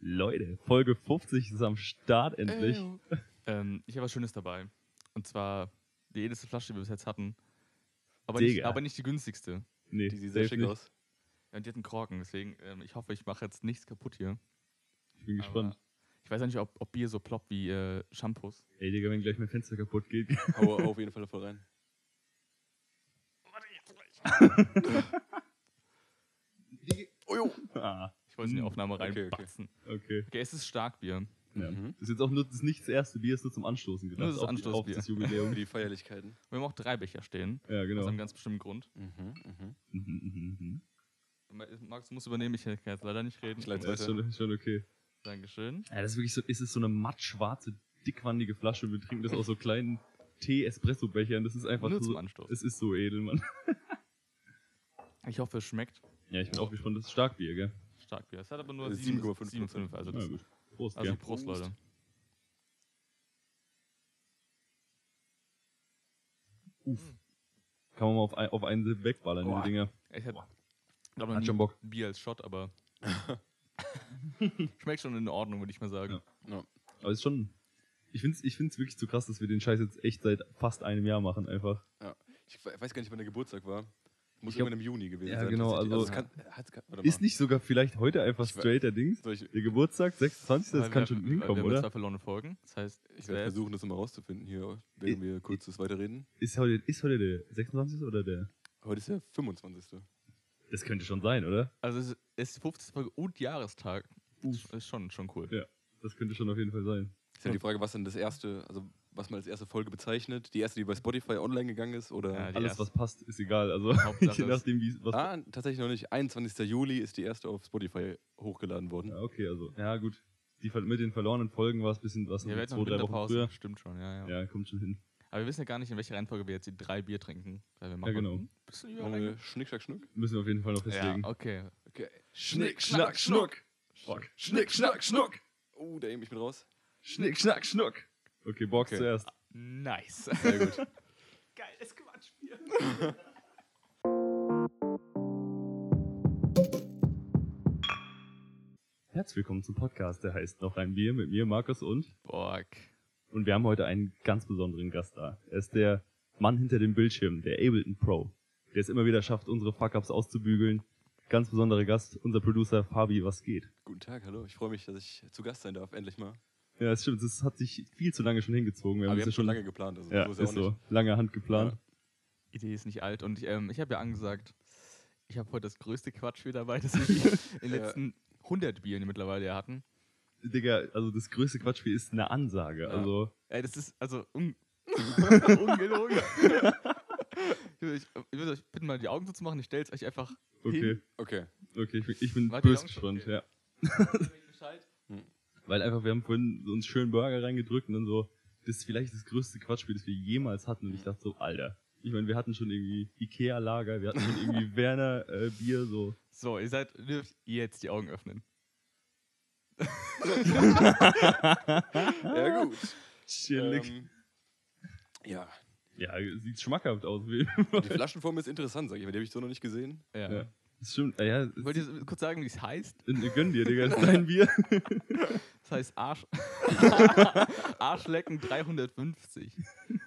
Leute, Folge 50 ist am Start endlich. Ähm, ich habe was Schönes dabei. Und zwar die älteste Flasche, die wir bis jetzt hatten. Aber, nicht, aber nicht die günstigste. Nee, Die sieht sehr schick nicht. aus. Ja, und die hat einen Korken, deswegen, ähm, ich hoffe, ich mache jetzt nichts kaputt hier. Ich bin gespannt. Aber ich weiß ja nicht, ob, ob Bier so ploppt wie äh, Shampoos. Ey, Digga, wenn gleich mein Fenster kaputt geht. Hau auf jeden Fall voll rein. Oh jo. ah, Ich wollte es in die Mm, Aufnahme okay, okay. reinbatzen. okay. Okay, es ist Starkbier. Ja. Mhm. Das ist jetzt auch nur das ist nicht das erste Bier, ist nur zum Anstoßen gedacht. Nur das auf, die- auf Anstoßbier. das Für Jubiläum. die Feierlichkeiten. Wir haben auch drei Becher stehen. ja, Aus genau. einem ganz bestimmten Grund. Mhm, mhm. Mhm, mhm, mhm. Max, du musst übernehmen, ich kann jetzt leider nicht reden. Ich leite Ja, ist schon, schon okay. Dankeschön. Ja, das ist wirklich so, ist es so eine mattschwarze, dickwandige Flasche und wir trinken das aus so kleinen Tee-Espresso-Bechern. Das ist einfach Nur so, zum Anstoßen. es ist so edel, Mann. Ich hoffe, es schmeckt. Ja, ich bin auch gespannt, das ist Starkbier, gell? Starkbier. Es hat aber nur Äh, 7,5 7,5%. Also, das, gut. Prost, also? Prost, Prost. Leute. Kann man mal auf, ein, auf einen Sip wegballern, Boah. diese Dinger. Ich hätte glaube Hat noch schon Bock. Bier als Shot, aber schmeckt schon in Ordnung, würde ich mal sagen. Ja. Ja. Aber es ist schon. Ich finde es ich find's wirklich so krass, dass wir den Scheiß jetzt echt seit fast einem Jahr machen, einfach. Ich we- weiß gar nicht, wann der Geburtstag war. Muss Ich irgendwann im Juni gewesen Ja, sein. genau, also- es kann, kann- Ist nicht sogar vielleicht heute einfach straight der Dings? Der Geburtstag, 26. Das kann wir- schon hinkommen, haben zwei oder? verlorene Folgen. Das heißt, ich werde versuchen, das mal rauszufinden hier, während wir kurz das weiterreden. Ist heute, ist heute der 26. oder der? Heute ist der 25. Das könnte schon sein, oder? Also es ist die 50. Folge und Jahrestag. Das ist schon, schon cool. Ja. Das könnte schon auf jeden Fall sein. Ist ja die Frage, was denn das erste, also was man als erste Folge bezeichnet. Die erste, die bei Spotify online gegangen ist, oder? Ja, Alles, erste- was passt, ist egal. Also, Hauptsache je nachdem, wie was. ah, tatsächlich noch nicht. 21. Juli ist die erste auf Spotify hochgeladen worden. Ja, okay, also. Ja, gut. Die, mit den verlorenen Folgen war es ein bisschen was, Ja, wir zwei, noch drei Wochen früher. Stimmt schon, ja, ja, Ja, kommt schon hin. Aber wir wissen ja gar nicht, in welcher Reihenfolge wir jetzt die drei Bier trinken. Weil wir machen genau. ein bisschen wir Schnick, Schnack, Schnuck? Müssen wir auf jeden Fall noch Ja, festlegen. okay. Okay. Schnick, schnack, schnuck. Schnick, schnack, schnuck. Oh, da nehme ich mit raus. Schnick, schnack, schnuck. Okay, Box Okay. zuerst. Nice. Sehr gut. Geiles Quatschbier. Herzlich willkommen zum Podcast, der heißt Noch ein Bier mit mir, Markus und. Borg. Und wir haben heute einen ganz besonderen Gast da. Er ist der Mann hinter dem Bildschirm, der Ableton Pro, der es immer wieder schafft, unsere Fuck-Ups auszubügeln. Ganz besonderer Gast, unser Producer Fabi, was geht? Guten Tag, hallo. Ich freue mich, dass ich zu Gast sein darf, endlich mal. Ja, das stimmt, das hat sich viel zu lange schon hingezogen. Wir Aber haben wir es haben ja schon lange geplant. Also Ja, so ist, ist ja so. Lange Hand geplant. Idee ist nicht alt. Und ich, ähm, ich habe ja angesagt, ich habe heute das größte Quatschbier dabei, das wir in den Ja. letzten 100 Bieren mittlerweile ja hatten. Digga, also das größte Quatschspiel ist eine Ansage. Ja. Also, Ey, das ist also un ungelogen. ich würde euch ich bitten, mal die Augen so zu machen. Ich stelle es euch einfach okay, hin. Okay. okay, ich bin, ich bin böse gespannt, schon? ja. Bescheid. Weil einfach, wir haben vorhin so uns schönen Burger reingedrückt und dann so, das ist vielleicht das größte Quatschspiel, das wir jemals hatten. Und ich dachte so, Alter. Ich meine, wir hatten schon irgendwie Ikea-Lager, wir hatten schon irgendwie Werner-Bier, so. So, ihr seid, dürft jetzt die Augen öffnen. Ja, gut. Chillig. Ähm, ja, ja, sieht schmackhaft aus. Wie die Flaschenform ist interessant, sag ich mal. Die habe ich so noch nicht gesehen. Ja. ja. Das stimmt, ja, das Wollt ihr kurz sagen, wie es heißt? gönn dir, Digga, das ist dein Bier. Das heißt Arsch Arschlecken 350.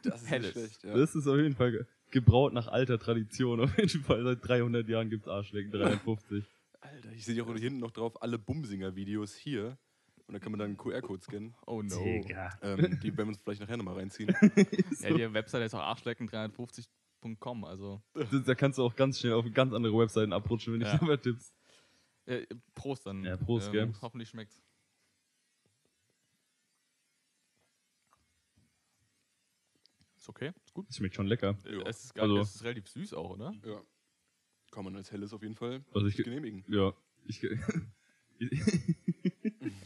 Das ist Helles. schlecht. Ja. Das ist auf jeden Fall ge- gebraut nach alter Tradition. Auf jeden Fall seit 300 Jahren gibt's Arschlecken 53. Alter, ich sehe auch hinten noch drauf alle Bumsinger-Videos hier. Und da kann man dann einen QR-Code scannen. Oh no. Ähm, die werden wir uns vielleicht nachher nochmal reinziehen. so, Ja, die Website ist auch arschlecken350.com, also da kannst du auch ganz schnell auf ganz andere Webseiten abrutschen, wenn Ja. ich dabei tippst. äh, Prost dann. Ja, Prost, gell. Hoffentlich schmeckt's. Ist okay, ist gut. Schmeckt schon lecker. Ja. Es ist, geil, Also- es ist relativ süß auch, oder? Ja. Kann man als helles auf jeden Fall Also ich- genehmigen. Ja. Ich,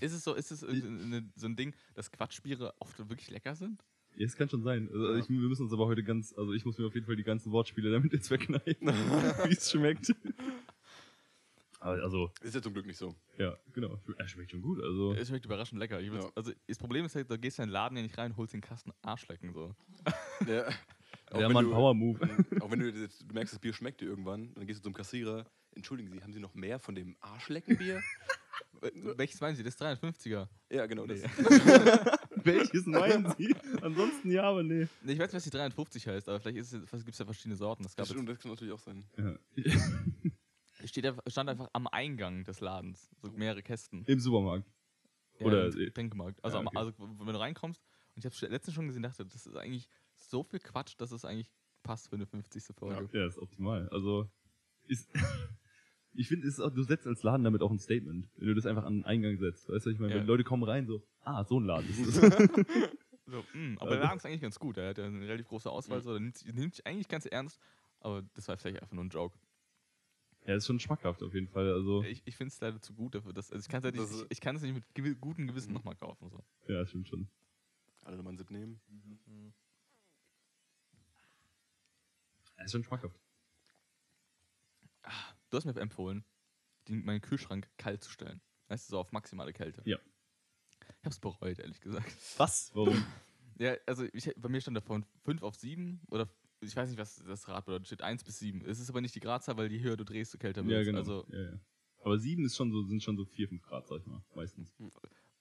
Ist es so, ist es so ein Ding, dass Quatschbiere oft wirklich lecker sind? Ja, es kann schon sein. Also Ja. ich, wir müssen uns aber heute ganz, also ich muss mir auf jeden Fall die ganzen Wortspiele damit jetzt wegkneifen, wie es schmeckt. Also, Ist ja zum Glück nicht so. ja, genau. Er schmeckt schon gut. Also, Es schmeckt überraschend lecker. Ja. Also das Problem ist halt, da gehst du in den Laden ja nicht rein, holst den Kasten Arschlecken so. Ja. Auch ja, du- Power Move. Auch wenn du, jetzt- du merkst, das Bier schmeckt dir irgendwann, dann gehst du zum Kassierer. Entschuldigen Sie, haben Sie noch mehr von dem Arschleckenbier? Welches meinen Sie? Das 350er. Ja, genau. Das. Welches meinen Sie? Ansonsten ja, aber nee. Nee, ich weiß nicht, was die 350 heißt, aber vielleicht gibt es ja verschiedene Sorten. Das, gab Das, stimmt, das kann natürlich auch sein. Ja. steht, stand einfach am Eingang des Ladens. So mehrere Kästen. Im Supermarkt. Oder- im Getränkemarkt. Also, Ja, okay. also, wenn du reinkommst, und ich habe letztens schon gesehen, dachte, das ist eigentlich so viel Quatsch, dass es eigentlich passt für eine 50. Folge. Ja, ist optimal. Also, ist. Ich finde, du setzt als Laden damit auch ein Statement, wenn du das einfach an den Eingang setzt. Weißt du, ich meine, Ja. wenn Leute kommen rein, so, ah, so ein Laden ist es. So, mh, aber Also- der Laden ist eigentlich ganz gut. Er hat ja eine relativ große Auswahl, Mhm. so, der nimmt, sich- nimmt sich eigentlich ganz ernst, aber das war vielleicht einfach nur ein Joke. ja, ist schon schmackhaft auf jeden Fall. Also, Ich, ich finde es leider zu gut dafür. Dass, also ich kann es halt Das nicht, ich, ich kann es nicht mit gewi gutem Gewissen Mhm. nochmal kaufen. So. ja, stimmt schon. Alle nochmal einen Sip nehmen. Ja, ist schon schmackhaft. Du hast mir empfohlen, den, meinen Kühlschrank kalt zu stellen. Weißt du, so auf maximale Kälte. Ja. Ich hab's bereut, ehrlich gesagt. Was? Warum? Ja, also ich, bei mir stand da von 5 auf 7 oder ich weiß nicht, was das Rad bedeutet, steht 1 bis 7. Es ist aber nicht die Gradzahl, weil je höher du drehst, desto kälter wird ja, genau. Also ja, ja. Aber sieben ist schon so, sind schon so vier, fünf Grad, sag ich mal, meistens.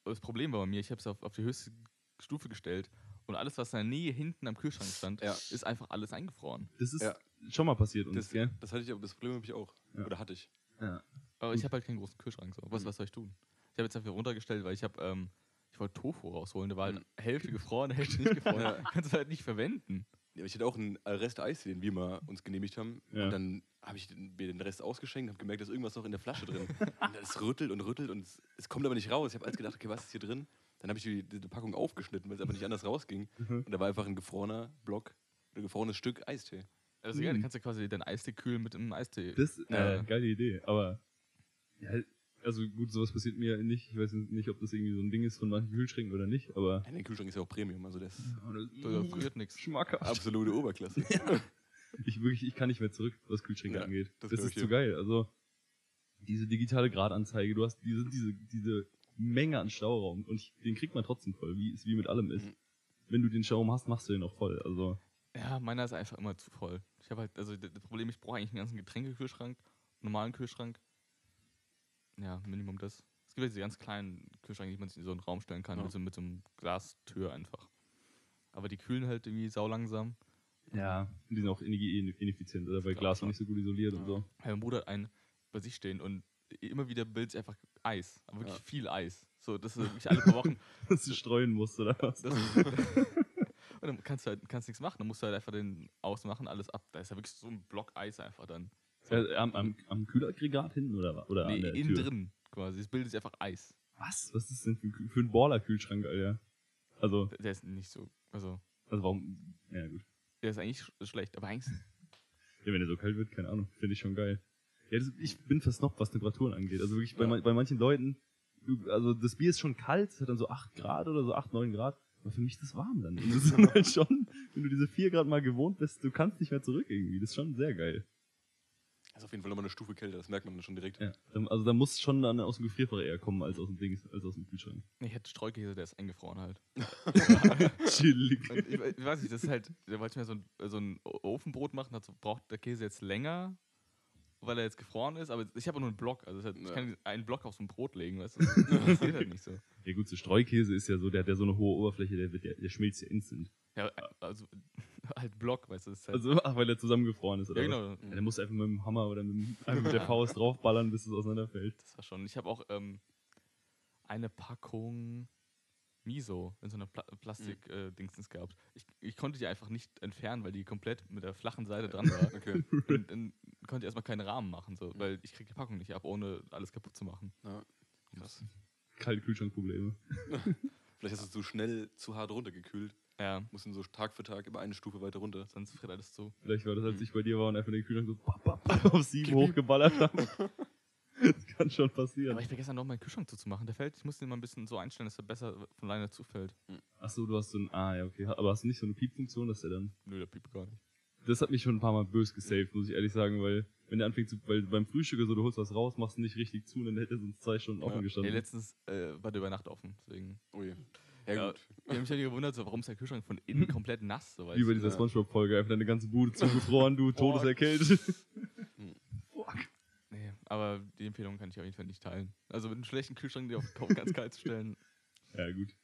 das Problem war bei mir, ich habe es auf, auf die höchste Stufe gestellt und alles, was in der Nähe hinten am Kühlschrank stand, Ja. ist einfach alles eingefroren. Das ist Ja. schon mal passiert uns, Das, gell? das hatte ich aber, das Problem habe ich auch. Ja. Oder hatte ich. Ja. Aber Gut. ich habe halt keinen großen Kühlschrank. So. Was, Mhm. was soll ich tun? Ich habe jetzt einfach runtergestellt, weil ich habe, ähm, ich wollte Tofu rausholen, der war halt Mhm. Hälfte gefroren, Hälfte nicht gefroren. Ja. Kannst du halt nicht verwenden. Ja, aber ich hatte auch einen Rest Eis, den wir mal uns genehmigt haben. Ja. Und dann habe ich den, mir den Rest ausgeschenkt und habe gemerkt, dass irgendwas noch in der Flasche drin. und es rüttelt und rüttelt und es, es kommt aber nicht raus. Ich habe alles gedacht, okay, was ist hier drin? Dann habe ich die, die Packung aufgeschnitten, weil es aber nicht anders rausging. Mhm. Und da war einfach ein gefrorener Block, ein gefrorenes Stück Eistee. Also egal, Mhm. du kannst ja quasi deinen Eistee kühlen mit einem Eistee. Das äh, Ja. geile Idee, aber ja, also gut, sowas passiert mir nicht. Ich weiß nicht, ob das irgendwie so ein Ding ist von manchen Kühlschränken oder nicht, aber Ja, der Kühlschrank ist ja auch Premium, also das ist da friert nichts. schmackhaft. absolute Oberklasse. Ich wirklich, ich kann nicht mehr zurück, was Kühlschränke Ja, angeht. das Das, ist zu geil. Also diese digitale Gradanzeige, du hast diese, diese, diese Menge an Stauraum und ich, den kriegt man trotzdem voll, wie es wie mit allem ist. Mhm. Wenn du den Stauraum hast, machst du den auch voll. Also Ja, meiner ist einfach immer zu voll. Ich habe halt, also das das Problem, ich brauche eigentlich einen ganzen Getränkekühlschrank, einen normalen Kühlschrank. Ja, Minimum das. Es gibt ja diese ganz kleinen Kühlschränke, die man sich in so einen Raum stellen kann, Ja. mit, so, mit so einem Glastür einfach. Aber die kühlen halt irgendwie saulangsam. ja, die sind auch ineffizient oder weil Glas noch nicht so gut isoliert und Ja. so. Mein Bruder hat einen bei sich stehen und immer wieder bildet sich einfach Eis. Aber wirklich Ja. viel Eis. So, das ist wirklich alle paar Wochen. Dass du streuen musst oder was. Das und dann kannst du halt kannst nichts machen. Dann musst du halt einfach den ausmachen, alles ab. Da ist ja wirklich so ein Block Eis einfach dann. So. Äh, am, am, am Kühlaggregat hinten oder, oder nee, der innen drin quasi. Es bildet sich einfach Eis. Was? Was ist denn für, für ein Baller-Kühlschrank, Alter? Also, Der ist nicht so. Also, also warum? Ja, gut. der ist eigentlich sch schlecht. Aber eigentlich. Ja, wenn er so kalt wird, keine Ahnung. Finde ich schon geil. Ja, das, ich bin versnobbt, was Temperaturen angeht. Also wirklich bei, Ja. bei manchen Leuten, also das Bier ist schon kalt, es hat dann so 8 Grad oder so 8, 9 Grad. Aber für mich ist das warm dann. Und das ist halt schon, wenn du diese 4 Grad mal gewohnt bist, du kannst nicht mehr zurück irgendwie. Das ist schon sehr geil. Das ist auf jeden Fall nochmal eine Stufe kälter, das merkt man dann schon direkt. Ja. Dann- Also da muss schon dann aus dem Gefrierfach eher kommen als aus dem Ding, als aus dem Kühlschrank. Ich hätte Streukäse, der ist eingefroren halt. Chillig. Und ich, ich weiß nicht, das ist halt. Da wollte ich mir so ein, so ein Ofenbrot machen, dazu braucht der Käse jetzt länger, weil er jetzt gefroren ist. Aber ich habe nur einen Block. Also hat, ich Ja. kann einen Block auf so ein Brot legen, weißt du? Das geht halt nicht so. Ja gut, so Streukäse ist ja so, der hat ja so eine hohe Oberfläche, der, wird ja, der schmilzt ja instant. Ja, also halt Block, weißt du? Halt, Also, ach, weil er zusammengefroren ist, oder ja, genau. Ja, musst du einfach mit dem Hammer oder mit, dem, mit der Faust draufballern, bis es auseinanderfällt. Das war schon. Ich habe auch ähm, eine Packung Miso in so einer Pla Plastik-Dingsens gehabt. Ich, ich konnte die einfach nicht entfernen, weil die komplett mit der flachen Seite dran war. Okay. Und dann konnte ich erstmal keinen Rahmen machen, so, weil ich kriege die Packung nicht ab, ohne alles kaputt zu machen. Ja. Krass. Kalte Kühlschrankprobleme. Vielleicht hast du zu schnell zu hart runtergekühlt. Ja, Musst du so Tag für Tag immer eine Stufe weiter runter. sonst friert alles zu. Vielleicht war das, als Mhm. ich bei dir war und einfach den Kühlschrank so pap, pap, auf sieben hochgeballert habe. das kann schon passieren. Aber ich vergesse noch meinen Kühlschrank zuzumachen. Der fällt, ich muss den mal ein bisschen so einstellen, dass er besser von alleine zufällt. Achso, du hast so ein. Ah, ja, okay. Aber hast du nicht so eine Piepfunktion, dass der dann. Nö, der piept gar nicht. Das hat mich schon ein paar Mal bös gesaved, muss ich ehrlich sagen, weil, wenn der anfängt zu. Weil beim Frühstück oder so, du holst was raus, machst ihn nicht richtig zu und dann hätte er sonst zwei Stunden offen Ja. Ja, gestanden. letztens äh, war der über Nacht offen, deswegen. Oh Ja, Ja, gut. Ich habe mich ja gewundert, so, warum ist der Kühlschrank von innen komplett nass, so du? dieser Ja. Spongebob-Folge, einfach deine ganze Bude zugefroren, du, todeserkältet. Nee, Aber die Empfehlung kann ich auf jeden Fall nicht teilen. Also mit einem schlechten Kühlschrank, die auf Kauf ganz kalt zu stellen. Ja, gut.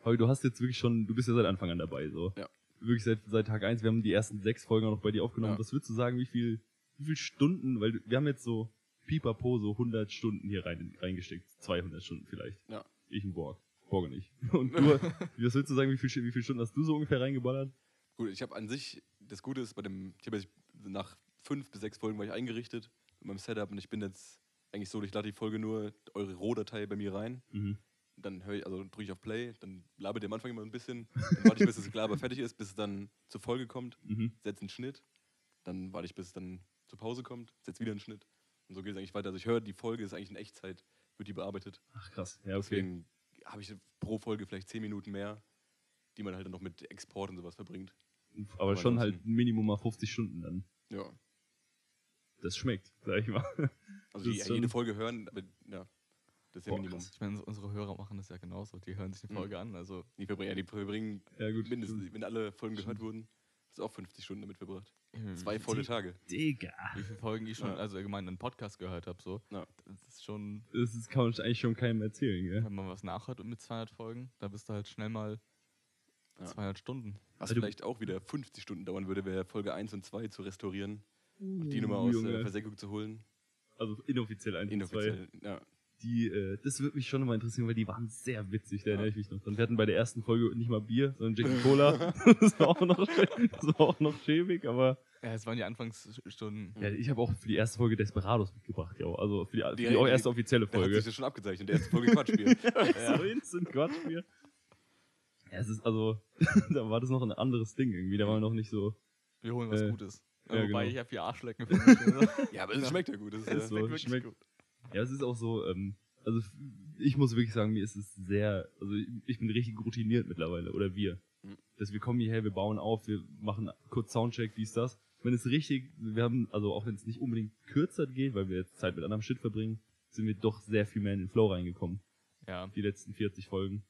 Paul, du hast jetzt wirklich schon, du bist ja seit Anfang an dabei, so. Ja. Wirklich seit, seit Tag eins. Wir haben die ersten sechs Folgen auch noch bei dir aufgenommen. Ja. Was würdest du sagen, wie viel, wie viel Stunden, weil wir haben jetzt so pipapo so 100 Stunden hier rein, reingesteckt. 200 Stunden vielleicht. Ja. Ich ein Borg. Borg und ich. Und du, was würdest du sagen, wie viel, wie viel Stunden hast du so ungefähr reingeballert? Gut, ich habe an sich, das Gute ist, bei dem, ich hab jetzt nach fünf bis sechs Folgen war ich eingerichtet mit meinem Setup und ich bin jetzt eigentlich so, ich lade die Folge nur eure Rohdatei bei mir rein. Mhm. Dann höre ich, also drücke ich auf Play, dann labert ihr am Anfang immer ein bisschen, dann warte ich, bis das Gelaber fertig ist, bis es dann zur Folge kommt, Mhm. setze einen Schnitt, dann warte ich, bis es dann zur Pause kommt, setze wieder einen Schnitt. Und so geht es eigentlich weiter. Also ich höre, die Folge ist eigentlich in Echtzeit, wird die bearbeitet. Ach krass. Ja, okay. Deswegen habe ich pro Folge vielleicht zehn Minuten mehr, die man halt dann noch mit Export und sowas verbringt. Aber Aber schon halt Minimum mal 50 Stunden dann. Ja. Das schmeckt, sag ich mal. Also die, jede Folge hören, aber ja, das ist ja Boah, Minimum. krass. Ich meine, unsere Hörer machen das ja genauso. Die hören sich die Mhm. Folge an. Also Die verbringen, ja, die verbringen Ja, gut. mindestens, wenn alle Folgen gehört wurden, ist auch 50 Stunden damit verbracht. wie- Zwei volle Tage. Digga. Wie viele Folgen ich schon, Ja. also allgemein einen Podcast gehört habe, so. Ja. Das ist schon, Das ist, kann man eigentlich schon keinem erzählen, gell? wenn man was nachhört mit 200 Folgen, da bist du halt schnell mal Ja. 200 Stunden. Was du- vielleicht auch wieder 50 Stunden dauern würde, wäre Folge 1 und 2 zu restaurieren und die Nummer aus Junge. der Versenkung zu holen. Also inoffiziell eins und zwei. Inoffiziell. Ja. Die, äh, das würde mich schon immer interessieren, weil die waren sehr witzig, da erinnere ich mich noch dran. Wir hatten bei der ersten Folge nicht mal Bier, sondern Jack and Cola. das, war auch noch, das war auch noch schäbig, aber Ja, es waren die Anfangsstunden. ja, ich habe auch für die erste Folge Desperados mitgebracht, ja. Also für die, für die, Die- auch die- erste offizielle Da hat Folge. sich das schon abgezeichnet. Der erste Folge Quatschspiel. So instant Quatschbier. Ja, es ist also, da war das noch ein anderes Ding irgendwie, da war noch nicht so. Wir holen was Äh, Gutes. ja, Wobei genau. ich habe hier Arschlecken für mich. Also, ja, aber es schmeckt ja gut. Das ist, Es ja, so, wirklich schmeckt- gut. Ja, es ist auch so, ähm, also ich muss wirklich sagen, mir ist es sehr, also ich- bin richtig routiniert mittlerweile, oder wir. Mhm. Dass wir kommen hierher, wir bauen auf, wir machen kurz Soundcheck, dies, das. Wenn es richtig, wir haben, also auch wenn es nicht unbedingt kürzer geht, weil wir jetzt Zeit mit anderem Shit verbringen, sind wir doch sehr viel mehr in den Flow reingekommen, Ja. die letzten 40 Folgen.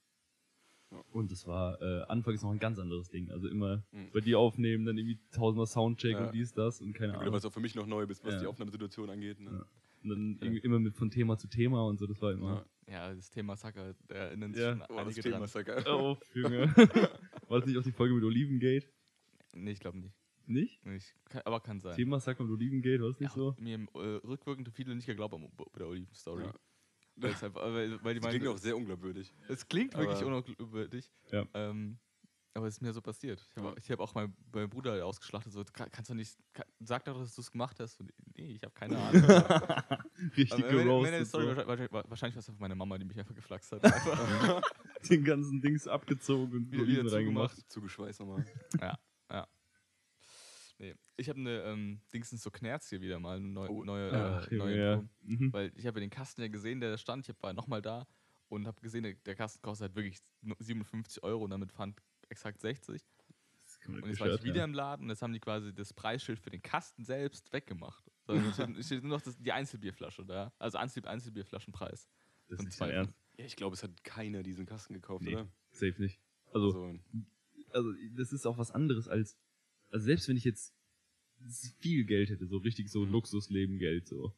Und das war, äh, anfangs noch ein ganz anderes Ding. Also immer Mhm. bei dir aufnehmen, dann irgendwie tausendmal Soundcheck Ja. und dies, das und keine Ahnung. was auch für mich noch neu ist, was Ja. die Aufnahmesituation angeht. Ne? Ja. Und dann Ja. irgendwie immer mit von Thema zu Thema und so, das war immer. Ja. Das Thema Sacker, da erinnern sich Ja. schon Oh, das einige Thema dran. ist ja geil. Oh, Junge. War das nicht auch die Folge mit Olivengate? Nee, ich glaube nicht. Nicht? nicht. Kann, aber kann sein. Thema Sack und Olivengate, war das nicht ja, so? Mir im, äh, rückwirkend viele nicht geglaubt haben bei der Oliven-Story. Ja. Weil, es einfach- weil, weil die Das klingt meinen, auch sehr unglaubwürdig. es klingt wirklich aber- unglaubwürdig. Ja. Ähm, aber es ist mir so passiert. Ich habe Ja. hab auch meinen mein Bruder ausgeschlachtet. So, "Ka- kannst du nicht, kann, sag doch, dass du es gemacht hast. Und, nee, ich habe keine Ahnung. Richtig geroastet. Story so. wahrscheinlich, war es einfach meine Mama, die mich einfach geflaxt hat. Einfach. Den ganzen Dings abgezogen und Wieder- wieder reingemacht. Zugeschweißt nochmal. ja, ja. Nee. Ich habe eine ähm, Dingsens so Knerz hier wieder mal, eine neu, Oh. neue, Ach, äh, neue ja. Mhm. Weil ich habe ja den Kasten ja gesehen, der da stand. Ich war nochmal da und habe gesehen, der, der Kasten kostet halt wirklich nur 57 Euro und damit Pfand exakt 60. Das kann man Und jetzt war ich wieder ja. im Laden und jetzt haben die quasi das Preisschild für den Kasten selbst weggemacht. So, es steht, nur noch das, die Einzelbierflasche da. Also Einzel, Einzelbierflaschenpreis. Das ist zwei- Ernst. Ja, ich glaube, es hat keiner diesen Kasten gekauft, Nee. oder? Safe nicht. Also, Also, also, das ist auch was anderes als, also selbst wenn ich jetzt viel Geld hätte, so richtig so Mhm. Luxusleben Geld, so.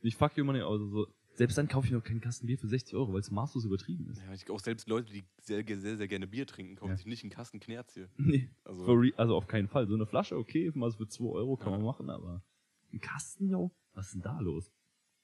Nicht fuck you money, also so, selbst dann kaufe ich mir auch keinen Kasten Bier für 60 Euro, weil es maßlos übertrieben ist. ja, ich, auch selbst Leute, die sehr, sehr, sehr gerne Bier trinken, kaufen Ja. sich nicht einen Kasten Knerz hier. Nee. Also, also auf keinen Fall. So eine Flasche, okay, mal so für 2 Euro kann Ja. man machen, aber ein Kasten, jo, was ist denn da los?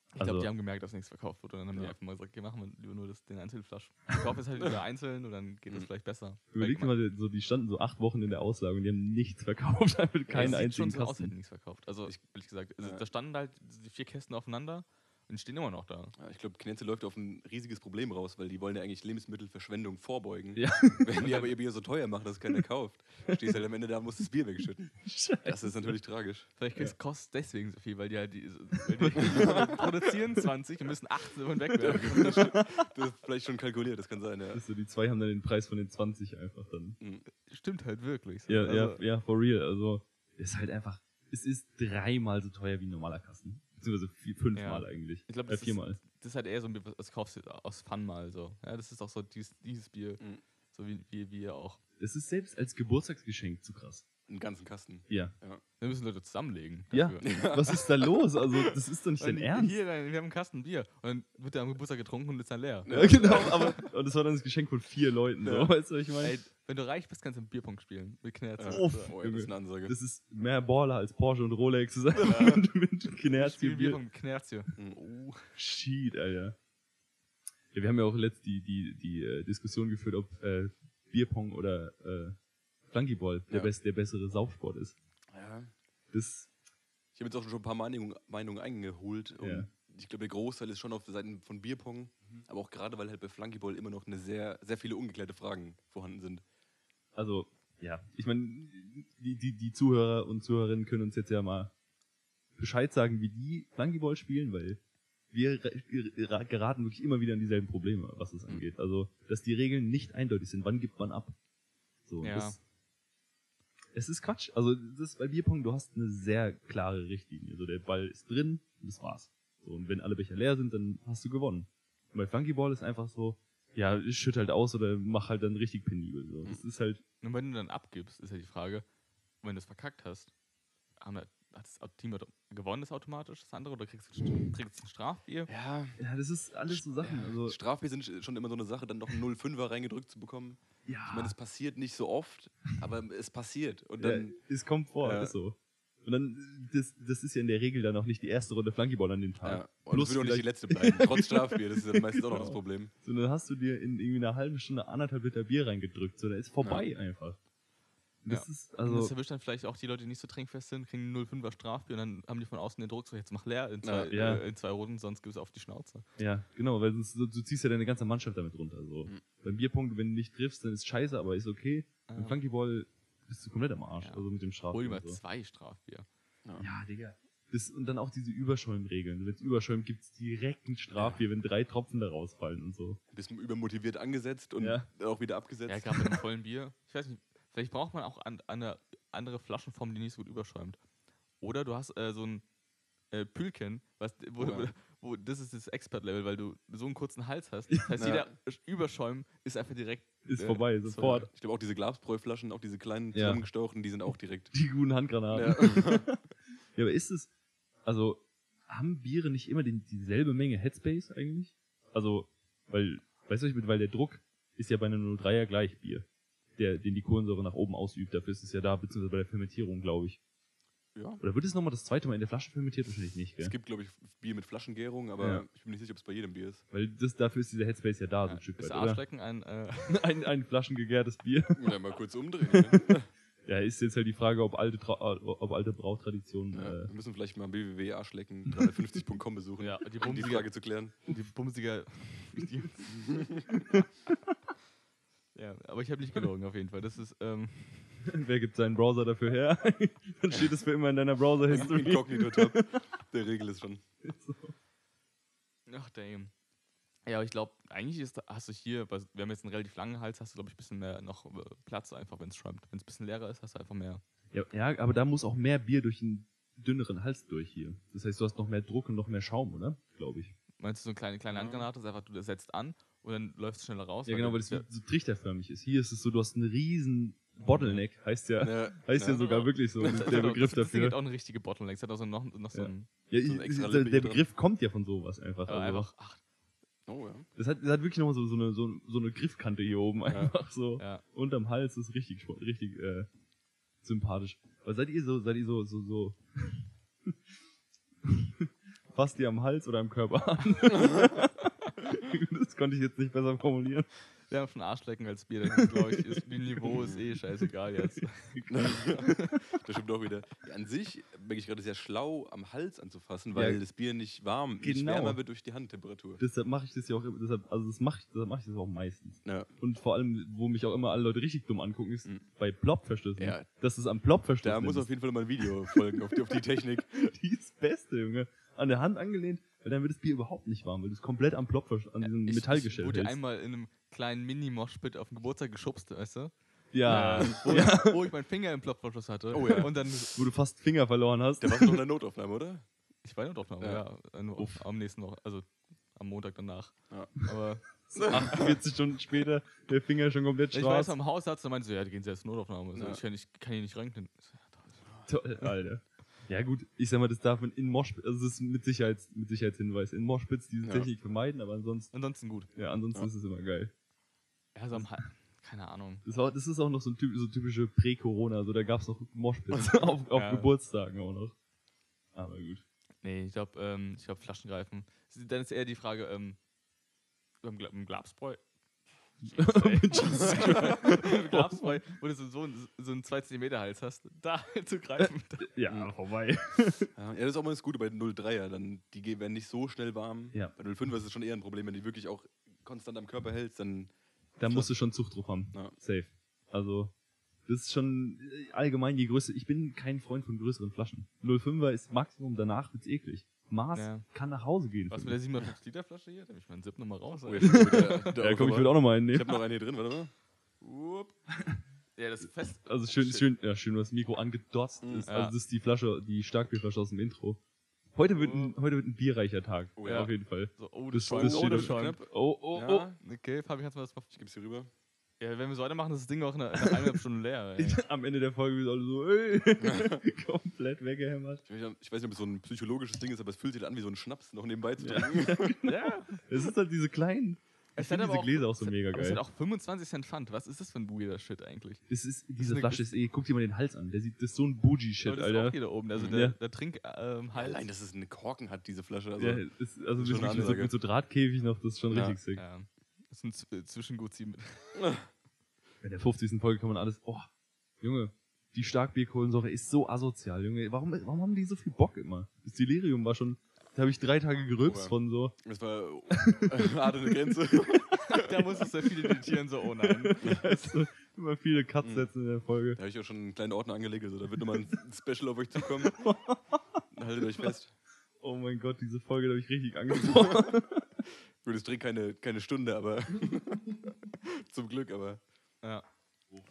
Ich glaube, Also- die haben gemerkt, dass nichts verkauft wurde. Und dann haben die Ja. einfach mal gesagt, okay, machen wir lieber nur das, den Einzelflaschen. Ich kaufe es halt lieber einzeln und dann geht es Mhm. vielleicht besser. Überleg dir mal, so, die standen so acht Wochen in der Auslage und die haben nichts verkauft, einfach keinen sieht einzigen schon so aus, hätten Kasten. nichts verkauft. Also, ich, ehrlich gesagt, also, Ja. da standen halt die vier Kästen aufeinander und stehen immer noch da. ja, ich glaube, Knenze läuft auf ein riesiges Problem raus, weil die wollen ja eigentlich Lebensmittelverschwendung vorbeugen. Ja. Wenn die aber ihr Bier so teuer machen, dass keiner kauft, stehst halt am Ende da und musst das Bier wegschütten. Das ist natürlich tragisch. Vielleicht kostet es deswegen so viel, weil die halt die, weil die produzieren 20 und müssen 18 davon wegwerfen. Das ist vielleicht schon kalkuliert, das kann sein, ja. Das ist so, die zwei haben dann den Preis von den 20 einfach dann. Mhm. Stimmt halt wirklich. so. Ja, Also, ja, ja, for real. Also, ist halt einfach, es ist dreimal so teuer wie ein normaler Kasten. Beziehungsweise vier, fünfmal Ja. eigentlich. Ich glaube, äh, das, ist- viermal. das ist halt eher so ein Bier, das kaufst du aus Fun mal so. Ja, das ist auch so dieses, dieses Bier, Mhm. so wie, wie wir auch. Das ist selbst als Geburtstagsgeschenk zu krass. Einen ganzen Kasten. Ja. Wir müssen Leute zusammenlegen. Ja. dafür. Was ist da los? Also, das ist doch nicht dein Ernst. Hier, wir haben einen Kasten Bier. Und dann wird der am Geburtstag getrunken und ist dann leer. Ja, genau, aber und das war dann das Geschenk von vier Leuten. So, Ja. weißt du, was ich meine? Ey, wenn du reich bist, kannst du einen Bierpunkt spielen. Mit Knerzen. Ja. Uff, oh, ja, das ist eine Ansage. Das ist mehr Baller als Porsche und Rolex. Ist einfach mit, mit Ich Knerz spiele Bier. Bierpunkt mit Knerze. Mm, oh. Shit, Alter. Ja, wir haben ja auch letzt die, die, die äh, Diskussion geführt, ob äh, Bierpong oder äh, Flunkyball der, Ja. best, der bessere Saufsport ist. Ja. Das, Ich habe jetzt auch schon ein paar Meinungen, Meinungen eingeholt. Und Ja. Ich glaube, der Großteil ist schon auf Seiten von Bierpong. Aber auch gerade, weil halt bei Flunkyball immer noch eine sehr, sehr viele ungeklärte Fragen vorhanden sind. also, ja, ich meine, die, die, die Zuhörer und Zuhörerinnen können uns jetzt ja mal Bescheid sagen, wie die Flunkyball spielen, weil wir ra- gera- geraten wirklich immer wieder in dieselben Probleme, was das angeht. Also, dass die Regeln nicht eindeutig sind. Wann gibt man ab? So, Ja. das, es ist Quatsch. Also, das ist bei Bierpong, du hast eine sehr klare Richtlinie. So, der Ball ist drin und das war's. So, und wenn alle Becher leer sind, dann hast du gewonnen. Und bei Flunkyball ist einfach so, ja, schütt halt aus oder mach halt dann richtig penibel. So. Das ist halt, Und wenn du dann abgibst, ist ja die Frage, wenn du es verkackt hast, haben da, hat das Team gewonnen, das automatisch, das andere, oder kriegst du ein, kriegst ein Strafbier? Ja. ja, das ist alles so Sachen. Also, Strafbier sind schon immer so eine Sache, dann noch einen 05er reingedrückt zu bekommen. ja, Ich meine, es passiert nicht so oft, aber es passiert. Und ja, dann, es kommt vor, Ja. ist so. Und dann, das, das ist ja in der Regel dann auch nicht die erste Runde Flunkyball an dem ja, Tag. und Plus es wird auch nicht die letzte bleiben. Trotz Strafbier, das ist ja meistens auch noch das Genau. Problem. So, dann hast du dir in irgendwie einer halben Stunde anderthalb Liter Bier reingedrückt. So, da ist vorbei einfach. Das Ja. ist, Also das erwischt dann vielleicht auch die Leute, die nicht so trinkfest sind, kriegen einen 05er Strafbier und dann haben die von außen den Druck, so jetzt mach leer in zwei, Ja. Äh, in zwei Runden, sonst gibt es auf die Schnauze. ja, genau, weil sonst, du, du ziehst ja deine ganze Mannschaft damit runter. So. Mhm. Beim Bierpunkt, wenn du nicht triffst, dann ist scheiße, aber ist okay. Beim Ja. Flunkyball bist du komplett am Arsch. Ja. Also mit dem Straf. Hol dir mal so. zwei Strafbier. Ja, Digga. Das, und dann auch diese Überschäumregeln. Wenn es überschäumt, gibt es direkt ein Strafbier, wenn drei Tropfen da rausfallen und so. Bist übermotiviert angesetzt und Ja. dann auch wieder abgesetzt. Ja, gerade mit einem vollen Bier. Ich weiß nicht, vielleicht braucht man auch an, eine andere Flaschenform, die nicht so gut überschäumt. Oder du hast äh, so ein äh, Pülken, was, wo, Oh ja. wo, das ist das Expert-Level, weil du so einen kurzen Hals hast. Das heißt, Ja. jeder Überschäum ist einfach direkt. Ist äh, vorbei, so- sofort. Ich glaube auch diese Glasbräuflaschen, auch diese kleinen Ja. zusammengestauchten, die sind auch direkt. Die guten Handgranaten. Ja. Ja, aber ist es, also, haben Biere nicht immer den, dieselbe Menge Headspace eigentlich? Also, weil, weißt du, was ich mit, weil der Druck ist ja bei einem 03er gleich Bier, der, den die Kohlensäure nach oben ausübt. Dafür ist es ja da, beziehungsweise bei der Fermentierung, glaube ich. ja. Oder wird es nochmal das zweite Mal in der Flasche fermentiert? Wahrscheinlich nicht, Es gell? gibt, glaube ich, Bier mit Flaschengärung, aber Ja. ich bin nicht sicher, ob es bei jedem Bier ist. Weil das, dafür ist dieser Headspace ja da, so Ja, ein Stück ist weit, oder? Arschlecken ein. Äh, Ein, ein flaschengegärtes Bier. Ja, mal kurz umdrehen. ne? Ja, ist jetzt halt die Frage, ob alte, Tra ob alte Brautraditionen, ja, äh, wir müssen vielleicht mal www.arschlecken350.com besuchen, ja, die um die Frage zu klären. die bumsige. Ja, aber ich habe nicht gelogen auf jeden Fall. Das ist. Ähm, wer gibt seinen Browser dafür her? Dann steht es für immer in deiner Browser-History. Inkognito-Tab. Der Regel ist schon. Ach, damn. Ja, aber ich glaube, eigentlich ist, hast du hier, weil wir haben jetzt einen relativ langen Hals, hast du, glaube ich, ein bisschen mehr noch äh, Platz einfach, wenn es schäumt. Wenn es ein bisschen leerer ist, hast du einfach mehr. Ja, ja, aber da muss auch mehr Bier durch einen dünneren Hals durch hier. Das heißt, du hast noch mehr Druck und noch mehr Schaum, oder? Glaube ich. Meinst du, so eine kleine, kleine. Handgranate ist einfach, du setzt an und dann läuft es schneller raus? Ja, genau, weil das das so trichterförmig ist. Hier ist es so, du hast einen riesen Bottleneck, heißt ja, Ja, heißt ja, ja. sogar wirklich so, der das, Begriff das Ding hat dafür. auch eine richtige Bottleneck. Es hat auch so noch, noch so Ja. ein. Ja, so extra der, der Begriff kommt ja von sowas einfach. Also, einfach, ach, Oh ja. das, hat, das hat wirklich nochmal so, so, eine, so, so eine Griffkante hier oben Ja. einfach so. ja. Unterm Hals ist richtig, richtig äh, sympathisch. Aber seid ihr so, seid ihr so, so, so. Fasst ihr am Hals oder am Körper an? Das konnte ich jetzt nicht besser formulieren. Wir haben schon Arschlecken als Bier, das glaube ich, ist, die Niveau ist eh scheißegal jetzt. das stimmt auch wieder. An sich bin ich gerade sehr schlau, am Hals anzufassen, weil Ja. das Bier nicht warm, nicht Genau. wärmer wird durch die Handtemperatur. Deshalb mache ich das ja auch immer, deshalb, also das mache ich, deshalb mache ich das auch meistens. Ja. Und vor allem, wo mich auch immer alle Leute richtig dumm angucken, ist Mhm. bei Plop-Verschlüssen. Ja. Dass es am Plop-Verschluss Da muss auf jeden Fall mal ein Video folgen auf die, auf die Technik. Die ist das Beste, Junge. An der Hand angelehnt, weil dann wird das Bier überhaupt nicht warm, weil du es komplett am Plop an diesem ich, Metallgestell Ich wurde hältst. einmal in einem kleinen Mini-Moshpit auf dem Geburtstag geschubst, weißt du? Ja. Wo, ja. wo ich meinen Finger im Plopverschluss hatte. Oh ja. Und dann, Wo du fast Finger verloren hast. Der war noch in der Notaufnahme, oder? ich war ja doch noch, Ja. ja, am nächsten noch, also am Montag danach. Ja. Aber 48 Stunden später, der Finger schon komplett Ich war jetzt schwarz. am Hausarzt, da meinte so, ja, die gehen jetzt zur Notaufnahme. So, Ja. Ich kann, nicht, kann hier nicht. Ich ja, toll. Toll, Alter. Ja gut, ich sag mal, das darf man in Moshpits, also das ist mit, Sicherheits, mit Sicherheitshinweis, in Moshpits diese Ja. Technik vermeiden, aber ansonsten, Ansonsten gut. ja, ansonsten Ja. ist es immer geil. Ja, so am Ha- keine Ahnung. Das, war, das ist auch noch so ein typ, so typische Prä-Corona, so da gab's noch Moshpits auf, auf Ja. Geburtstagen auch noch. Aber gut. Nee, ich glaube, ähm, ich glaube, Flaschen greifen. Dann ist eher die Frage, ähm, beim, beim Glabsbräu. Beim Glabsbräu, wo du so, so, so einen 2 cm Hals hast, da zu greifen. ja, vorbei. Ja, das ist auch mal das Gute bei den 03er. Dann, die werden nicht so schnell warm. Ja. Bei 05er ist es schon eher ein Problem, wenn die wirklich auch konstant am Körper hältst, dann. Da musst du schon Zucht drauf haben. Ja. Safe. Also, das ist schon äh, allgemein die größte. Ich bin kein Freund von größeren Flaschen. 05er ist Maximum, danach wird's eklig. Maß Ja. kann nach Hause gehen. Was mit der mich. 750 Liter Flasche hier? Da nehme ich meinen Zip nochmal raus. Oh, ja, komm, ich will auch noch mal einen Ich nehmen. habe noch einen hier drin, warte mal. Wupp. Ja, das ist fest. Also schön, Shit. schön, ja, schön, was das Mikro angedotzt Mhm. ist. Ja. Also das ist die Flasche, die Starkbierflasche aus dem Intro. Heute wird ein, heute wird ein bierreicher Tag. Oh ja. Auf jeden Fall. So, oh, Das, das, das, oh, steht das schon. knapp. Oh, oh, oh. Ja, Okay, Fabi, kannst du mir das mal. ich gebe es hier rüber. Ja, wenn wir so weitermachen, ist das Ding auch nach, eineinhalb Stunden leer. Ey. Am Ende der Folge wird alle so, ey, komplett weggehämmert. Ich weiß, ich weiß nicht, ob es so ein psychologisches Ding ist, aber es fühlt sich an wie so ein Schnaps noch nebenbei zu trinken. ja. Es ist halt diese kleinen. Ich Es finde diese aber Gläser auch so hat- mega aber Es geil. hat auch 25 Cent Pfand. Was ist das für ein weirder Shit eigentlich? Es ist, diese eine Flasche ist eh, guck dir mal den Hals an. Der sieht, das ist so ein Bougie-Shit, Aber das Alter. ist auch hier da oben. Also Ja. der, der Trink ähm, Hals. Allein, dass es eine Korken hat, diese Flasche. Also, ja, ist, also ist mit, schon eine mit, so, mit so Drahtkäfig noch, das ist schon Ja. richtig sick. Ja. Das ist ein äh, Zwischengut mit. In der 50. Folge kann man alles, oh, Junge, die Starkbierkohlensäure ist so asozial, Junge. Warum, warum haben die so viel Bock immer? Das Delirium war schon, da habe ich drei Tage gerülpst Oh von so. das war hart an der Grenze. da musstest du viele editieren, so, oh nein. Also, immer viele Cuts setzen in der Folge. Da habe ich auch schon einen kleinen Ordner angelegt, also da wird nochmal ein Special auf euch zukommen. Haltet euch fest. Oh mein Gott, diese Folge da habe ich richtig angesprochen. Gut, es trägt keine, keine Stunde, aber zum Glück, aber Ja.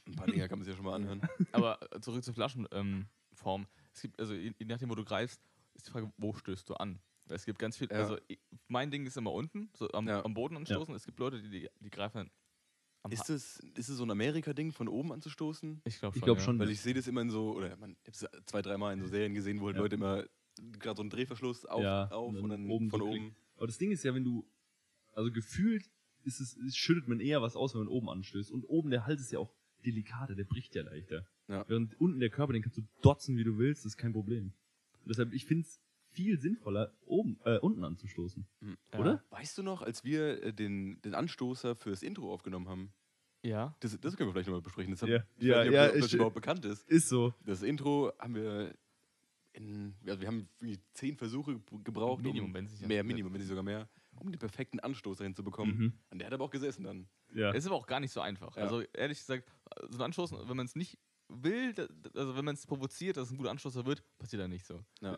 ein paar Dinger kann man sich ja schon mal anhören. Aber zurück zur Flaschenform. Ähm, Form. es gibt, also je nachdem, wo du greifst, ist die Frage, wo stößt du an? Weil es gibt ganz viel, Ja. also ich, mein Ding ist immer unten, so am, Ja. am Boden anstoßen. Es gibt Leute, die, die, die greifen am Ist es, ist es so ein Amerika-Ding, von oben anzustoßen? Ich glaube Ich schon. glaub ja. schon. Weil ich sehe das immer in so, oder man, ich habe es zwei, dreimal in so Serien gesehen, wo halt Ja. Leute immer gerade so einen Drehverschluss auf, Ja, auf und und dann dann, oben von so oben. Aber das Ding ist ja, wenn du, also gefühlt ist es, ist, schüttet man eher was aus, wenn man oben anstößt. Und oben der Hals ist ja auch delikater, der bricht ja leichter. Ja. Während unten der Körper, den kannst du dotzen, wie du willst, das ist kein Problem. Und deshalb, ich finde es viel sinnvoller, oben, äh, unten anzustoßen. Mhm. Ja. Oder? Weißt du noch, als wir äh, den, den Anstoßer fürs Intro aufgenommen haben? Ja. Das, das können wir vielleicht nochmal besprechen. Das hab, Ja. ich Ja, weiß nicht, ob ja, das ich- überhaupt bekannt ist. Ist so. Das Intro haben wir in, also wir haben zehn Versuche ge- gebraucht. Minimum, um, wenn es nicht Mehr, Minimum, wenn nicht sogar mehr. Um den perfekten Anstoßer hinzubekommen. Mhm. Und der hat aber auch gesessen dann. Ja. Es ist aber auch gar nicht so einfach. Ja. Also ehrlich gesagt, so ein Anstoß, wenn man es nicht will, also wenn man es provoziert, dass es ein guter Anstoßer wird, passiert da nicht so. Ja.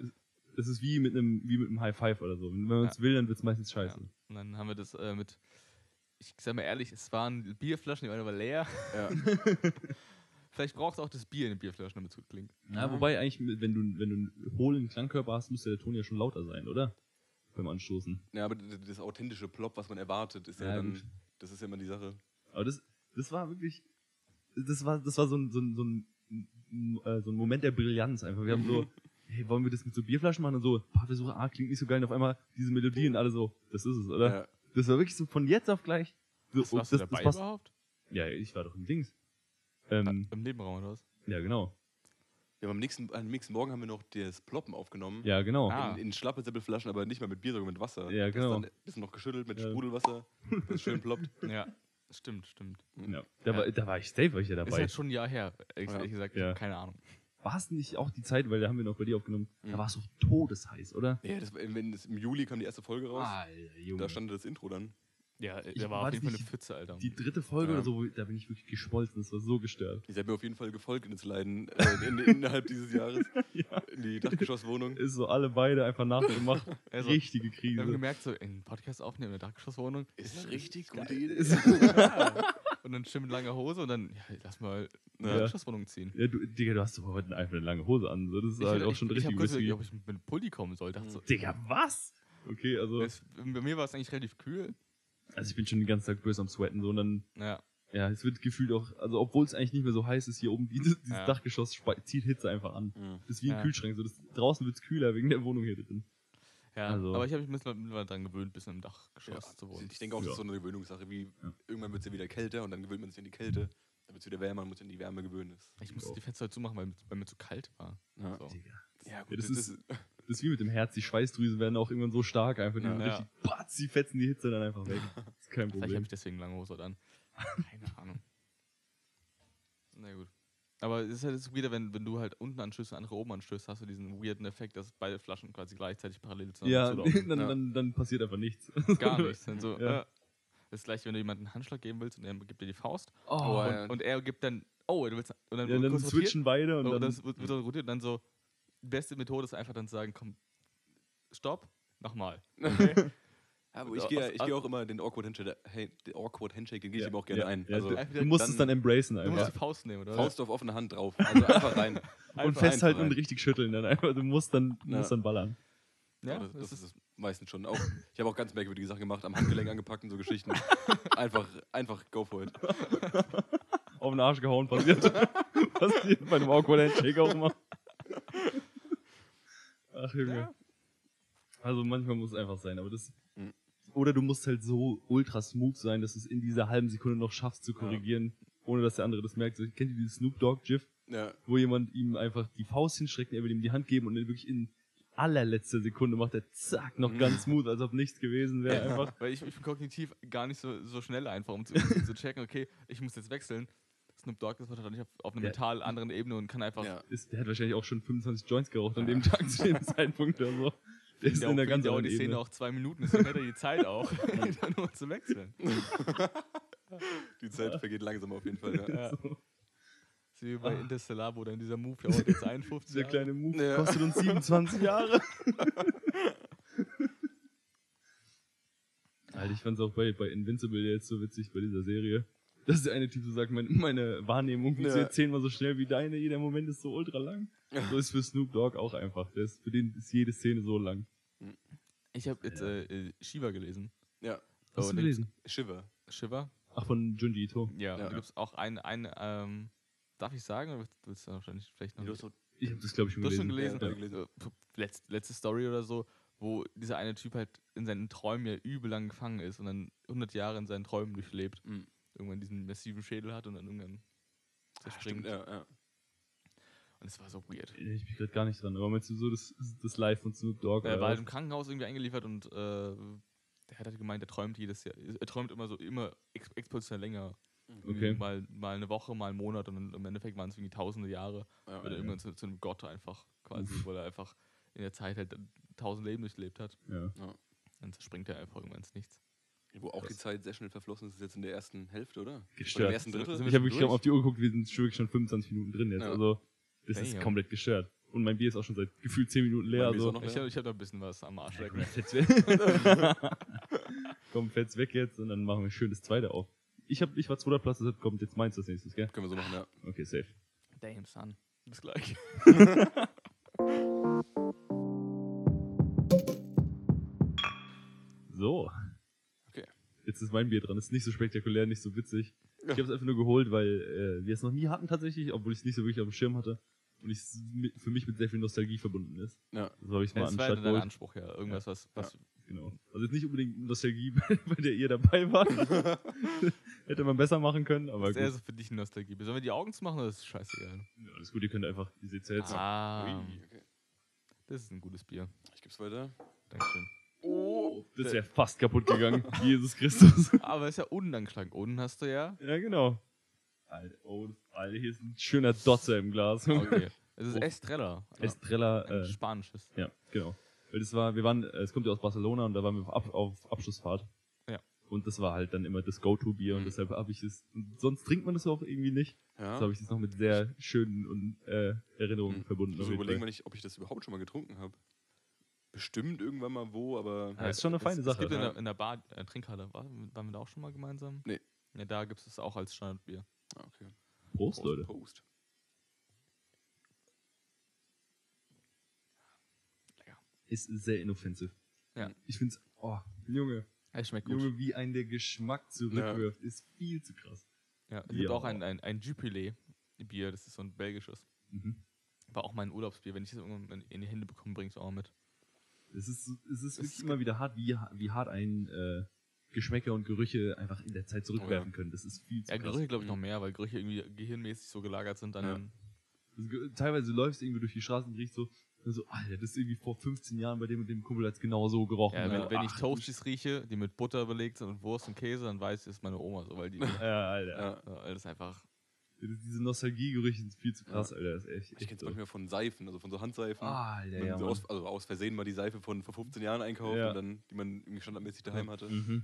Das ist wie mit einem, wie mit einem High Five oder so. Wenn man es will, dann wird es meistens scheiße. Ja. Und dann haben wir das äh, mit, ich sag mal ehrlich, es waren Bierflaschen, die waren aber leer. Ja. Vielleicht braucht es auch das Bier in den Bierflaschen, damit es gut klingt. Ja, wobei eigentlich, wenn du, wenn du einen hohlen Klangkörper hast, müsste der Ton ja schon lauter sein, oder? Beim Anstoßen. ja, aber das authentische Plop, was man erwartet, ist ja, Ja, dann, gut. das ist ja immer die Sache. Aber das, das war wirklich, das war, das war so ein, so ein, so ein, äh, so ein Moment der Brillanz einfach. Wir haben so, hey, wollen wir das mit so Bierflaschen machen und so, paar Versuche, ah, klingt nicht so geil und auf einmal diese Melodien alle so, das ist es, oder? Ja. Das war wirklich so von jetzt auf gleich. So, Was, warst das, du dabei passt- überhaupt? Ja, ich war doch im Dings. Ähm, Im Nebenraum oder was? ja, genau. Ja, am nächsten, am nächsten Morgen haben wir noch das Ploppen aufgenommen. Ja, genau. Ah. In, in schlappe Seppelflaschen, aber nicht mehr mit Bier, sondern mit Wasser. Ja, genau. Das dann ein bisschen noch geschüttelt mit Ja. Sprudelwasser, das schön ploppt. Ja, stimmt, stimmt. Ja. Da, War, da war ich safe, war ich ja Ist dabei. halt schon ein Jahr her, ehrlich, Ja. gesagt. Ja. Keine Ahnung. War es nicht auch die Zeit, weil da haben wir noch bei dir aufgenommen, da Mhm. war es so todesheiß, oder? Ja, das, wenn das, im Juli kam die erste Folge raus. Alter, Junge. Da stand das Intro dann. Ja, Ich- der war war auf das jeden Fall eine nicht Pfütze, Alter. Die dritte Folge Ja. oder so, da bin ich wirklich geschmolzen, das war so gestört. Ich seid mir auf jeden Fall gefolgt ins Leiden äh, in, innerhalb dieses Jahres. Ja. In die Dachgeschosswohnung. Ist so alle beide einfach nachgemacht. Also, Richtige Wir haben Krise. gemerkt, so in Podcast aufnehmen, in der Dachgeschosswohnung. Ist eine richtig gute Idee. Ist- Und dann schön mit langer Hose und dann, ja, lass mal eine Ja. Dachgeschosswohnung ziehen. Ja, du, Digga, du hast doch heute einfach eine lange Hose an. So. Das ist Ich, halt ich, auch schon ich, richtig hab kurz risky. überlegt, ob ich mit Pulli kommen soll. Dachte so, Digga, was? Okay, also. es, bei mir war es eigentlich relativ kühl. Also ich bin schon den ganzen Tag böse am Sweaten, so und dann, Ja. ja, es wird gefühlt auch, also obwohl es eigentlich nicht mehr so heiß ist hier oben, dieses, dieses Ja. Dachgeschoss zieht Hitze einfach an. Mhm. Das ist wie ein Ja. Kühlschrank, so das, draußen wird's kühler wegen der Wohnung hier drin. Ja, Also- aber ich habe mich mittlerweile daran gewöhnt, ein bisschen im Dachgeschoss Ja, zu wohnen. ich denke auch, das ist so eine Gewöhnungssache. Wie Ja. irgendwann wird es ja wieder kälter und dann gewöhnt man sich an die Kälte. Dann wird es wieder wärmer, man muss sich an die Wärme gewöhnen. Das, Ich musste die Fenster halt zumachen, weil, weil mir zu kalt war. ja. So. Digga. ja, Ja, das ist- Das ist wie mit dem Herz, die Schweißdrüsen werden auch irgendwann so stark, einfach die Ja. sind Ja. richtig, batz, die fetzen die Hitze dann einfach weg. Das ist kein Vielleicht habe Problem. ich deswegen lange Hose an. Keine Ahnung. Na gut. Aber es ist halt das wieder, wenn, wenn du halt unten anstößt und andere oben anstößt, hast du diesen weirden Effekt, dass beide Flaschen quasi gleichzeitig parallel Ja, zueinander zulaufen. dann, Ja. dann, dann passiert einfach nichts. Gar nichts. Dann so, Ja. äh, das gleiche, wenn du jemanden einen Handschlag geben willst und er gibt dir die Faust Oh, und, ja. und er gibt dann, oh, du willst, und dann, ja, dann switchen beide und und dann, wird, wird dann rotiert und dann so, beste Methode ist einfach dann sagen, komm, stopp, nochmal. Okay? aber Und ich gehe ich geh auch immer den Awkward Handshake, hey, den Awkward Handshake, den gehe ich Ja, ihm auch gerne ja, ein. Also du, einfach du musst dann- es dann embracen Du musst einfach. die Faust nehmen, oder? Faust auf offene Hand drauf. Also einfach rein. und Einfach festhalten und rein. richtig schütteln dann einfach. Du musst dann, Ja. musst dann ballern. Ja, das, das das ist meistens schon. Auch, ich habe auch ganz merkwürdige Sachen gemacht, am Handgelenk angepackt und so Geschichten. einfach, einfach go for it. Auf den Arsch gehauen passiert. passiert bei einem Awkward Handshake auch immer. Ach Junge. Ja. Also manchmal muss es einfach sein, aber das. Mhm. Oder du musst halt so ultra smooth sein, dass du es in dieser halben Sekunde noch schaffst zu korrigieren, ohne dass der andere das merkt. So, Kennt ihr dieses Snoop Dogg GIF, Ja. wo jemand ihm einfach die Faust hinstreckt und er will ihm die Hand geben und dann wirklich in allerletzter Sekunde macht er zack noch ganz smooth, als ob nichts gewesen wäre. Einfach. Weil ich, ich bin kognitiv gar nicht so, so schnell einfach, um zu, um zu checken, okay, ich muss jetzt wechseln. Snoop Dogg ist wahrscheinlich auf, auf einer Ja. mental anderen Ebene und kann einfach ja. Ist, der hat wahrscheinlich auch schon 25 Joints geraucht an dem Tag zu dem Zeitpunkt oder so. Der ist ja, in der für ihn ganz dauert anderen die Szene Ebene. auch zwei Minuten, deswegen hat er die Zeit auch, dann nur zu wechseln. Die Zeit vergeht langsam auf jeden Fall. Ja. Ja. So, wie bei Interstellar, wo dann dieser Move dauert jetzt 51 dieser Jahre. kleine Move Ja. kostet uns 27 Jahre. Alter, ich fand's auch bei, bei Invincible jetzt so witzig bei dieser Serie. Dass der eine Typ so sagt, mein, meine Wahrnehmung funktioniert Ja. zehnmal so schnell wie deine, jeder Moment ist so ultra lang. So ist für Snoop Dogg auch einfach. Der ist, für den ist jede Szene so lang. Ich habe jetzt äh, äh, Shiva gelesen. ja. Hast Oh, du da gelesen? Shiver. Shiva? Ach, von Junji Ito. Ja, Ja. da gibt es auch ein, ein ähm, darf ich sagen? Oder willst du wahrscheinlich vielleicht noch Du hast Ich habe das, glaube ich, schon Du hast gelesen. schon gelesen? Ja, gelesen. Äh, Letz, letzte Story oder so, wo dieser eine Typ halt in seinen Träumen ja übel lang gefangen ist und dann 100 Jahre in seinen Träumen durchlebt. Mhm. Irgendwann diesen massiven Schädel hat und dann irgendwann Ah, zerspringt. stimmt, ja, ja. Und es war so weird. Ich bin gerade gar nicht dran. Aber meinst du so das, das Live von Snoop Dogg? Er oder war halt im Krankenhaus irgendwie eingeliefert und äh, der hat halt gemeint, er träumt jedes Jahr. Er träumt immer so immer ex exponentiell länger. Irgendwie Okay. Mal, mal eine Woche, mal einen Monat und dann im Endeffekt waren es irgendwie tausende Jahre. ja, Weil er ja. irgendwann zu, zu einem Gott einfach quasi, weil er einfach in der Zeit halt tausend Leben durchlebt hat. Ja. Dann zerspringt er einfach irgendwann ins Nichts. Wo auch die Zeit sehr schnell verflossen ist, ist jetzt in der ersten Hälfte, oder? Oder Gestört. im ersten Drittel? Ich habe wirklich auf die Uhr geguckt, wir sind schon wirklich schon 25 Minuten drin jetzt. Ja. Also, das ist Damn. komplett gestört. Und mein Bier ist auch schon seit gefühlt 10 Minuten leer. Also, noch Ich habe hab noch ein bisschen was am Arsch weg. fetz weg. Komm, fetz weg jetzt und dann machen wir schön das zweite auf. Ich, hab, ich war zweiter Platz, deshalb kommt jetzt meins als nächstes, gell? Können wir so machen, ja. Okay, safe. Damn, son. Bis gleich. So. Jetzt ist mein Bier dran. Ist nicht so spektakulär, nicht so witzig. Ich habe es einfach nur geholt, weil äh, wir es noch nie hatten tatsächlich, obwohl ich es nicht so wirklich auf dem Schirm hatte. Und es mit, für mich mit sehr viel Nostalgie verbunden ist. Ja. So habe ich es mal Das war ja dein. Anspruch, ja. Irgendwas, was, was Genau. Also jetzt nicht unbedingt Nostalgie, bei der ihr dabei wart. Hätte man besser machen können, aber was gut. eher so für dich Nostalgie. Sollen wir die Augen zu machen oder ist das scheißegal? Ja, alles gut, ihr könnt einfach, ihr seht ja jetzt. Ah, okay. das ist ein gutes Bier. Ich geb's weiter. Dankeschön. Oh! Das ja fast kaputt gegangen. Jesus Christus. Aber ist ja unten angeschlagen. Unten hast du ja. ja, genau. Alter, oh, Alter, hier ist ein schöner Dotzer im Glas. Okay. Es ist Oh. Estrella. Estrella, Ein äh, spanisches. ja, genau. Weil das war, wir waren, äh, es kommt ja aus Barcelona und da waren wir auf, auf Abschlussfahrt. Ja. Und das war halt dann immer das Go-To-Bier und Mhm. deshalb habe ich es, und sonst trinkt man das auch irgendwie nicht. Ja. Das habe ich das noch mit sehr schönen und, äh, Erinnerungen Hm. verbunden. Ich überlegen, Fall. wenn ich, ob ich das überhaupt schon mal getrunken habe. Bestimmt irgendwann mal wo, aber. Ja, ist schon eine Es- feine es Sache. gibt in ja. der, in der Bar, äh, Trinkhalle, war, waren wir da auch schon mal gemeinsam? Nee. Ja, da gibt es es auch als Standardbier. Ah, okay. Prost, Leute. Post. Ist sehr inoffensiv. Ja. Ich find's, oh, Junge. Ja, schmeckt gut. Junge, wie ein der Geschmack zurückwirft, ist viel zu krass. Ja, es gibt Ja. auch ein, ein, ein Jupiler Bier, das ist so ein belgisches. Mhm. War auch mein Urlaubsbier. Wenn ich das irgendwann in die Hände bekomme, bringe ich es auch mit. Es ist, es ist wirklich ist immer wieder hart, wie, wie hart ein äh, Geschmäcker und Gerüche einfach in der Zeit zurückwerfen können. Das ist viel zu Ja, krass. Gerüche glaube ich Mhm. noch mehr, weil Gerüche irgendwie gehirnmäßig so gelagert sind. Dann Ja. in- Also, teilweise läufst du irgendwie durch die Straßen und riechst so, so, Alter, das ist irgendwie vor 15 Jahren bei dem und dem Kumpel als genau so gerochen. ja, wenn, wenn ich Toasties rieche, die mit Butter belegt sind und Wurst und Käse, dann weiß ich, das ist meine Oma so, weil die. Ja, Alter. Ja. das einfach. Diese Nostalgiegerüche sind viel zu krass, Alter. Das ist echt, Ich kenne es manchmal von Seifen, also von so Handseifen. Ah, Alter, ja, so aus, also aus Versehen mal die Seife von vor 15 Jahren einkauft Ja. und dann, die man irgendwie standardmäßig daheim hatte. Mhm.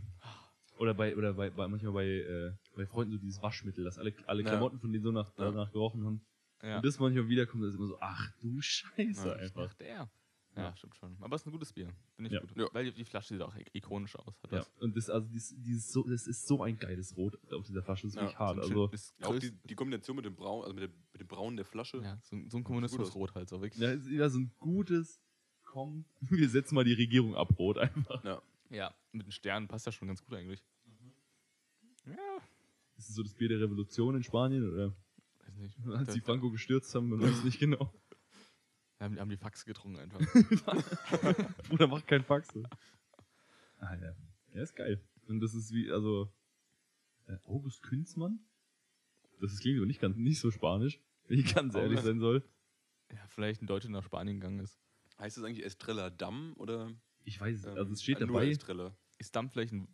Oder bei, oder bei, bei manchmal bei, äh, bei Freunden so dieses Waschmittel, dass alle, alle Ja. Klamotten von denen so nach, Ja. danach gerochen haben. Ja. Und das manchmal wiederkommt, ist immer so, ach du Scheiße Ja, einfach. Ach, der. Ja, stimmt schon. Aber es ist ein gutes Bier. Finde ich Ja. gut. Ja. Weil die, die Flasche sieht auch ik- ikonisch aus. Hat Ja. das. Und das, also dieses, dieses so, das ist so ein geiles Rot auf dieser Flasche, das ist Ja, wirklich hart. Also, schön- ist Auch die, die Kombination mit dem Braun, also mit, der, mit dem Braun der Flasche. ja, so, ein- so ein Kommunismusrot halt. So wirklich. ja, ist wieder so ein gutes, komm, wir setzen mal die Regierung ab, Rot einfach. Ja. Ja, mit den Sternen passt ja schon ganz gut eigentlich. Ja, Ist das so das Bier der Revolution in Spanien oder weiß nicht. als die Franco gestürzt haben, man weiß es nicht genau. Haben, haben die Fax getrunken einfach. Bruder, mach kein Faxe. Alter. Ja, ist geil. Und das ist wie, also, äh, August Künzmann? Das ist, klingt aber nicht, ganz, nicht so spanisch, wenn ich ganz ehrlich sein soll. ja, vielleicht ein Deutscher nach Spanien gegangen ist. Heißt es eigentlich Estrella Damm oder? Ich weiß es, ähm, also es steht nur dabei. Estrella. Ist dann vielleicht ein.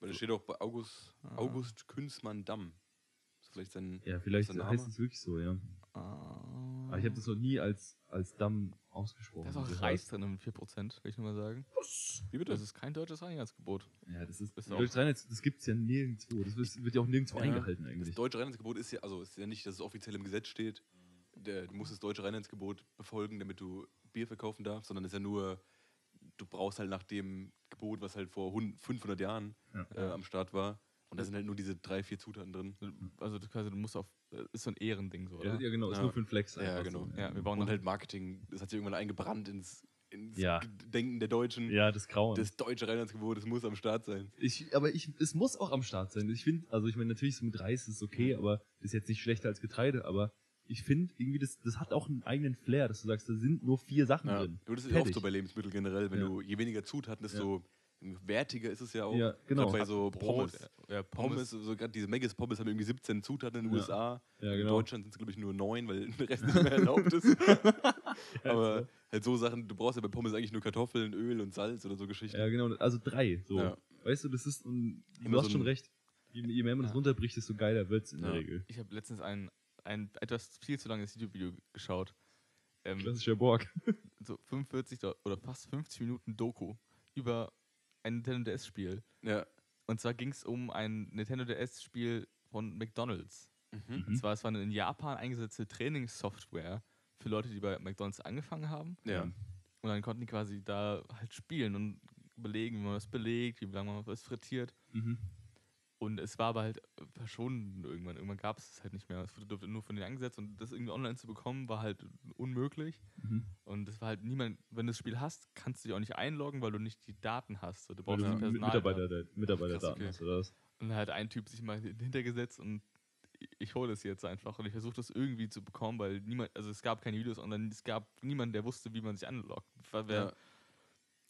Weil da steht auch bei August, Ah. August Künzmann Damm. Ist vielleicht sein. Ja, vielleicht der heißt es wirklich so, ja. Ah, Aber ich habe das noch nie als, als Damm ausgesprochen. Da ist auch. Reis drin mit 4%, will ich nur mal sagen. Wie bitte? Das ist kein deutsches Reinheitsgebot. Ja, das ist, Ist das, auch- Deutsche Reinheits- das gibt's ja nirgendwo. Das wird, wird ja auch nirgendwo Ja, eingehalten Das eigentlich. deutsche Reinheitsgebot ist ja, also ist ja nicht, dass es offiziell im Gesetz steht, der, du musst das deutsche Reinheitsgebot befolgen, damit du Bier verkaufen darfst, sondern es ist ja nur, du brauchst halt nach dem Gebot, was halt vor hund- 500 Jahren Ja. äh, am Start war. Und da sind halt nur diese drei, vier Zutaten drin. Also du, quasi, du musst auf. äh, Ist so ein Ehrending so, oder? Ja, ja, genau, ist Ja. nur für den Flex. Ja, einfach genau. So. Ja, wir bauen Und halt Marketing, das hat sich irgendwann eingebrannt ins, ins Ja. Denken der Deutschen. Ja, das Grauen. Das deutsche Reinheitsgebot, das muss am Start sein. Ich, aber ich, es muss auch am Start sein. Ich finde, also ich meine, natürlich so mit Reis ist es okay, aber ist jetzt nicht schlechter als Getreide, aber ich finde irgendwie, das, das hat auch einen eigenen Flair, dass du sagst, da sind nur vier Sachen Ja. drin. Aber das ist ja oft Fertig. so bei Lebensmitteln generell, wenn Ja. du je weniger Zutaten, desto wertiger ist es ja auch. Ja, genau. Bei so Pommes. Ja, Pommes, so gerade diese Megas Pommes haben irgendwie 17 Zutaten in den Ja. USA. Ja, In genau. Deutschland sind es, glaube ich, nur 9, weil der Rest nicht mehr erlaubt ist. Aber halt so Sachen, du brauchst ja bei Pommes eigentlich nur Kartoffeln, Öl und Salz oder so Geschichten. Ja, genau, also drei. So. Ja. Weißt du, das ist, und du Immer hast so schon ein- recht. Je, je mehr man das runterbricht, desto geiler wird's in der. Regel. Ich habe letztens ein, ein etwas viel zu langes YouTube-Video geschaut. Ähm, Klassischer Borg. so 45 do- oder fast 50 Minuten Doku über ein Nintendo DS-Spiel. Ja. Und zwar ging es um ein Nintendo DS-Spiel von McDonalds. Mhm. Und zwar, es war eine in Japan eingesetzte Trainingssoftware für Leute, die bei McDonalds angefangen haben. Ja. Und dann konnten die quasi da halt spielen und belegen, wie man das belegt, wie lange man was frittiert. Mhm. Und es war aber halt verschwunden irgendwann. Irgendwann gab es es halt nicht mehr. Es wurde durfte nur von denen angesetzt und das irgendwie online zu bekommen, war halt unmöglich. Mhm. Und es war halt niemand, wenn du das Spiel hast, kannst du dich auch nicht einloggen, weil du nicht die Daten hast. So, du brauchst du die mit Personaldaten. Mitarbeiter, Mitarbeiterdaten okay. hast, oder was? Und dann hat ein Typ sich mal hintergesetzt und ich- hole das jetzt einfach und ich versuche das irgendwie zu bekommen, weil niemand, also es gab keine Videos online, es gab niemanden, der wusste, wie man sich anloggt. Wer,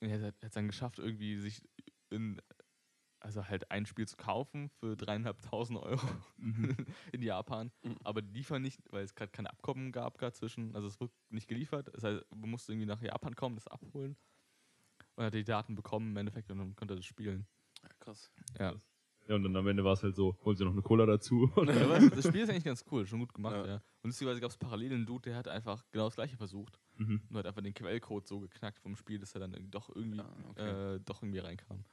Ja. er hat es dann geschafft, irgendwie sich in, also halt ein Spiel zu kaufen für dreieinhalbtausend Euro Mhm. in Japan, Mhm. aber die liefern nicht, weil es gerade keine Abkommen gab gerade zwischen, also es wurde nicht geliefert, das heißt, man musste irgendwie nach Japan kommen, das abholen und hat die Daten bekommen im Endeffekt und dann konnte er das spielen. ja, krass. Ja. Ja, und dann am Ende war es halt so, holen sie noch eine Cola dazu. Ja, das Spiel ist eigentlich ganz cool, schon gut gemacht, Ja. ja. Und lustigerweise gab es parallel einen Dude, der hat einfach genau das gleiche versucht. mhm. Nur hat einfach den Quellcode so geknackt vom Spiel, dass er dann doch irgendwie, Ah, okay. äh, doch irgendwie reinkam.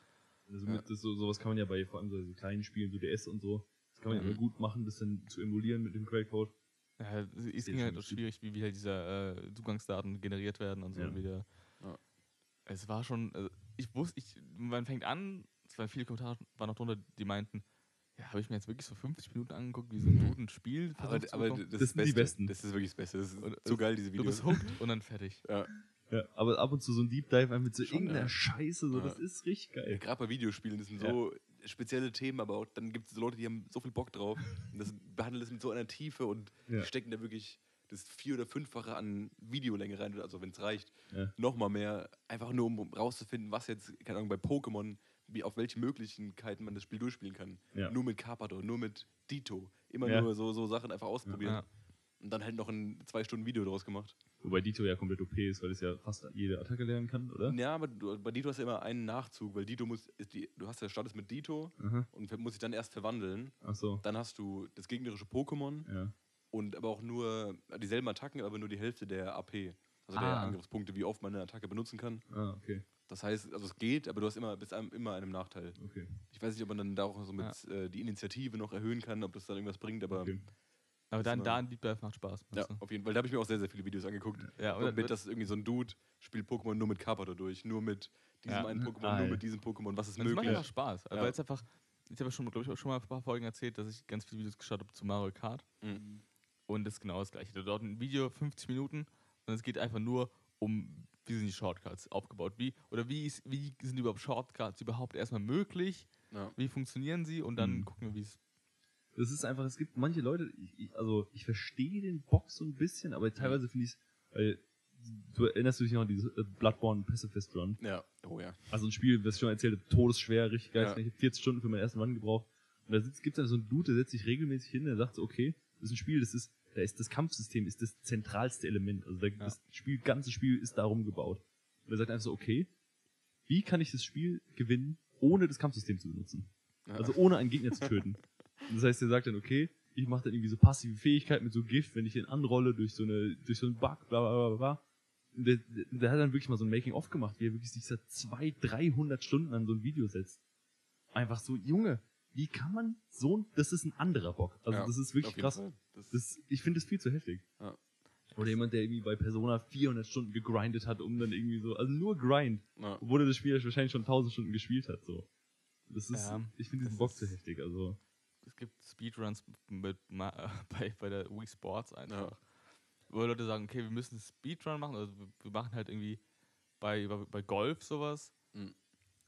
Also Ja. das, so, sowas kann man ja bei vor allem so so kleinen Spielen, so DS und so, das kann man ja Mhm. immer gut machen, das dann zu emulieren mit dem Quellcode. Ja, es ist Sehe ging halt auch schwierig, wie, wie halt diese äh, Zugangsdaten generiert werden und so Ja. wieder. Ja. Es war schon, also ich wusste, ich, man fängt an, es waren viele Kommentare, waren noch drunter, die meinten, ja, habe ich mir jetzt wirklich so 50 Minuten angeguckt, wie so ein Mhm. guten Spiel. Aber, aber das, Das ist sind die Beste. Besten. Das ist wirklich das Beste. Das ist Und so es- geil, diese du Videos. bist hooked und dann fertig. Ja. Ja, aber ab und zu so ein Deep Dive einfach mit so Schon, irgendeiner ja. Scheiße, so, Ja. das ist richtig geil. Gerade bei Videospielen, das sind so spezielle Themen, aber auch dann gibt es Leute, die haben so viel Bock drauf. Und das behandeln es mit so einer Tiefe und die stecken da wirklich das vier- oder fünffache an Videolänge rein, also wenn es reicht. Ja. Nochmal mehr, einfach nur um rauszufinden, was jetzt, keine Ahnung, bei Pokémon, wie auf welche Möglichkeiten man das Spiel durchspielen kann. Nur mit Carpador, nur mit Dito. Immer nur so, so Sachen einfach ausprobieren. Und dann halt noch ein zwei Stunden Video draus gemacht. Wobei Dito ja komplett OP ist, weil es ja fast jede Attacke lernen kann, oder? Ja, aber du, bei Dito hast du immer einen Nachzug, weil Dito muss, ist die, du hast ja startest mit Dito Aha. und muss sich dann erst verwandeln. Ach so. Dann hast du das gegnerische Pokémon Ja. und aber auch nur dieselben Attacken, aber nur die Hälfte der AP. Also der Ah. Angriffspunkte, wie oft man eine Attacke benutzen kann. Ah, okay. Das heißt, also es geht, aber du hast immer, bist einem, immer einem Nachteil. Okay. Ich weiß nicht, ob man dann da auch so mit äh, die Initiative noch erhöhen kann, ob das dann irgendwas bringt, aber okay. Aber dann da ein Deep Dive macht Spaß. ja, du? auf jeden Fall. Da habe ich mir auch sehr, sehr viele Videos angeguckt. Ja, oder- mit, dass irgendwie so ein Dude spielt Pokémon nur mit Carpador durch, nur mit diesem Ja. einen Pokémon, Ah, nur mit diesem Pokémon, was ist Das macht möglich. einfach Spaß. Ja. Weil es einfach, ich habe schon, glaube ich, schon mal ein paar Folgen erzählt, dass ich ganz viele Videos geschaut habe zu Mario Kart. Mhm. Und das ist genau das gleiche. Da dauert ein Video 50 Minuten und es geht einfach nur um, wie sind die Shortcuts aufgebaut, wie oder wie, ist, wie sind überhaupt Shortcuts überhaupt erstmal möglich, Ja. wie funktionieren sie und dann Mhm. gucken wir, wie es. Das ist einfach, es gibt manche Leute, ich, ich, also ich verstehe den Bock so ein bisschen, aber teilweise finde ich es, du erinnerst dich noch an dieses äh, Bloodborne Pacifist Run. ja, oh ja. Also ein Spiel, was ich schon erzählt habe, todesschwer, richtig geil. Ja. Ich habe 40 Stunden für meinen ersten Run gebraucht. Und da gibt es dann so einen Dude, der setzt sich regelmäßig hin, der sagt so, okay, das ist ein Spiel, das ist, da ist das Kampfsystem ist das zentralste Element. Also der, das Spiel, ganze Spiel ist darum gebaut. Und er sagt einfach so, okay, wie kann ich das Spiel gewinnen, ohne das Kampfsystem zu benutzen? Ja. Also ohne einen Gegner zu töten. Und das heißt, er sagt dann, okay, ich mache dann irgendwie so passive Fähigkeit mit so Gift, wenn ich den anrolle durch so eine, durch so einen Bug, bla bla bla bla. Der, der, der hat dann wirklich mal so ein Making-of gemacht, wie er wirklich sich seit 200, 300 Stunden an so ein Video setzt. Einfach so, Junge, wie kann man so, das ist ein anderer Bock. Also Ja, das ist wirklich krass. Das, Das, ich finde das viel zu heftig. Ja. Oder jemand, der irgendwie bei Persona 400 Stunden gegrindet hat, um dann irgendwie so, also nur Grind, ja. obwohl er das Spiel wahrscheinlich schon 1000 Stunden gespielt hat, so. Das ist, Ja, ich finde diesen Bock zu heftig, also. Es gibt Speedruns mit, bei, bei der Wii Sports einfach. Ja. Wo Leute sagen, okay, wir müssen Speedrun machen, also wir- machen halt irgendwie bei, bei, Golf sowas. Mhm.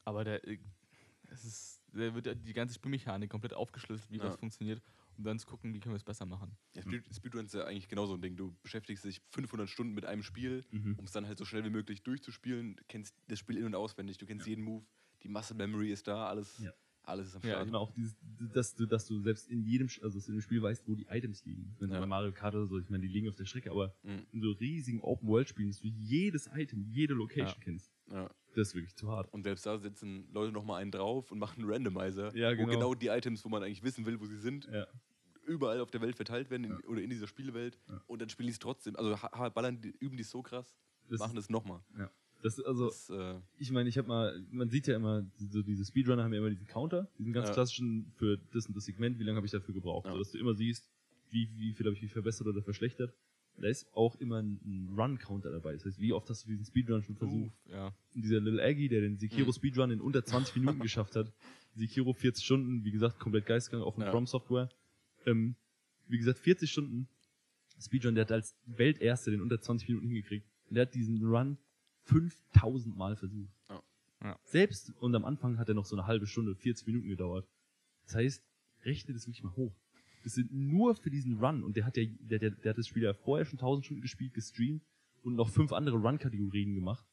Aber der, äh, es ist, der wird ja die ganze Spielmechanik komplett aufgeschlüsselt, wie Ja. das funktioniert, um dann zu gucken, wie können wir es besser machen. Ja, Speed, Speedrun ist ja eigentlich genau so ein Ding. Du beschäftigst dich 500 Stunden mit einem Spiel, Mhm. um es dann halt so schnell wie möglich durchzuspielen. Du kennst das Spiel in- und auswendig, du kennst jeden Move, die Muscle Memory ist da, alles, Ja. Alles ist am Ja, Start. Genau, auch dieses, dass du, dass du selbst in jedem, also dass du in dem Spiel weißt, wo die Items liegen. Wenn du Ja. bei Mario Kart oder so, ich meine, die liegen auf der Strecke, aber Mhm. in so riesigen Open-World-Spielen, dass du jedes Item, jede Location Ja. kennst. Ja. Das ist wirklich zu hart. Und selbst da setzen Leute nochmal einen drauf und machen einen Randomizer, Ja, wo genau. genau die Items, wo man eigentlich wissen will, wo sie sind, Ja. überall auf der Welt verteilt werden in, Ja. oder in dieser Spielewelt. Ja. Und dann spielen die es trotzdem. Also ballern, die, üben die so krass, Das machen das nochmal. ja. Das, ist also, Das, äh, ich meine, ich habe mal, man sieht ja immer, so diese Speedrunner haben ja immer diesen Counter, diesen ganz Ja. klassischen für das und das Segment, wie lange habe ich dafür gebraucht, Ja. so, dass du immer siehst, wie, wie viel habe ich mich verbessert oder verschlechtert. Da ist auch immer ein, Run-Counter dabei. Das heißt, wie oft hast du diesen Speedrun schon versucht? Uff, ja. Und dieser Little Aggie, der den Sekiro Mhm. Speedrun in unter 20 Minuten geschafft hat. Sekiro 40 Stunden, wie gesagt, komplett geistgegangen, auch von Ja. From Software. Ähm, wie gesagt, 40 Stunden Speedrun, der hat als Welterster den unter 20 Minuten hingekriegt. Und der hat diesen Run 5000 Mal versucht. Ja. Ja. Selbst, und am Anfang hat er noch so eine halbe Stunde, 40 Minuten gedauert. Das heißt, rechne das wirklich mal hoch. Das sind nur für diesen Run, und der hat ja, der, der, der hat das Spiel ja vorher schon 1000 Stunden gespielt, gestreamt und noch fünf andere Run-Kategorien gemacht.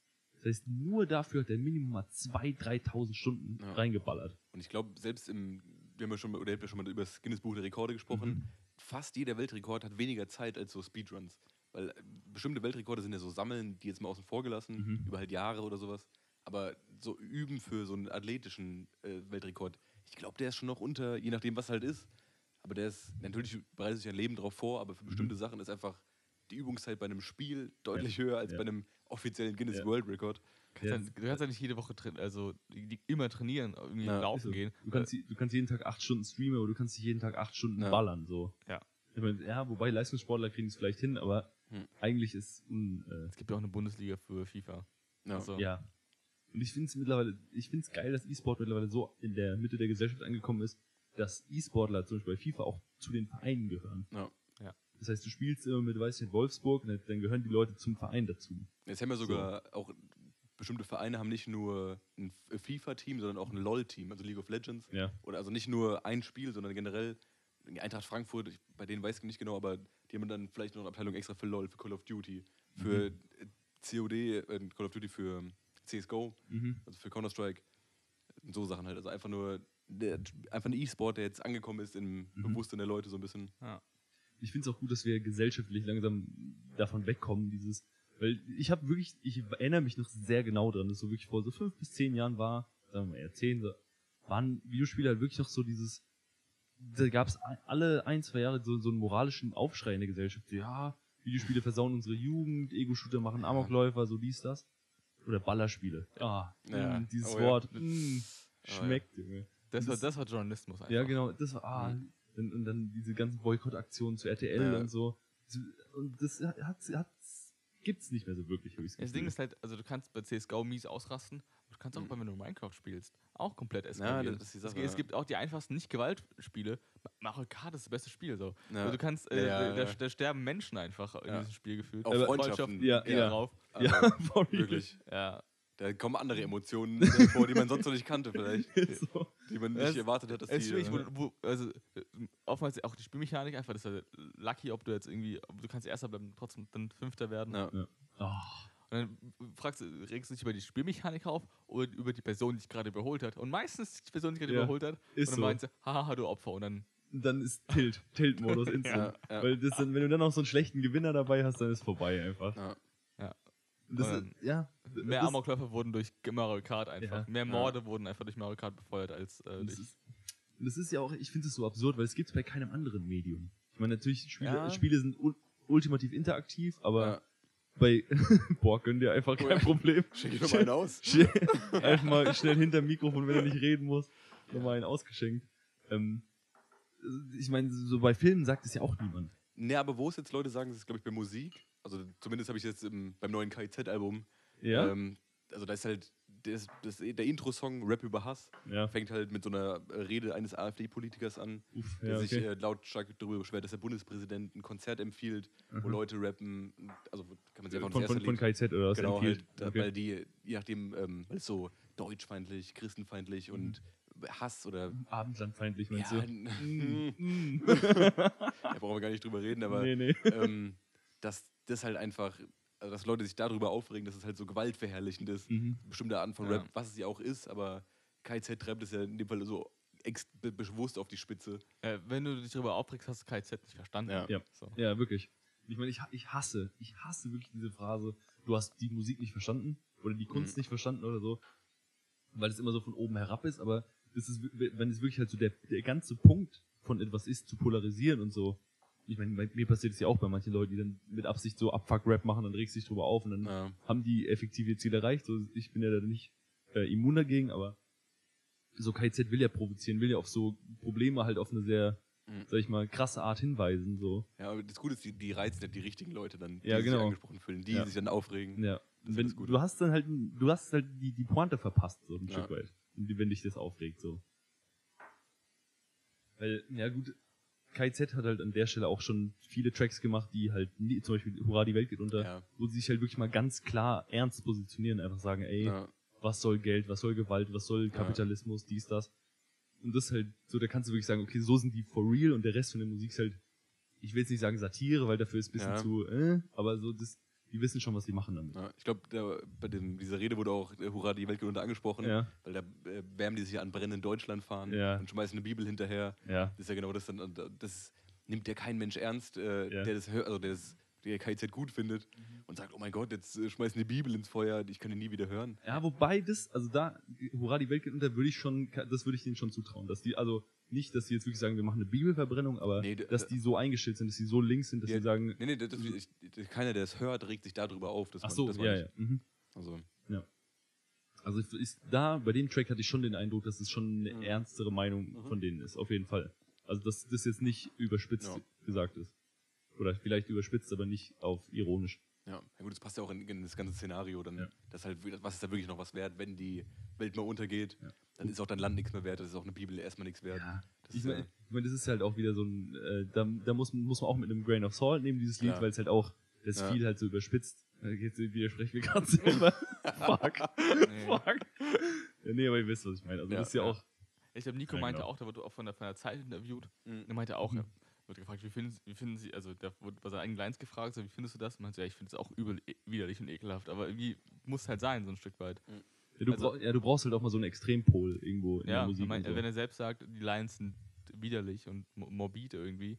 Das heißt, nur dafür hat er Minimum mal 2.000, 3.000 Stunden Ja. reingeballert. Und ich glaube, selbst im, wir haben ja schon, mal- oder ihr habt ja schon mal über das Guinness Buch der Rekorde gesprochen, Mhm. fast jeder Weltrekord hat weniger Zeit als so Speedruns. Weil äh, bestimmte Weltrekorde sind ja so Sammeln, die jetzt mal außen vor gelassen, Mhm. über halt Jahre oder sowas. Aber so üben für so einen athletischen äh, Weltrekord, ich glaube, der ist schon noch unter, je nachdem, was halt ist. Aber der ist, natürlich bereitet sich ein Leben drauf vor, aber für bestimmte Sachen ist einfach die Übungszeit bei einem Spiel deutlich höher als Ja. bei einem offiziellen Guinness Ja. World Record. Ja. Dann, du kannst ja nicht jede Woche train also die, die immer trainieren, irgendwie Ja, laufen so. gehen. Du kannst, du kannst jeden Tag acht Stunden streamen, aber du kannst nicht jeden Tag acht Stunden Ja. ballern. So. Ja. Ich meine, ja, wobei Leistungssportler kriegen es vielleicht hin, aber Hm. eigentlich ist un, äh, es gibt ja auch eine Bundesliga für FIFA. Ja. Also, ja. Und ich finde es mittlerweile, ich finde es geil, dass E-Sport mittlerweile so in der Mitte der Gesellschaft angekommen ist, dass E-Sportler zum Beispiel bei FIFA auch zu den Vereinen gehören. Ja. Ja. Das heißt, du spielst immer mit, weiß nicht, Wolfsburg, und dann gehören die Leute zum Verein dazu. Jetzt haben wir sogar auch bestimmte Vereine haben nicht nur ein FIFA-Team, sondern auch ein LOL-Team, also League of Legends. Ja. Oder also nicht nur ein Spiel, sondern generell Eintracht Frankfurt, ich, bei denen weiß ich nicht genau, aber die haben dann vielleicht noch eine Abteilung extra für LOL, für Call of Duty, für Mhm. äh, COD, äh, Call of Duty für CSGO, Mhm. also für Counter-Strike. So Sachen halt. Also einfach nur der, einfach ein E-Sport, der jetzt angekommen ist im Mhm. Bewusstsein der Leute so ein bisschen. Ja. ich finde es auch gut, dass wir gesellschaftlich langsam davon wegkommen, dieses, weil ich habe wirklich, ich erinnere mich noch sehr genau dran, dass so wirklich vor so fünf bis zehn Jahren war, sagen wir eher zehn, so, waren Videospiele halt wirklich noch so dieses, da gab es alle ein, zwei Jahre so, so einen moralischen Aufschrei in der Gesellschaft, ja, Videospiele versauen unsere Jugend, Ego-Shooter machen Amokläufer, so dies, das. Oder Ballerspiele. Ah, Ja. mh, dieses Oh ja. Wort, mh, ja. schmeckt, Junge. Das, war, Das- war Journalismus einfach. Ja, genau, das war, ah, Mhm. und, und dann diese ganzen Boykottaktionen zu RTL und so. Und das hat, hat, gibt's nicht mehr so wirklich, habe ich Das Ding ist halt, also du kannst bei CSGO mies ausrasten, du kannst auch, Mhm. wenn du Minecraft spielst, auch komplett Ja, eskalieren. das ist die es, Sache, gibt- es ja. gibt auch die einfachsten Nicht-Gewalt-Spiele. Mario Kart ist das beste Spiel. So. Ja. Also du kannst, äh, Ja, ja, da, ja. da sterben Menschen einfach in Ja. diesem Spiel gefühlt. Auch Aber Freundschaften. Ja, ja. drauf. Ja, wirklich. Ja. Da kommen andere Emotionen äh, vor, die man sonst noch nicht kannte, vielleicht. so. Die man Das- nicht erwartet hat, dass Es ist die. schwierig, äh, wo, wo, also äh, oftmals auch die Spielmechanik einfach, das ist halt lucky, ob du jetzt irgendwie, ob du kannst Erster bleiben, trotzdem dann Fünfter werden. ja. Oh, Und dann fragst du, regst du dich über die Spielmechanik auf oder über die Person, die dich gerade überholt hat. Und meistens die Person, die dich gerade Ja, überholt hat. ist und dann so. meinst du, haha, du Opfer. Und dann, dann ist Tilt, Tilt-Modus instant. Ja, ja. Weil das dann, wenn du dann noch so einen schlechten Gewinner dabei hast, dann ist vorbei einfach. Ja. Das Ähm, ja. mehr das, Amokläufer wurden durch Mario Kart einfach. Ja. Mehr Ja. Morde wurden einfach durch Mario Kart befeuert als äh, das ist, das ist ja auch, ich finde es so absurd, weil es gibt es bei keinem anderen Medium. Ich meine, natürlich, Spiele, Ja. Spiele sind ul ultimativ interaktiv, aber Ja. bei, boah, gönn dir einfach kein Problem. Schick ich nochmal einen aus. Einfach mal schnell hinterm Mikrofon, wenn er nicht reden muss, nochmal einen ausgeschenkt. Ähm, ich meine, so bei Filmen sagt es ja auch niemand. Ne, aber wo es jetzt Leute sagen, das ist, glaube ich, bei Musik. Also zumindest habe ich jetzt im, beim neuen KIZ-Album. Ja? Ähm, also da ist halt das, das, der Intro-Song Rap über Hass ja. fängt halt mit so einer Rede eines AfD-Politikers an, Uff, der ja, sich okay. äh, lautstark darüber beschwert, dass der Bundespräsident ein Konzert empfiehlt, wo Mhm. Leute rappen. Also kann man sich einfach von, von, von KZ oder was Genau, empfiehlt. halt, da- okay. weil die, je nachdem, ähm, weil es so deutschfeindlich, christenfeindlich und Hass oder. Abendlandfeindlich, meinst Ja, du? da brauchen wir gar nicht drüber reden, aber nee, nee. ähm, dass das halt einfach, also dass Leute sich darüber aufregen, dass es halt so gewaltverherrlichend ist. Mhm. Bestimmte Arten von Ja. Rap, was es ja auch ist, aber KZ treibt es ja in dem Fall so bewusst auf die Spitze. Äh, wenn du dich darüber aufregst, hast du KZ nicht verstanden. Ja. Ja. So. Ja, wirklich. Ich meine, ich, ich hasse, ich hasse wirklich diese Phrase, du hast die Musik nicht verstanden oder die Kunst Mhm. nicht verstanden oder so, weil es immer so von oben herab ist, aber das ist, wenn es wirklich halt so der, der ganze Punkt von etwas ist, zu polarisieren und so. Ich meine, mir passiert es ja auch bei manchen Leuten, die dann mit Absicht so Abfuck-Rap machen, dann regst du dich drüber auf und dann Ja. haben die effektiv ihr Ziel erreicht. So, ich bin ja da nicht äh, immun dagegen, aber so KZ will ja provozieren, will ja auf so Probleme halt auf eine sehr, Mhm. sag ich mal, krasse Art hinweisen. So. ja, aber das Gute ist, die, die reizen ja die richtigen Leute dann, die Ja, sich genau. angesprochen fühlen, die Ja. sich dann aufregen. Ja. Und wenn, du hast dann halt, du hast halt die, die Pointe verpasst, so ein. Stück weit. Und Wenn dich das aufregt, so. Weil, ja gut, KZ hat halt an der Stelle auch schon viele Tracks gemacht, die halt, nie, zum Beispiel Hurra, die Welt geht unter, Ja. wo sie sich halt wirklich mal ganz klar ernst positionieren, einfach sagen, ey, Ja. was soll Geld, was soll Gewalt, was soll Kapitalismus, dies, das. Und das halt, so, da kannst du wirklich sagen, okay, so sind die for real und der Rest von der Musik ist halt, ich will jetzt nicht sagen Satire, weil dafür ist ein bisschen zu, äh, aber so, das, die wissen schon, was die machen damit. Ja, ich glaube, bei dem, dieser Rede wurde auch äh, Hurra, die Welt geht unter angesprochen, Ja. weil da äh, wärmen die sich an brennenden Deutschland fahren Ja. und schmeißen eine Bibel hinterher. Das ist ja genau das, dann, und das nimmt ja kein Mensch ernst, äh, der das hört, also der, das, der KZ gut findet Mhm. und sagt, oh mein Gott, jetzt äh, schmeißen die Bibel ins Feuer, ich kann die nie wieder hören. Ja, wobei das, also da, Hurra, die Welt geht unter, würde ich schon, das würde ich denen schon zutrauen, dass die, also nicht, dass die jetzt wirklich sagen, wir machen eine Bibelverbrennung, aber Nee, dass die so eingestellt sind, dass die so links sind, dass Ja, sie sagen, Nee, nee, das, ich, keiner, der es hört, regt sich darüber auf. Dass ach man, so, das ja, nicht- ja. Mhm. Also, Also ich, ich, da, bei dem Track hatte ich schon den Eindruck, dass es schon eine Mhm. ernstere Meinung Mhm. von denen ist, auf jeden Fall. Also dass das jetzt nicht überspitzt Ja. gesagt ist. Oder vielleicht überspitzt, aber nicht auf ironisch. ja. ja gut, das passt ja auch in, in das ganze Szenario dann. Ja. Das halt, was ist da wirklich noch was wert, wenn die Welt mal untergeht? Ja. dann ist auch dein Land nichts mehr wert, das ist auch eine Bibel erstmal nichts wert. Ja. Das Ich ist, meine, äh, ich mein, das ist halt auch wieder so ein, äh, da, da muss, muss man auch mit einem Grain of Salt nehmen, dieses Lied, Ja. weil es halt auch das Ja. viel halt so überspitzt. Da geht's, widersprechen wir gerade selber. Fuck. Nee. Fuck. Ja, nee, aber ihr wisst, was ich meine. Also Ja, das ist ja, auch. Ich glaube, Nico meinte auch, da wurde auch von der, von der Zeit interviewt. Mhm. Er meinte auch, er wurde gefragt, wie finden, Sie- wie finden Sie, also der wurde bei seinen eigenen Lines gefragt, so, wie findest du das? Und meinte, ja, ich finde es auch übel, e widerlich und ekelhaft, aber irgendwie muss halt sein, so ein Stück weit. Ja du, Also- brauch, ja, du brauchst halt auch mal so einen Extrempol irgendwo in Ja, der Musik. und so. wenn er selbst sagt, die Lines sind widerlich und mo- morbid irgendwie.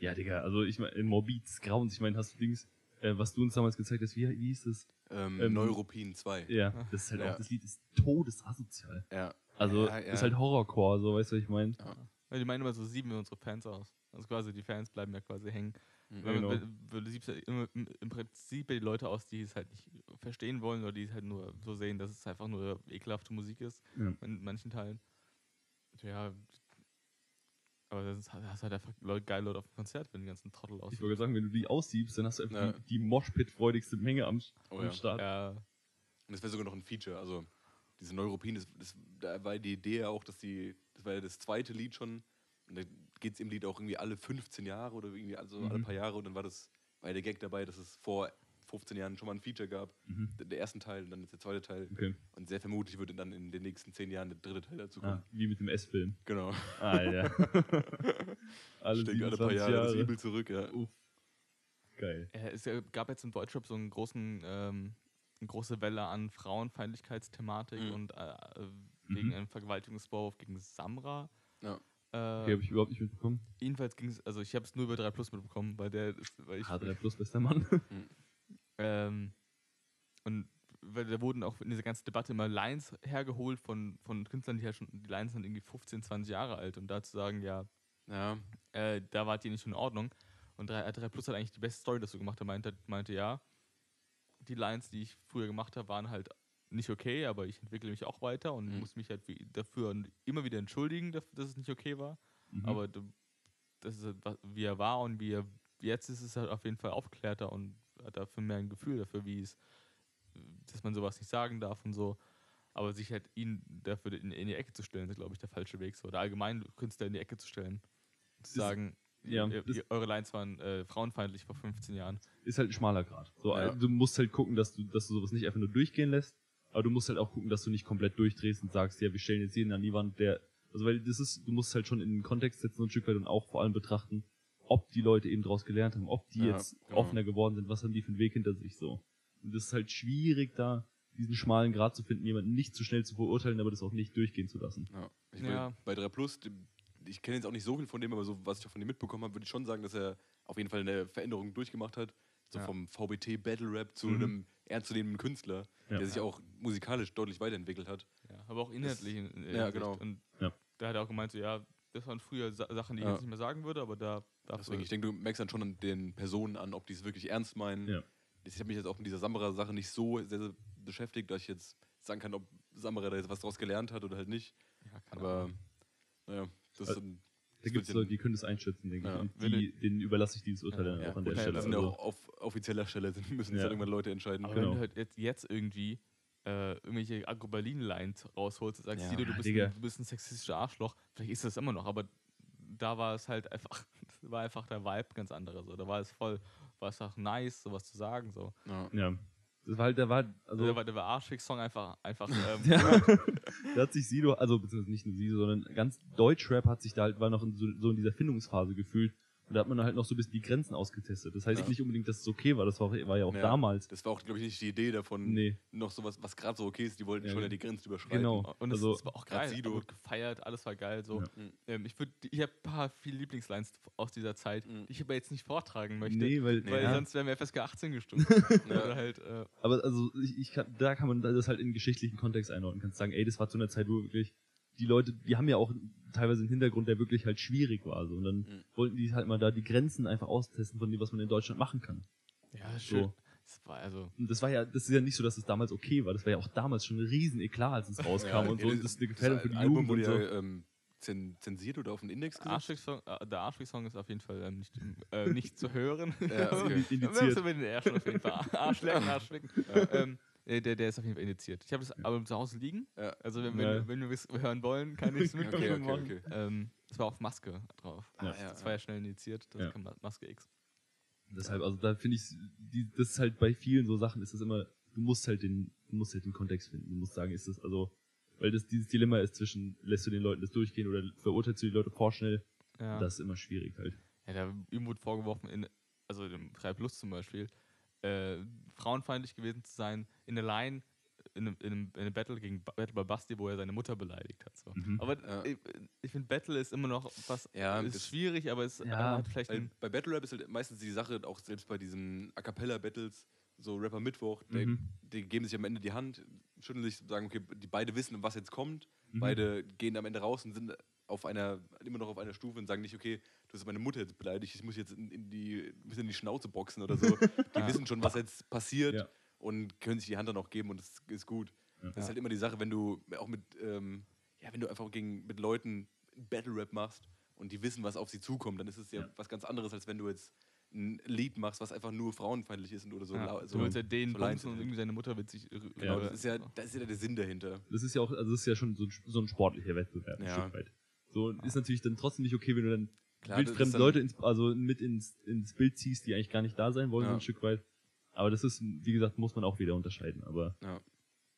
ja, Digga, also ich meine, in Morbids Grauens, ich meine, hast du Dings, äh, was du uns damals gezeigt hast, wie, wie hieß das? ähm, ähm, Neuropin 2. Ja, das ist halt Ja. auch, das Lied ist todesasozial. Ja. Also, Ja, ja. ist halt Horrorcore, so, weißt du, was ich meine? Ja, die meinen immer, so sieben wir unsere Fans aus. Also quasi, die Fans bleiben ja quasi hängen. Mhm. Weil, Genau. weil, weil du siebst ja immer, im, im Prinzip die Leute aus, die es halt nicht verstehen wollen oder die es halt nur so sehen, dass es einfach nur ekelhafte Musik ist. Ja. In manchen Teilen. Ja. Aber das ist, das ist halt einfach Leute, geile Leute auf dem Konzert, wenn die ganzen Trottel Ich aussehen. wollte sagen, wenn du die aussiebst, dann hast du einfach Ja. die, die Moshpit-freudigste Menge am, Oh am ja. Start. Ja, Und das wäre sogar noch ein Feature. Also, diese Neuropin, das, das, da war die Idee ja auch, dass die, das war ja das zweite Lied schon. Und da geht es im Lied auch irgendwie alle 15 Jahre oder irgendwie also alle Mhm. paar Jahre. Und dann war das, war ja der Gag dabei, dass es vor 15 Jahren schon mal ein Feature gab. Mhm. Der, der ersten Teil und dann ist der zweite Teil. Okay. Und sehr vermutlich würde dann in den nächsten 10 Jahren der dritte Teil dazu Ah, kommen. wie mit dem S-Film. Genau. Ah, ja. alle Ich denke, alle 27 paar Jahre, Jahre. das übel zurück, ja. Uff. Geil. Es gab jetzt im Deutschrap so einen großen, ähm, eine große Welle an Frauenfeindlichkeitsthematik Mhm. und äh, wegen einem Vergewaltigungsvorwurf gegen Samra. Ja. Äh, Okay, habe ich überhaupt nicht mitbekommen. jedenfalls ging es, also ich habe es nur über 3 Plus mitbekommen, weil der ist, weil ich, H3 Plus, bester Mann. ähm, und weil da wurden auch in dieser ganzen Debatte immer Lines hergeholt von, von Künstlern, die ja schon, die Lines sind irgendwie 15, 20 Jahre alt und da zu sagen, ja, Ja. äh, da wart ihr nicht in Ordnung. Und 3, 3 Plus hat eigentlich die beste Story dazu gemacht. Er meinte, meinte ja, die Lines, die ich früher gemacht habe, waren halt nicht okay, aber ich entwickle mich auch weiter und Mhm. muss mich halt dafür immer wieder entschuldigen, dass es nicht okay war. Mhm. Aber das ist halt, wie er war und wie er jetzt ist, ist er auf jeden Fall aufgeklärter und hat dafür mehr ein Gefühl dafür, wie es, dass man sowas nicht sagen darf und so. Aber sich halt ihn dafür in, in die Ecke zu stellen, ist, glaube ich, der falsche Weg. So. Oder allgemein Künstler in die Ecke zu stellen. Zu sagen, ja, eure Lines waren äh, frauenfeindlich vor 15 Jahren. ist halt ein schmaler Grad. So, Ja. äh, Du musst halt gucken, dass du, dass du sowas nicht einfach nur durchgehen lässt, aber du musst halt auch gucken, dass du nicht komplett durchdrehst und sagst, ja, wir stellen jetzt jeden an die Wand, der. Also weil das ist, du musst halt schon in den Kontext setzen und ein Stück weit und auch vor allem betrachten, ob die Leute eben daraus gelernt haben, ob die Ja, jetzt genau. offener geworden sind, was haben die für einen Weg hinter sich so. Und das ist halt schwierig, da diesen schmalen Grad zu finden, jemanden nicht zu schnell zu verurteilen, aber das auch nicht durchgehen zu lassen. Ja. Ich Ja. Will, bei 3 Plus, ich kenne jetzt auch nicht so viel von dem, aber so, was ich auch von dem mitbekommen habe, würde ich schon sagen, dass er auf jeden Fall eine Veränderung durchgemacht hat. So Ja. vom VBT Battle Rap zu Mhm. einem ernstzunehmenden Künstler, Ja. der sich auch musikalisch deutlich weiterentwickelt hat. Ja, aber auch inhaltlich. in- in ja, genau. Und Ja. da hat er auch gemeint, so, ja, das waren früher Sa Sachen, die ich jetzt nicht mehr sagen würde, aber da Deswegen, ich denke, du merkst dann schon an den Personen an, ob die es wirklich ernst meinen. Ja. Ich habe mich jetzt auch mit dieser Samra-Sache nicht so sehr, sehr beschäftigt, dass ich jetzt sagen kann, ob Samra da jetzt was draus gelernt hat oder halt nicht. ja, keine Aber Ahnung. naja, das ist ein Da gibt es Leute, die können das einschätzen, denke Ja. ich. Und die, denen überlasse ich dieses Urteil Ja, dann ja, auch an der Stelle. das sind ja Also, auch auf offizieller Stelle, sind, müssen es Ja. halt irgendwann Leute entscheiden. Aber genau. wenn du halt jetzt, jetzt irgendwie äh, irgendwelche Agro-Berlin-Lines rausholst und sagst, Ja, Sido, du bist, ein, du bist ein sexistischer Arschloch, vielleicht ist das immer noch, aber da war es halt einfach, war einfach der Vibe ganz anderer. So. Da war es voll, war es auch nice, sowas zu sagen. So. Ja. ja. Das war halt, der war, also, Also, der war der war Arschfix-Song einfach, einfach ähm, Ja. da hat sich Sido, also beziehungsweise nicht nur Sido, sondern ganz Deutschrap hat sich da halt, war noch in so, so in dieser Findungsphase gefühlt. Und da hat man halt noch so ein bisschen die Grenzen ausgetestet. Das heißt Ja. nicht unbedingt, dass es okay war, das war, war ja auch Ja. damals. Das war auch, glaube ich, nicht die Idee davon, Nee, noch sowas, was gerade so okay ist. Die wollten Ja, schon ja. die Grenzen überschreiten. genau. Und es, also, es war auch grad geil. Sido. Er wurde gefeiert, alles war geil. So. Ja. Mhm. Ähm, ich würd- ich habe ein paar viele Lieblingslines aus dieser Zeit, Mhm. die ich aber jetzt nicht vortragen möchte. nee, weil, Weil sonst wären wir FSK 18 gestimmt. Halt, äh, aber also ich, ich kann, da kann man das halt in den geschichtlichen Kontext einordnen. Kannst sagen, ey, das war zu einer Zeit, wo wirklich die Leute, die haben ja auch teilweise einen Hintergrund, der wirklich halt schwierig war. So. Und dann Mhm. wollten die halt mal da die Grenzen einfach austesten von dem, was man in Deutschland machen kann. ja, schön. So. Das war also. Und das war ja, das ist ja nicht so, dass es damals okay war. Das war ja auch damals schon ein riesen Eklat, als es rauskam und so. Und das ist eine Gefährdung für die Album Jugend wurde und so. ja ähm, zen zensiert oder auf den Index gesetzt. Äh, der Arschfix-Song ist auf jeden Fall ähm, nicht, äh, nicht zu hören. Ja, okay. Wir Indiziert. müssen mit den Ärschen auf jeden Fall. Arschlecken, Arschlecken. ähm, Äh, Der, der ist auf jeden Fall indiziert. Ich habe das Album zu Hause liegen. Ja. Also wenn, wenn, wenn wir es hören wollen, kann ich es mit Okay, okay, okay. Ähm, es war auf Maske drauf. Ja. Ah, ja, Das war ja schnell indiziert. Das Ja. kam Maske X. Deshalb, also da finde ich, die, das ist halt bei vielen so Sachen, ist das immer, du musst halt den, du musst halt den Kontext finden. Du musst sagen, ist das, also, weil das dieses Dilemma ist zwischen, lässt du den Leuten das durchgehen oder verurteilst du die Leute vorschnell, Ja. das ist immer schwierig halt. Ja, da ihm wurde vorgeworfen, in, also im 3 Plus zum Beispiel, äh, frauenfeindlich gewesen zu sein, in der Line, in einem, in einem, in einem Battle gegen Ba- Battle bei Basti, wo er seine Mutter beleidigt hat. So. Mhm. Aber Ja. ich, ich finde, Battle ist immer noch was, Ja, ist das- schwierig, aber es Ja, hat vielleicht Weil bei Battle Rap ist halt meistens die Sache, auch selbst bei diesen A Cappella Battles, so Rapper Mittwoch, die, Mhm. die geben sich am Ende die Hand, schütteln sich, sagen, okay, die beide wissen, was jetzt kommt. Mhm. Beide gehen am Ende raus und sind auf einer, immer noch auf einer Stufe und sagen nicht, okay, du hast meine Mutter jetzt beleidigt, ich muss jetzt in, in die, ein bisschen in die Schnauze boxen oder so. Die Ja. wissen schon, was jetzt passiert Ja. und können sich die Hand dann auch geben und das ist gut. Ja. Das ist halt immer die Sache, wenn du auch mit, ähm, ja, wenn du einfach gegen, mit Leuten Battle Rap machst und die wissen, was auf sie zukommt, dann ist es ja, Ja. was ganz anderes, als wenn du jetzt ein Lied machst, was einfach nur frauenfeindlich ist und oder so. ja, so du willst ja den so und irgendwie seine Mutter witzig. Genau, das ist ja, das ist ja der Sinn dahinter. Das ist ja auch, also das ist ja schon so ein, so ein sportlicher Wettbewerb, ein Ja. Stück weit. So, und ist natürlich dann trotzdem nicht okay, wenn du dann Klar, wildfremde Leute ins, also mit ins, ins Bild ziehst, die eigentlich gar nicht da sein wollen, so Ja. ein Stück weit. Aber das ist, wie gesagt, muss man auch wieder unterscheiden. Aber Ja.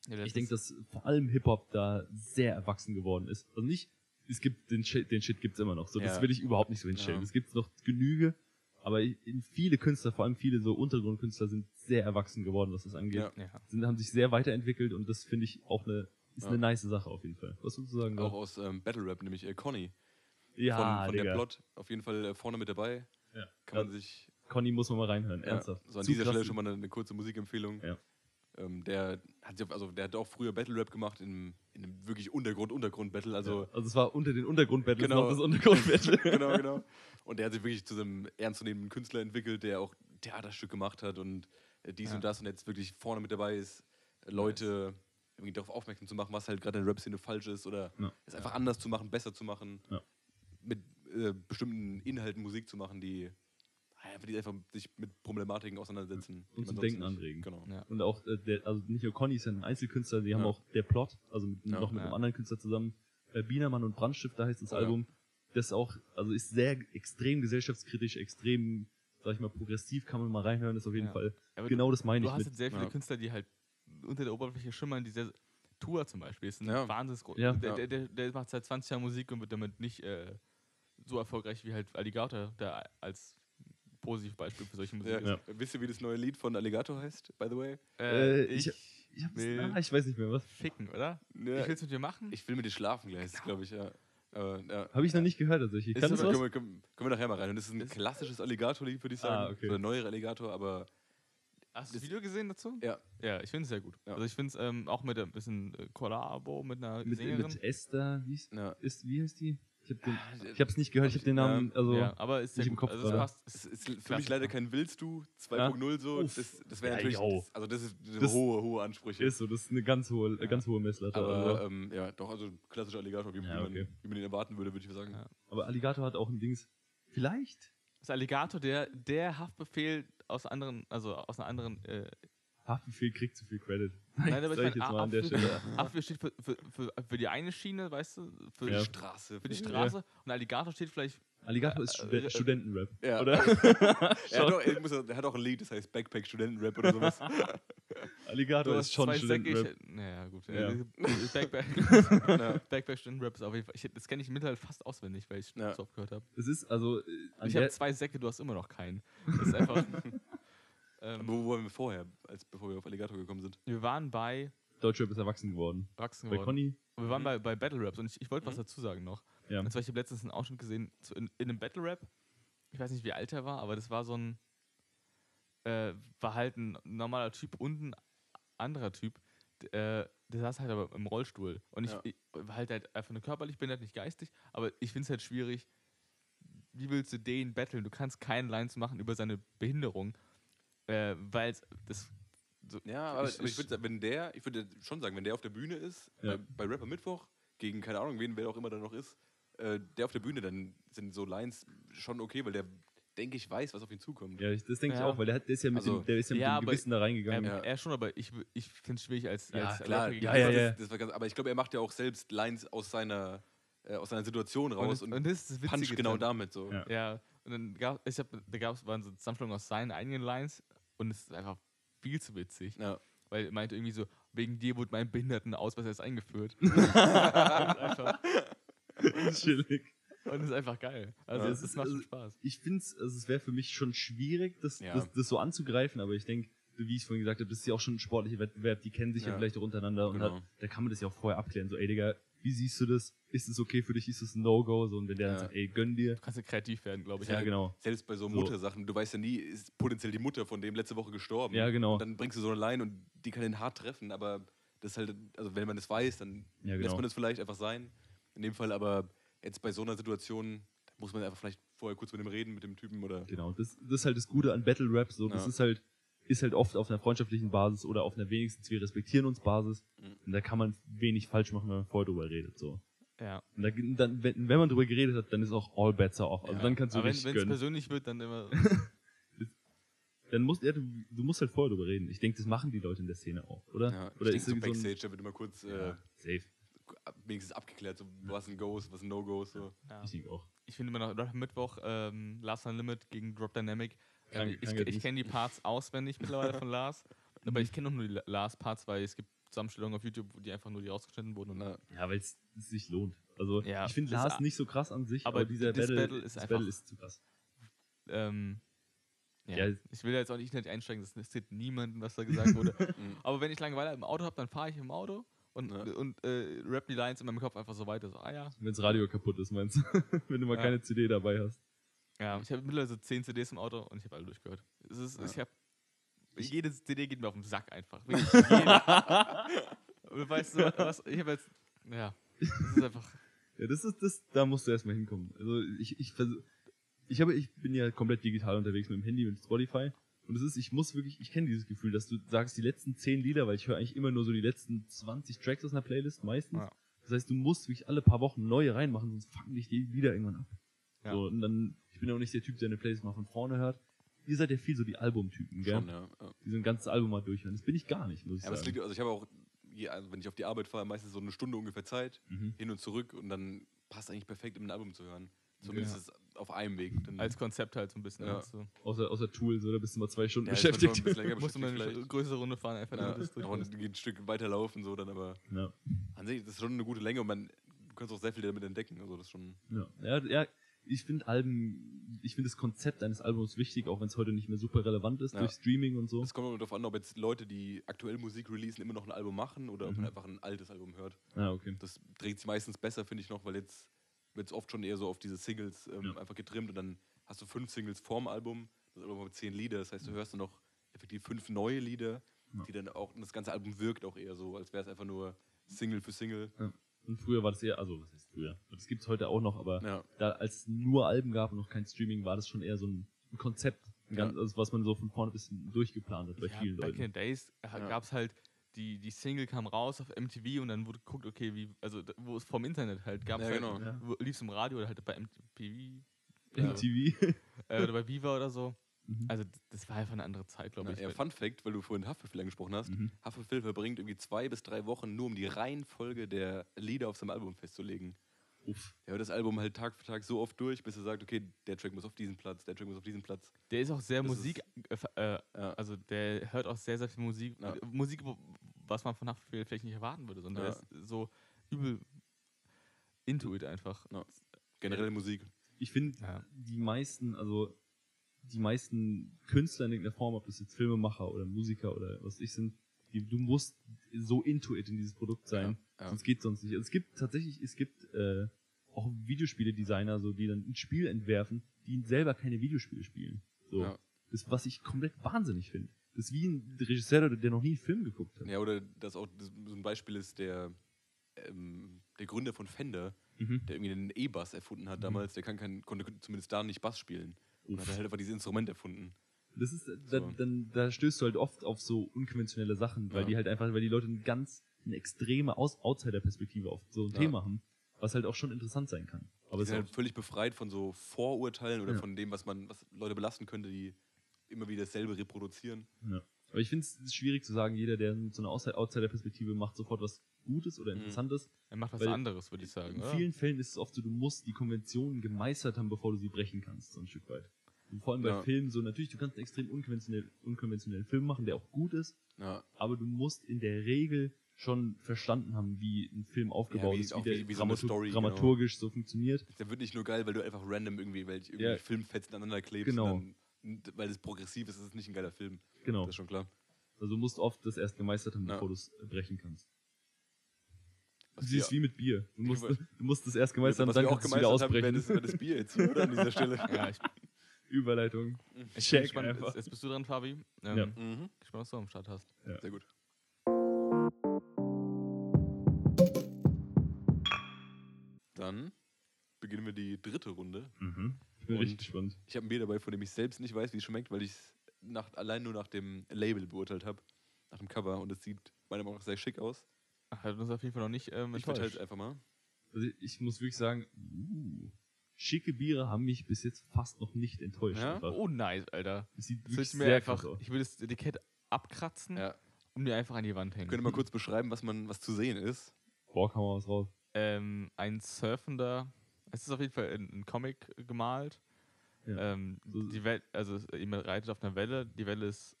Ja, ich denke, dass vor allem Hip-Hop da sehr erwachsen geworden ist. Also nicht, es gibt den Shit, den Shit gibt's immer noch. So, das will ich überhaupt nicht so hinstellen. Es gibt noch Genüge, aber in viele Künstler, vor allem viele so Untergrundkünstler, sind sehr erwachsen geworden, was das angeht. Sind, haben sich sehr weiterentwickelt und das finde ich auch eine, ist Ja. eine nice Sache auf jeden Fall. Was würdest du sagen? Auch aus ähm, Battle Rap, nämlich äh, Conny ja, von, von der. Plot. Auf jeden Fall äh, vorne mit dabei. Ja. Kann man sich Conny muss man mal reinhören, ernsthaft. so an Zu dieser krass. Stelle schon mal eine, eine kurze Musikempfehlung. Ja. Ähm, der hat sich auf- also der hat auch früher Battle Rap gemacht in, in einem wirklich Untergrund Untergrund Battle, also ja. also es war unter den Untergrundbattles Genau. noch das Untergrundbattle. genau genau. Und der hat sich wirklich zu einem ernstzunehmenden Künstler entwickelt, der auch Theaterstück gemacht hat und äh, dies Ja. und das und jetzt wirklich vorne mit dabei ist, Leute irgendwie darauf aufmerksam zu machen, was halt gerade in der Rap-Szene falsch ist oder Ja. es einfach anders zu machen, besser zu machen, Ja. mit äh, bestimmten Inhalten Musik zu machen, die einfach, die einfach sich mit Problematiken auseinandersetzen. Und zum Denken nicht- anregen. Genau. Ja. Und auch, äh, der, also nicht nur Conny ist ja ein Einzelkünstler, die haben Ja. auch der Plot, also mit, Ja. noch mit Ja. einem anderen Künstler zusammen, äh, Bienermann und Brandstifter heißt das Oh, ja. Album. Das auch, also ist sehr extrem gesellschaftskritisch, extrem, sag ich mal, progressiv, kann man mal reinhören, ist auf jeden Ja. Fall Aber genau das meine Du ich hast mit. jetzt sehr viele Ja. Künstler, die halt unter der Oberfläche schimmern, die sehr. Tour zum Beispiel ist ein Ja. wahnsinns groß. Ja. Der, der, der, macht seit 20 Jahren Musik und wird damit nicht äh, so erfolgreich wie halt Alligator, der als Positivbeispiel für solche Musik Ja. ist. Ja. Wisst ihr, wie das neue Lied von Alligator heißt, by the way? Äh, Äh, ich- ich, Ich, will ah, ich weiß nicht mehr was. ficken, oder? Ja, Ich will's mit dir machen? ich will mit dir schlafen gleich, glaube ich, ja. Ja. Habe ich noch nicht gehört tatsächlich. Ist Kann das aber-? Können wir, können, können wir nachher mal rein. Und das ist ein Ist- klassisches Alligator-Lied, würde ich sagen. Ah, okay. Oder neuer Alligator, aber Hast du das Video gesehen dazu? ja. Ja, ich finde es sehr gut. Ja. Also ich finde es ähm, auch mit ein bisschen äh, Kollabo mit einer Mit, Sängerin. mit Esther, wie ist, ja. ist, wie heißt die? Ich habe den, Ah, nicht gehört, ich habe den Namen, also ja, aber ist nicht im. Kopf also es passt. Es Es ist für mich leider kein Willst du 2.0 so. Uff. Das, das wäre Ja, natürlich. Das, also, das ist das Das- hohe, hohe Ansprüche. ist so, das ist eine ganz hohe, Ja. ganz hohe Messlatte. aber also. ähm, ja, doch, also klassischer Alligator, wie, Ja, man, okay. wie man ihn erwarten würde, würde ich sagen. Ja. aber Alligator hat auch ein Dings. Vielleicht Das Alligator, der, der Haftbefehl aus anderen, also aus einer anderen äh, Haftbefehl kriegt zu viel Credit. Nein, aber ich ich meine. Apfel steht für, für, für, für die eine Schiene, weißt du, für, Ja. die, Straße. für die Straße und Alligator steht vielleicht, Alligator ist Äh, Studen äh, Studentenrap, Ja. oder? Er hat, auch, muss, er hat auch ein Lied, das heißt Backpack Studentenrap oder sowas. Alligator du ist schon Studentenrap. naja gut, Ja. äh, Backpack, ja. Backpack Studentenrap ist auf jeden Fall, ich, das kenne ich mittlerweile fast auswendig, weil ich Ja. so oft gehört habe. Es ist also äh, Ich habe zwei Säcke, du hast immer noch keinen. Das ist einfach, ähm, Wo waren wir vorher, als, bevor wir auf Alligator gekommen sind? wir waren bei Deutschrap ist erwachsen geworden. Erwachsen Bei geworden. Conny, Wir waren bei, bei Battle Raps und ich, ich wollte was Mhm. dazu sagen noch. Ja. Und zwar, ich habe letztens einen Ausschnitt gesehen in, in einem Battle Rap. Ich weiß nicht, wie alt er war, aber das war so ein. Äh, war halt ein normaler Typ und ein anderer Typ. Äh, der saß halt aber im Rollstuhl. Und ich, Ja. ich war halt, halt einfach nur körperlich behindert, nicht geistig. Aber ich finde es halt schwierig. Wie willst du den battlen? Du kannst keine Lines machen über seine Behinderung. Äh, weil das. So, Ja, aber Ich- ich, ich ich- würde wenn der, ich würde schon sagen, wenn der auf der Bühne ist, Ja. bei, bei Rapper Mittwoch, gegen keine Ahnung, wen, wer auch immer da noch ist, äh, der auf der Bühne, dann sind so Lines schon okay, weil der denke ich, weiß, was auf ihn zukommt. Ja, das denke Ja. ich auch, weil der, hat, der ist ja mit, Also, dem, der, ist ja mit ja, dem aber- Gewissen da reingegangen. Ähm, Ja. Er schon, aber ich, ich finde es schwierig als, Ja, als Klar, ja, gegen- ja, das, ja. Das war ganz, aber ich glaube, er macht ja auch selbst Lines aus seiner, äh, aus seiner Situation Und, raus das, und, und das ist punch genau dran. damit so. Ja. Ja, und dann gab hab, da gab's, waren so Zusammenstellungen aus seinen eigenen Lines und es ist einfach viel zu witzig. Ja. Weil er meinte irgendwie so, wegen dir wurde mein Behindertenausweis erst eingeführt. und, es ist einfach, Chillig. und es ist einfach geil. Also Ja, es, es es macht schon also- Spaß. Ich finde es, also es wäre für mich schon schwierig, das, Ja. das, das so anzugreifen, aber ich denke, wie ich vorhin gesagt habe, das ist ja auch schon ein sportlicher Wettbewerb, die kennen sich ja, Ja. vielleicht auch untereinander und Genau. hat, da kann man das ja auch vorher abklären, so, ey Digga, wie siehst du das? Ist es okay für dich? Ist es ein No-Go? So, und wenn der dann Ja. sagt, ey, gönn dir. Du kannst ja kreativ werden, glaube ich. Ja, genau. Selbst bei so So. Muttersachen, du weißt ja nie, ist potenziell die Mutter von dem letzte Woche gestorben. Ja, genau. Und dann bringst du so eine Line und die kann den hart treffen, aber das ist halt, also wenn man das weiß, dann Ja, lässt genau. man das vielleicht einfach sein. In dem Fall aber jetzt bei so einer Situation, muss man einfach vielleicht vorher kurz mit dem reden, mit dem Typen oder. Genau. Das, das ist halt das Gute an Battle Rap, so, das Ja. ist halt, ist halt oft auf einer freundschaftlichen Basis oder auf einer wenigstens wir respektieren uns Basis. Mhm. Und da kann man wenig falsch machen, wenn man vorher drüber redet, so. Ja. Und da, dann, wenn, wenn man drüber geredet hat, dann ist auch all bets are off. Also Ja. dann kannst du Aber wenn es persönlich wird, dann immer. Dann musst ja, du, du musst halt vorher drüber reden. Ich denke, das machen die Leute in der Szene auch, oder? Ja, oder ich denke, so es so ein- Backstage, da wird immer kurz äh, Ja, safe. Wenigstens abgeklärt, so, was ein Goes, was ein No-Goes. So. Ja. Ich denke auch. Ich finde immer noch Mittwoch, ähm, Last Unlimited gegen Drop Dynamic. Krank- ich kranker ich Dienst. kenne die Parts auswendig mittlerweile von Lars. Aber ich kenne auch nur die La- Lars-Parts, weil es gibt Zusammenstellungen auf YouTube, die einfach nur die rausgeschnitten wurden. Und Na, Ja, weil es sich lohnt. Also Ja, ich finde Lars nicht so krass an sich, aber aber, dieser Battle, Battle ist einfach- Battle ist zu krass. ähm, ja. Ja. Ich will da jetzt auch nicht einsteigen, das interessiert niemanden, was da gesagt wurde. Aber wenn ich Langeweile im Auto habe, dann fahre ich im Auto und, Ja. und äh, rap die Lines in meinem Kopf einfach so weiter. So, ah ja. Wenn das Radio kaputt ist, meinst du? Wenn du mal Ja. keine CD dabei hast. Ja, ich habe mittlerweile so 10 CDs im Auto und ich habe alle durchgehört. Es ist, Ja. Ich habe jede CD geht mir auf den Sack einfach. Und weißt du was? Ich habe jetzt ja, das ist einfach Ja, das ist das, da musst du erstmal hinkommen. Also ich, ich versuch, ich habe, ich bin ja komplett digital unterwegs mit dem Handy, mit Spotify. Und es ist, ich muss wirklich, ich kenne dieses Gefühl, dass du sagst, die letzten 10 Lieder, weil ich höre eigentlich immer nur so die letzten 20 Tracks aus einer Playlist meistens. Ja. Das heißt, du musst wirklich alle paar Wochen neue reinmachen, sonst fangen dich die Lieder irgendwann ab. Ja. So, und dann, ich bin auch nicht der Typ, der eine Playlist mal von vorne hört. Ihr seid ja viel so die Albumtypen, gell? Schon, ja. ja. Die so ein ganzes Album mal durchhören. Das bin ich gar nicht, muss ich Ja, sagen. liegt, also ich habe auch, also wenn ich auf die Arbeit fahre, meistens so eine Stunde ungefähr Zeit, Mhm. hin und zurück und dann passt eigentlich perfekt, um ein Album zu hören. Zumindest Ja. ist auf einem Weg. Dann, als Konzept halt so ein bisschen. Ja. Also, Außer, außer Tool, so, da bist du mal zwei Stunden ja, ist schon beschäftigt. ein musst du mal eine vielleicht. größere Runde fahren, einfach Ja, das dann geht ein Stück weiter laufen, so dann, aber ja. an sich ist das schon eine gute Länge und man, du kannst auch sehr viel damit entdecken. Also das ist schon. Ja, ja, ja ich finde Alben, ich finde das Konzept eines Albums wichtig, auch wenn es heute nicht mehr super relevant ist Ja. durch Streaming und so. Es kommt immer darauf an, ob jetzt Leute, die aktuell Musik releasen, immer noch ein Album machen oder ob Mhm. man einfach ein altes Album hört. Ah, okay. Das dreht sich meistens besser, finde ich noch, weil jetzt wird es oft schon eher so auf diese Singles ähm, Ja. einfach getrimmt und dann hast du fünf Singles vorm Album, das Album mit zehn Lieder, das heißt, du hörst dann noch effektiv fünf neue Lieder, Ja. die dann auch, und das ganze Album wirkt auch eher so, als wäre es einfach nur Single für Single. Und früher war das eher, also was heißt früher? Das gibt es heute auch noch, aber Ja, da als es nur Alben gab und noch kein Streaming, war das schon eher so ein, Konzept, ein Ja. ganz, also was man so von vorne bis hinten durchgeplant hat bei ja, vielen back in Leuten. the days äh, Ja. gab es halt, die, die Single kam raus auf MTV und dann wurde geguckt, okay, wie, also wo es vom Internet halt gab, Ja, halt, genau. Ja. lief es im Radio oder halt bei MTV Ja. MTV. äh, oder bei Viva oder so. Mhm. Also das war einfach eine andere Zeit, glaube ich. ja, Fun Fact, weil du vorhin Haftbefehl angesprochen hast. Mhm. Haftbefehl verbringt irgendwie zwei bis drei Wochen nur, um die Reihenfolge der Lieder auf seinem Album festzulegen. Uff. Er hört das Album halt Tag für Tag so oft durch, bis er sagt, okay, der Track muss auf diesen Platz, der Track muss auf diesen Platz. Der ist auch sehr Das Musik, äh, ver- äh, Ja. also der hört auch sehr, sehr viel Musik. Ja. äh, Musik, wo- was man von Haftbefehl vielleicht nicht erwarten würde, sondern Ja. ist so übel into it einfach. Generell Musik. Ich finde, Ja. die meisten, also die meisten Künstler in irgendeiner Form, ob das jetzt Filmemacher oder Musiker oder was ich sind, die, du musst so into it in dieses Produkt sein. Ja, ja. Sonst geht sonst nicht. Also es gibt tatsächlich, es gibt äh, auch Videospiele-Designer, so, die dann ein Spiel entwerfen, die selber keine Videospiele spielen. So. Ja. Das, was ich komplett wahnsinnig finde. Das ist wie ein Regisseur, der noch nie einen Film geguckt hat. Ja, oder das auch so ein Beispiel ist der, ähm, der Gründer von Fender, Mhm. der irgendwie den E-Bass erfunden hat damals, der kann kein, konnte zumindest da nicht Bass spielen. Und hat Uff. halt einfach dieses Instrument erfunden. Das ist, da, So. dann, da stößt du halt oft auf so unkonventionelle Sachen, weil Ja. die halt einfach, weil die Leute eine ganz, eine extreme Aus Outsider-Perspektive auf so ein Ja. Thema haben. was halt auch schon interessant sein kann. Aber Die es sind ist halt völlig befreit von so Vorurteilen oder Ja. von dem, was man, was Leute belasten könnte, die immer wieder dasselbe reproduzieren. Ja. Aber ich finde es schwierig zu sagen, jeder, der so eine Outside- Outsider-Perspektive macht, sofort was Gutes oder Mhm. Interessantes. Er macht was Weil anderes, würde ich sagen. In Oder? vielen Fällen ist es oft so, du musst die Konventionen gemeistert haben, bevor du sie brechen kannst, so ein Stück weit. Und vor allem bei Ja. Filmen so, natürlich, du kannst einen extrem unkonventionell, unkonventionellen Film machen, der auch gut ist, Ja, aber du musst in der Regel schon verstanden haben, wie ein Film aufgebaut wie- ist, wie wie- wie so eine dramatur- Story, genau. dramaturgisch so funktioniert. der wird nicht nur geil, weil du einfach random irgendwie welche irgendwie Ja. Filmfetzen aneinander klebst. Genau. Und dann, weil es progressiv ist, ist es nicht ein geiler Film. Genau. Das ist schon klar. Also du musst oft das erst gemeistert haben, Ja. bevor du es brechen kannst. Was Sie ist wie mit Bier. Du musst, du musst das erst gemeistert haben, dann kannst du es wieder gemeistert haben, ausbrechen. das, das Bier jetzt hier, oder? An dieser Stelle. Ja, ich, Überleitung. ich Check gespannt. einfach. Jetzt, jetzt bist du dran, Fabi. Ähm, Ja. Mhm. Gespannt, was du am Start hast. Sehr gut. Dann beginnen wir die dritte Runde. Mhm. Ich bin Und- richtig gespannt. Ich habe ein Bier dabei, von dem ich selbst nicht weiß, wie es schmeckt, weil ich es allein nur nach dem Label beurteilt habe. Nach dem Cover. Und es sieht meiner Meinung nach sehr schick aus. Ach, Hat uns auf jeden Fall noch nicht ähm, Ich verteile es enttäuscht. einfach mal. Also ich muss wirklich sagen, uh, schicke Biere haben mich bis jetzt fast noch nicht enttäuscht. Ja? Oh, nice, Alter. Es sieht Das wirklich mir sehr einfach, aus. ich will das Etikett abkratzen Ja. und mir einfach an die Wand hängen. Könnt ihr mal kurz beschreiben, was man was zu sehen ist? Boah, kann man was raus. ähm, ein surfender, es ist auf jeden Fall ein, Comic gemalt. Ja. Ähm, die Welt, also jemand reitet auf einer Welle, die Welle ist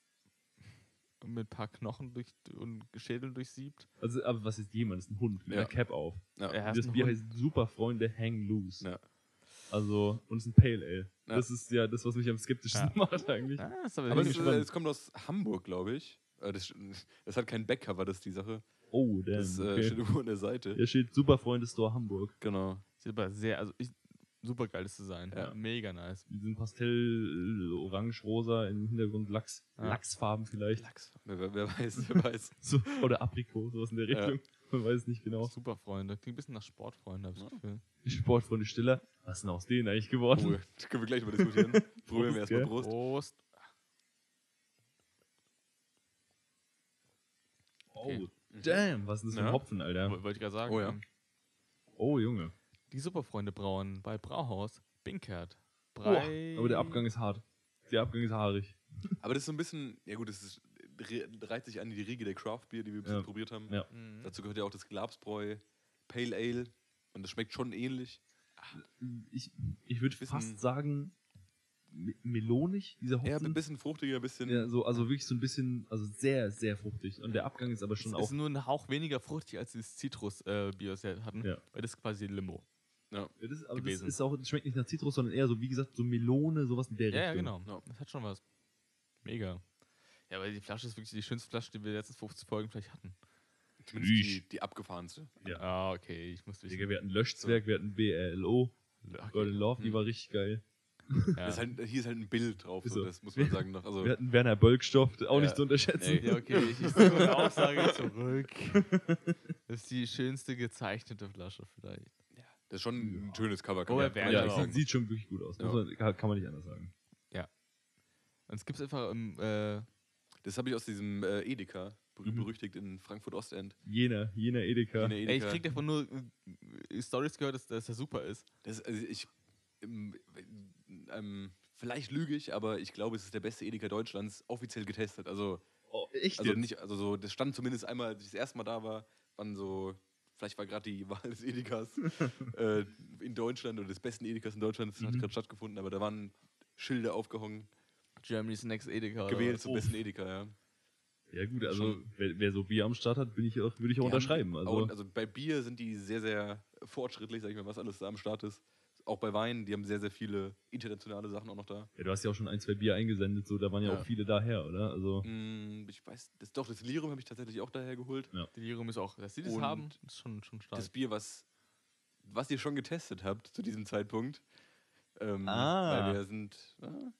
mit ein paar Knochen durch und Schädeln durchsiebt. Also, aber was ist jemand? Das ist ein Hund mit Ja. einer Cap auf. Ja. Er das Bier Hund. heißt Super Freunde Hang Loose. Ja. Also, und es ist ein Pale Ale. Ja. Das ist ja das, was mich am skeptischsten Ja. macht eigentlich. Ah, ist aber Aber es, es kommt aus Hamburg, glaube ich. Äh, Das, das hat kein Backcover, das ist die Sache. Oh, damn. Das äh, okay. steht irgendwo an der Seite. Hier steht Super Freunde Store Hamburg. Genau. Sieht aber sehr, also ich, super geiles Design. Ja. Mega nice. Die sind Pastell, äh, orange, rosa, im Hintergrund Lachs, Ja. Lachsfarben vielleicht. Lachs. Wer, wer- weiß, wer weiß. So, oder Aprikot, sowas in der Ja. Richtung. Man weiß es nicht genau. Super Freunde. Klingt ein bisschen nach Sportfreunde, habe ich Ja. das Gefühl. Sportfreunde Stiller. Was ist denn aus denen eigentlich geworden? Oh, das können wir gleich mal diskutieren. Probieren wir erstmal? Prost. Prost. Oh, Okay. damn, was ist denn das für ein Ja. Hopfen, Alter? Wollte ich gerade sagen. Oh ja. ähm, Oh, Junge. Die Superfreunde brauen bei Brauhaus Binkert. Boah, aber der Abgang ist hart. Der Abgang ist haarig. Aber das ist so ein bisschen, ja gut, das ist, re- reiht sich an die Riege der Craft Beer, die wir bisher Ja. probiert haben. Ja. Mhm. Dazu gehört ja auch das Glabsbräu Pale Ale. Und das schmeckt schon ähnlich. Ich, ich würde fast sagen, me- melonig, dieser Ja, Hopfen. ein bisschen fruchtiger, ein bisschen. Ja, so, also wirklich so ein bisschen, also sehr, sehr fruchtig. Und der Abgang ist aber schon Es auch. ist nur ein Hauch weniger fruchtig als das Zitrus-Bier, das wir hatten. Ja. Weil das ist quasi Limo. Ja. Ja, das, aber das gewesen. ist auch, das schmeckt nicht nach Zitrus, sondern eher so, wie gesagt, so Melone, sowas in der Ja, ja, Richtung. genau. Ja. Das hat schon was. Mega. Ja, weil die Flasche ist wirklich die schönste Flasche, die wir die letzten 50 Folgen vielleicht hatten. Zumindest die, die abgefahrenste. Ja. Ah, okay, ich muss wissen. Digga, wir hatten Löschzwerg, wir hatten BRLO, Okay. Golden Love, die Hm. war richtig geil. Ja. Das ist halt, hier ist halt ein Bild drauf, Ist so, das muss man sagen. Noch. Also, Wir hatten Werner Bölkstoff, auch Ja. nicht zu unterschätzen. Ey. ja, okay, ich, ich suche eine Aussage zurück. Das ist die schönste gezeichnete Flasche vielleicht. Das ist schon ein schönes Cover. Oh, er kann wäre man Ja, Ja, nicht es sagen. sieht schon wirklich gut aus. Ja. Man, kann, man nicht anders sagen. Und es gibt einfach im, äh, Das habe ich aus diesem äh, Edeka, berüh- Mhm. berüchtigt in Frankfurt-Ostend. Jener, jener Edeka. Jener ey, ich Edeka. krieg davon nur äh, Stories gehört, dass, dass der super ist. Das, also ich, ähm, ähm, vielleicht lüge ich, aber ich glaube, es ist der beste Edeka Deutschlands offiziell getestet. Also, Oh, echt also nicht, also so, das stand zumindest einmal, als ich das erste Mal da war, wann so, vielleicht war gerade die Wahl des Edekas äh, in Deutschland oder des besten Edekas in Deutschland, das hat Mhm. gerade stattgefunden, aber da waren Schilder aufgehangen, Germany's Next Edeka. gewählt zum Uff. besten Edeka, ja. Ja gut, also wer, wer so Bier am Start hat, bin ich auch, würde ich auch Die haben unterschreiben. Also, Auch, also bei Bier sind die sehr, sehr fortschrittlich, sag ich mal, was alles da am Start ist. Auch bei Wein, die haben sehr, sehr viele internationale Sachen auch noch da. ja, du hast ja auch schon ein, zwei Bier eingesendet, so da waren ja, Ja. auch viele daher, oder? Also Mm, ich weiß, das, doch, das Lirum habe ich tatsächlich auch daher geholt. Delirium ist auch, dass sie das Und haben, ist schon, schon stark. Das Bier, was, was ihr schon getestet habt zu diesem Zeitpunkt. Ähm, Ah. Weil wir sind. Ah,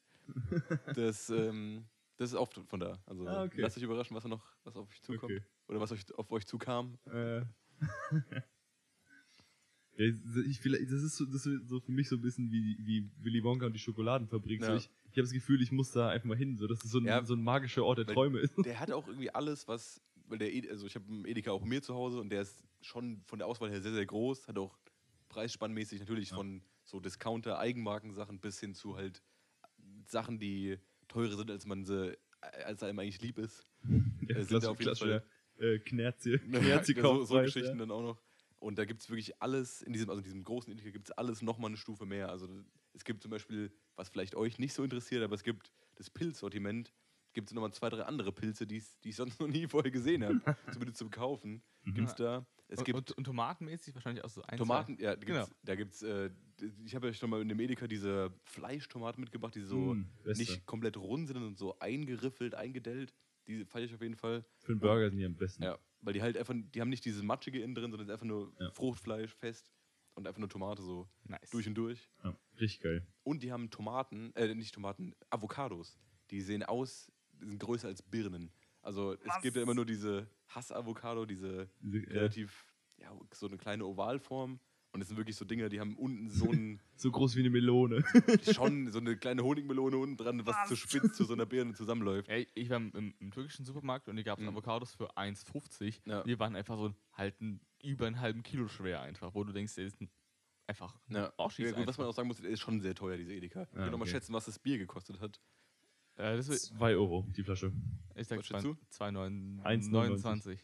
das, ähm, das ist auch von da. Also Ah, okay. lasst euch überraschen, was noch was auf euch zukommt. Okay. Oder was euch, auf euch zukam. Äh. Ja, ich, das, ist so, das ist so für mich so ein bisschen wie, wie Willy Wonka und die Schokoladenfabrik. So Ja. ich ich habe das Gefühl, ich muss da einfach mal hin, so dass es so ein, Ja, so ein magischer Ort der Träume ist. Der hat auch irgendwie alles, was. Weil der, also ich habe einen Edeka auch mir zu Hause und der ist schon von der Auswahl her sehr, sehr groß. Hat auch preisspannmäßig natürlich Ja. von so Discounter, Eigenmarkensachen bis hin zu halt Sachen, die teurer sind, als man sie, als einem eigentlich lieb ist. Ja, sind da auf jeden klassischer, äh, Knerzi, Ja, Knerzi so, so Geschichten ja. dann auch noch. Und da gibt es wirklich alles, in diesem, also in diesem großen Edeka gibt es alles nochmal eine Stufe mehr. Also es gibt zum Beispiel, was vielleicht euch nicht so interessiert, aber es gibt das Pilzsortiment, gibt es nochmal zwei, drei andere Pilze, die ich sonst noch nie vorher gesehen habe. Zumindest zum Kaufen gibt es da. Es und, gibt und, und tomatenmäßig wahrscheinlich auch so ein, Tomaten, ja, da Genau. gibt's, da gibt's, äh, ich habe ja schon mal in dem Edeka diese Fleischtomaten mitgebracht, die so Mm, nicht komplett rund sind und so eingeriffelt, eingedellt. Die feiere ich auf jeden Fall. Für einen Burger sind die am besten. Ja, weil die halt einfach, die haben nicht dieses matschige innen drin, sondern es ist einfach nur Ja. Fruchtfleisch fest und einfach nur Tomate so. Nice. durch und durch. Ja, richtig geil. Und die haben Tomaten, äh, nicht Tomaten, Avocados. Die sehen aus, die sind größer als Birnen. Also es gibt ja immer nur diese Hass-Avocado, diese Diese, relativ, ja, so eine kleine Ovalform. Und es sind wirklich so Dinger, die haben unten so ein, so groß wie eine Melone. schon so eine kleine Honigmelone unten dran, was, zu spitz zu so einer Birne zusammenläuft. Ey, ich war im, im türkischen Supermarkt und hier gab es Mhm. Avocados für 1,50. Ja. Die waren einfach so halt ein, über einen halben Kilo schwer einfach, wo du denkst, der ist ein, einfach Ja. auch Ja, gut, was man auch sagen muss, der ist schon sehr teuer, diese Edeka. Ich kann nochmal okay. schätzen, was das Bier gekostet hat. äh, das ist, 2 Euro die Flasche. ich sag Was schätzt du? 2,29.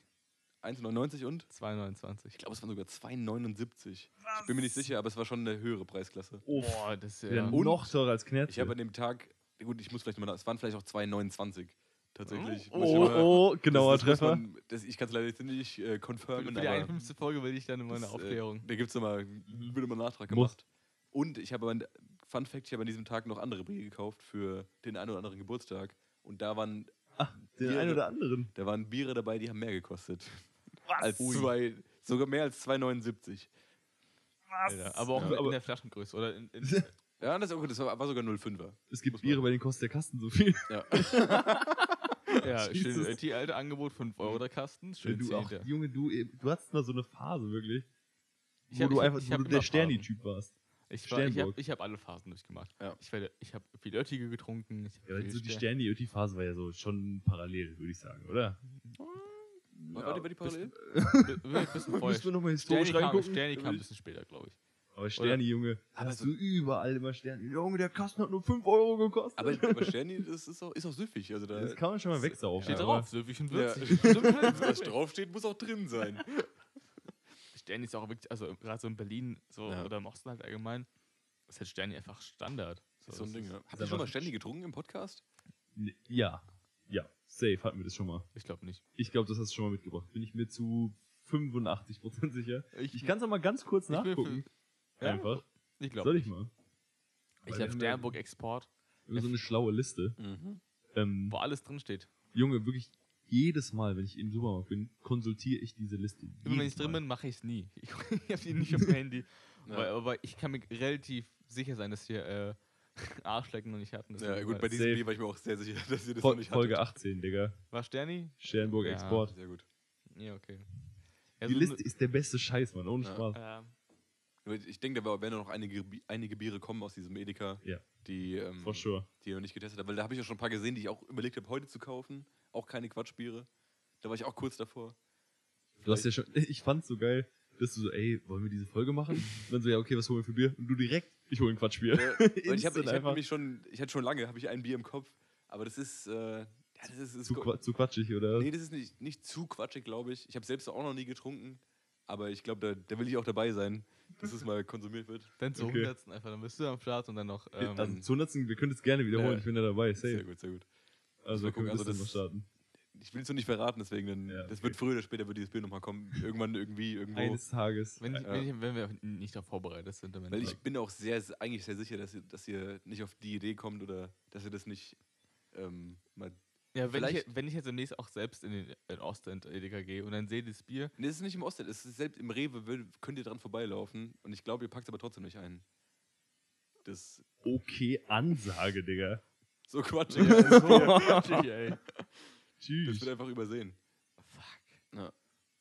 1,99. 1,99 und? 2,29. Ich glaube, es waren sogar 2,79. Ich bin mir nicht sicher, aber es war schon eine höhere Preisklasse. Boah, das ist Ja, ja. Und- noch teurer als Knerzi. Ich habe an dem Tag, gut, ich muss vielleicht mal, nach- es waren vielleicht auch 2,29. Tatsächlich. Oh, Muss oh, mal- oh, genauer das, das muss Treffer. Man, das, ich kann es leider jetzt nicht äh, confirmen, für die aber 51. Folge will ich dann immer eine das, Aufklärung. Äh, da gibt es nochmal, wird immer Nachtrag Muss. gemacht. Und ich habe, aber- Fun Fact, ich habe an diesem Tag noch andere Bier gekauft für den einen oder anderen Geburtstag. Und da waren, Ach, den einen oder anderen. da waren Biere dabei, die haben mehr gekostet. Was? Als Ui. zwei, sogar mehr als 2,79. Alter, aber auch Ja. in, Aber- in der Flaschengröße. Oder in, in, Ja, das, ist auch gut, das war, war sogar 0,5er. Es gibt Biere, bei denen kostet der Kasten so viel. Ja. ja, schön, äh, die alte Angebot 5 Euro der Kasten. Schön du, auch, ja. Junge, du, du hattest mal so eine Phase, wirklich. Ich wo hab- du ich einfach ich wo hab du der. Sterni-Typ warst. Ich, war, ich habe ich hab alle Phasen durchgemacht. Ja. Ich, werde, ich habe viel Oettige getrunken. Ich hab Ja, viel so die Stern- Sterni-Öti-Phase war ja so schon parallel, würde ich sagen, oder? War, war die, war die parallel? Müssen wir nochmal Sterni historisch kam, reingucken? Sterni kam ein bisschen später, glaube ich. Aber Sterni, Junge, Aber hast so- du überall immer Sterni. Junge, der Kasten hat nur 5 Euro gekostet. Aber, aber Sterni, das ist auch, ist auch süffig. Also da, das kann man schon mal wegsaufen. Steht aber- drauf, süffig und ja, würzig. was draufsteht, muss auch drin sein. Sterni ist auch wirklich, also gerade so in Berlin so, Ja. oder im Osten halt allgemein, ist halt Sterni einfach Standard. Das ist so ein Ding, ja. Habt ihr schon mal Sterni getrunken im Podcast? Ja, ja, safe hatten wir das schon mal. Ich glaube nicht. Ich glaube, das hast du schon mal mitgebracht. Bin ich mir zu 85% sicher. Ich- Ich kann es auch mal ganz kurz nachgucken. Ja, Einfach. Ich glaube Soll ich mal? Ich habe Sternburg Export, So eine schlaue Liste. Mhm. Ähm, wo alles drin steht. Junge, wirklich jedes Mal, wenn ich im Supermarkt bin, konsultiere ich diese Liste. Immer wenn ich drin bin, mache ich es nie. Ich, ich habe die nicht auf dem Handy. Ja. Aber, aber ich kann mir relativ sicher sein, dass hier äh, Arschlecken noch nicht hatten. Ja, gut, bei diesem Safe. Bier war ich mir auch sehr sicher, dass ihr das Fol noch nicht Folge hattet. 18, Digga. War Sterni? Sternburg Ja. Export. Sehr gut. Ja, okay. Ja, Die so Liste ist der beste Scheiß, Mann. Ohne Ja. Spaß. äh, Ich denke, da werden noch einige, einige Biere kommen aus diesem Edeka, Ja. die, ähm, For sure. die ich noch nicht getestet habe. Weil da habe ich ja schon ein paar gesehen, die ich auch überlegt habe, heute zu kaufen. Auch keine Quatschbiere. Da war ich auch kurz davor. Du hast ja schon, ich fand's so geil, dass du so, ey, wollen wir diese Folge machen? Und dann so, ja, okay, was holen wir für Bier? Und du direkt, ich hole ein Quatschbier. Ja, weil ich ich hab einfach. nämlich schon, ich hatte schon lange, habe ich ein Bier im Kopf. Aber das ist, äh, ja, das ist, ist Zu, qua zu quatschig, oder? Nee, das ist nicht, nicht zu quatschig, glaube ich. Ich habe selbst auch noch nie getrunken. Aber ich glaube, da, da will ich auch dabei sein, dass es mal konsumiert wird. dann zur Okay. 100. einfach, dann bist du am Start und dann noch. Ähm, also zu 100. wir können es gerne wiederholen, Ja. ich bin da dabei, Sehr safe. gut, sehr gut. Also wir gucken, das also dann mal das- starten. Ich will es noch nicht verraten, deswegen, dann, Ja, das okay. wird früher oder später wird dieses Bild nochmal kommen. Irgendwann irgendwie, irgendwo. Eines Tages. wenn, Ja. wenn, ich, wenn wir nicht darauf vorbereitet sind. Weil ich bin auch sehr, eigentlich sehr sicher, dass ihr, dass ihr nicht auf die Idee kommt oder dass ihr das nicht ähm, mal. ja, wenn, ich, wenn ich jetzt demnächst auch selbst in den in Ostend Edeka gehe und dann sehe das Bier, Nee, das ist nicht im Osten, es ist selbst im Rewe könnt ihr dran vorbeilaufen und ich glaube, ihr packt es aber trotzdem nicht ein. Das Okay, Ansage, Digga. so quatschig. das Bier. ey. Das Tschüss. wird einfach übersehen. Fuck. Ja.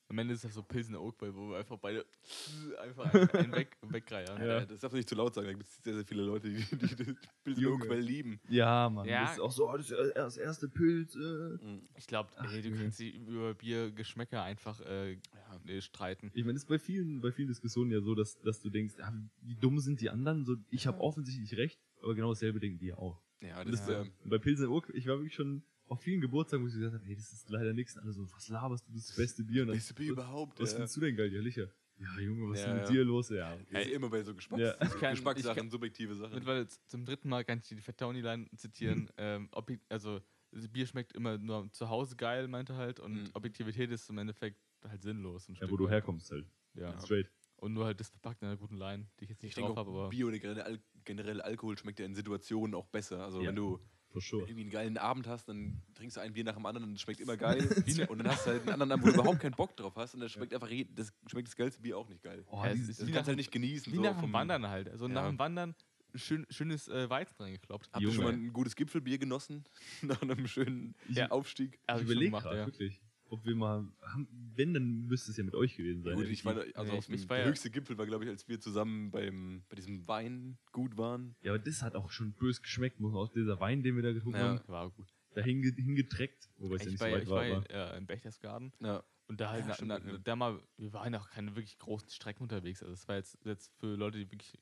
am Ende ist das so Pilsen Oakville, wo wir einfach beide einfach einen, einen weg, wegreiern. Ja. Das darf man nicht zu laut sagen, da gibt es sehr, sehr viele Leute, die, die, die das Pilsen. Oakwell lieben. Ja, Mann. Ja. Das ist auch so, oh, das ist das erste Pilz. Äh. Ich glaube, du kannst dich über Biergeschmäcker einfach äh, nee, streiten. Ich meine, das ist bei vielen, bei vielen Diskussionen ja so, dass, dass du denkst, ah, wie dumm sind die anderen? So, ich habe offensichtlich recht, aber genau dasselbe denken die ja auch. Ja, das, das, äh, bei Pilsen Urk, ich war wirklich schon auf vielen Geburtstagen, wo ich gesagt habe, hey, das ist leider nichts. Und alle so, was laberst du, das ist das beste Bier. Und beste Bier überhaupt. Was ja. findest du denn geil? Ja, Licher. Ja, Junge, was ist Ja, denn mit ja. dir los? Ja, Das ist immer bei so Geschmacks Ja. Ich kann- Geschmackssachen, ich kann- subjektive Sachen. Mittlerweile zum dritten Mal kann ich die Fat Tony-Line zitieren. ähm, obje- also, das Bier schmeckt immer nur zu Hause geil, meinte halt, und Mhm. Objektivität ist im Endeffekt halt sinnlos. ein ja, Stück wo du herkommst halt. Ja. Straight. Und nur halt das verpackt in einer guten Line, die ich jetzt ich nicht denke drauf habe. Bier oder generell, Al generell Alkohol schmeckt ja in Situationen auch besser. Also Ja. wenn du For sure. irgendwie einen geilen Abend hast, dann trinkst du ein Bier nach dem anderen und es schmeckt immer geil. Ne- und dann hast du halt einen anderen Abend, wo du überhaupt keinen Bock drauf hast und dann schmeckt einfach das, schmeckt das geilste Bier auch nicht geil. Oh, Ja, Das wie kannst nach du halt nicht genießen. Wie so nach dem Wandern halt. Also nach Ja. dem Wandern schön, schönes äh, Weizen reingekloppt. Habt ihr schon mal ein gutes Gipfelbier genossen? nach einem schönen Ja. Aufstieg? Hab ich überlege ja. wirklich, ob wir mal, haben, wenn, dann müsste es ja mit euch gewesen sein. Ja, gut, ich war also Nee, auf ich- der ja- höchste Gipfel war, glaube ich, als wir zusammen beim, bei diesem Weingut waren. ja, aber das hat auch schon bös geschmeckt, muss man aus dieser Wein, den wir da getrunken Ja. haben, War gut. da hinge, hingetreckt, wobei es ja Ich nicht war, so weit ich war. war ja, äh, im Berchtesgaden Ja. und da halt, Ja, na, na, da mal, wir waren auch keine wirklich großen Strecken unterwegs. Also es war jetzt, jetzt für Leute, die wirklich,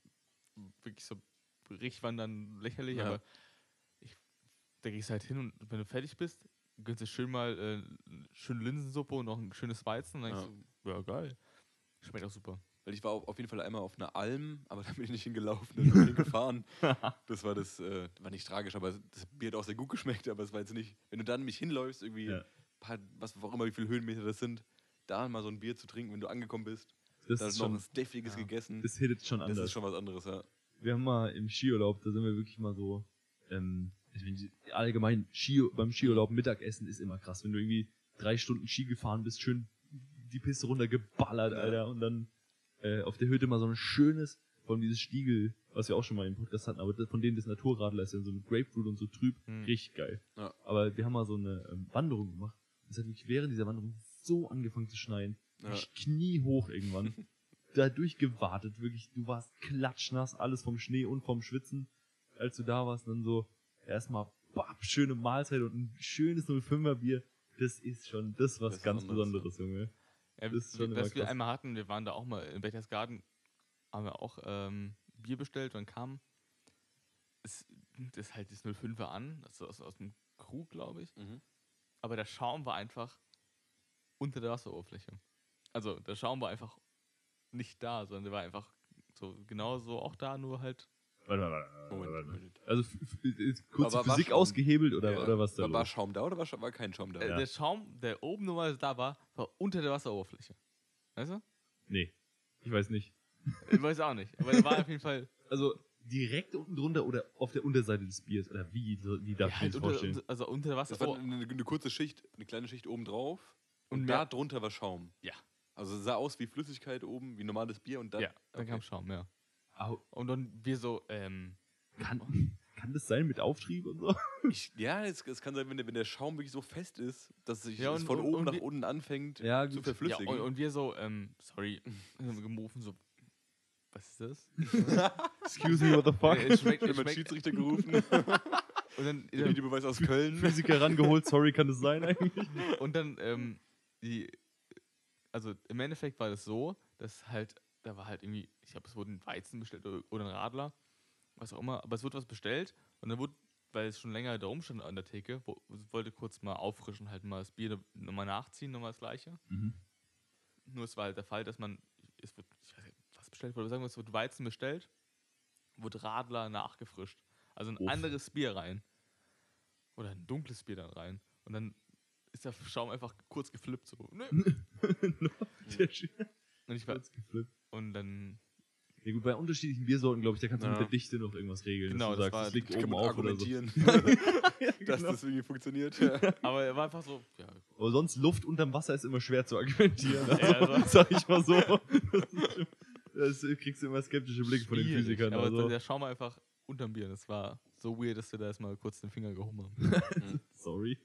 wirklich so richtig wandern, lächerlich, Ja. aber ich, da gehst du halt hin und wenn du fertig bist, gönnst du schön mal äh, schöne Linsensuppe und noch ein schönes Weizen und dann Ja. denkst du, ja geil. Schmeckt auch super. Weil ich war auf, jeden Fall einmal auf einer Alm, aber da bin ich nicht hingelaufen, da bin ich hingefahren. Das war das, äh, war nicht tragisch, aber das Bier hat auch sehr gut geschmeckt, aber es war jetzt nicht, wenn du dann mich hinläufst, irgendwie, Ja. paar, was auch immer, wie viele Höhenmeter das sind, da mal so ein Bier zu trinken, wenn du angekommen bist, Das da ist noch was Deftiges ja. gegessen, das hittet schon das anders. ist schon was anderes, ja. wir haben mal im Skiurlaub, da sind wir wirklich mal so, ähm, allgemein Ski, beim Skiurlaub Mittagessen ist immer krass. Wenn du irgendwie drei Stunden Ski gefahren bist, schön die Piste runtergeballert, Ja. Alter, und dann äh, auf der Hütte mal so ein schönes, allem dieses Stiegel, was wir auch schon mal im Podcast hatten, aber von denen das Naturradler ist ja so mit Grapefruit und so trüb, Hm. richtig geil. Ja. Aber wir haben mal so eine ähm, Wanderung gemacht. Es hat wirklich während dieser Wanderung so angefangen zu schneien. Ja. Wirklich kniehoch irgendwann. da durchgewartet, wirklich, du warst klatschnass, alles vom Schnee und vom Schwitzen, als du da warst, dann so erstmal bap, schöne Mahlzeit und ein schönes 05er Bier. Das ist schon, das was Das ganz Besonderes, Junge. Ja, Das ist schon was wir krass. einmal hatten, wir waren da auch mal in Berchtesgaden, haben wir auch ähm, Bier bestellt und dann kam es, das halt das 05er an, also aus, aus dem Krug, glaube ich. Mhm. Aber der Schaum war einfach unter der Wasseroberfläche. Also der Schaum war einfach nicht da, sondern der war einfach so genauso auch da, nur halt. Warte, warte, warte, Moment, warte. Moment. Also kurz Aber Physik schon- ausgehebelt oder, Ja. oder was da war, war? Schaum da oder war, war kein Schaum da? Äh, Ja. Der Schaum, der oben normalerweise da war, war unter der Wasseroberfläche. Weißt du? Nee, ich weiß nicht. Ich weiß auch nicht. Aber der war auf jeden Fall. Also direkt unten drunter oder auf der Unterseite des Biers oder wie, so- wie darf Ja, ich halt mir das unter, vorstellen? unter, also unter der Das war eine, eine kurze Schicht, eine kleine Schicht oben drauf und, Und da drunter war Schaum. Ja. Also es sah aus wie Flüssigkeit oben, wie normales Bier und dann. Ja, dann okay. kam Schaum, ja. Und dann wir so, ähm, kann, kann das sein mit Auftrieb und so? Ich, ja, es, es kann sein, wenn der, wenn der Schaum wirklich so fest ist, dass sich Ja, es und- von und- oben und nach wir- unten anfängt Ja, zu gut. ja, verflüssigen. und, und wir so, ähm, sorry, gerufen, so, was ist das? Excuse me, what the fuck? Es schmeckt, es Jemand schmeckt, Schiedsrichter gerufen, und dann, der Videobeweis aus Köln. Physiker rangeholt, sorry, kann das sein eigentlich? Und dann, ähm, die, also im Endeffekt war das so, dass halt, da war halt irgendwie, ich glaube, es wurde ein Weizen bestellt oder, ein Radler, was auch immer, aber es wurde was bestellt und dann wurde, weil es schon länger da rumstand an der Theke, wo, wollte kurz mal auffrischen, halt mal das Bier nochmal nachziehen, nochmal das gleiche. Mhm. Nur es war halt der Fall, dass man, es wird, ich weiß nicht, was bestellt wurde, sagen wir, es wird Weizen bestellt, wurde Radler nachgefrischt. Also ein Uff. anderes Bier rein. Oder ein dunkles Bier dann rein. Und dann ist der Schaum einfach kurz geflippt. So. Nö. Der Und ich war, Kurz geflippt. und dann, Ja gut, bei unterschiedlichen Biersorten, glaube ich, da kannst du Ja. mit der Dichte noch irgendwas regeln. Genau, dass du das sagst, war- das liegt Ich kann oben man auf oder so. argumentieren, Ja, dass genau. das irgendwie funktioniert. Ja. aber er war einfach so, ja, Aber sonst Luft unterm Wasser ist immer schwer zu argumentieren. Also, Ja, also- sag ich mal so. Das, kriegst du immer skeptische Blicke von den. Physikern. Aber Also, der Schaum einfach unterm Bier. Das war so weird, dass wir da erstmal kurz den Finger gehoben haben. sorry.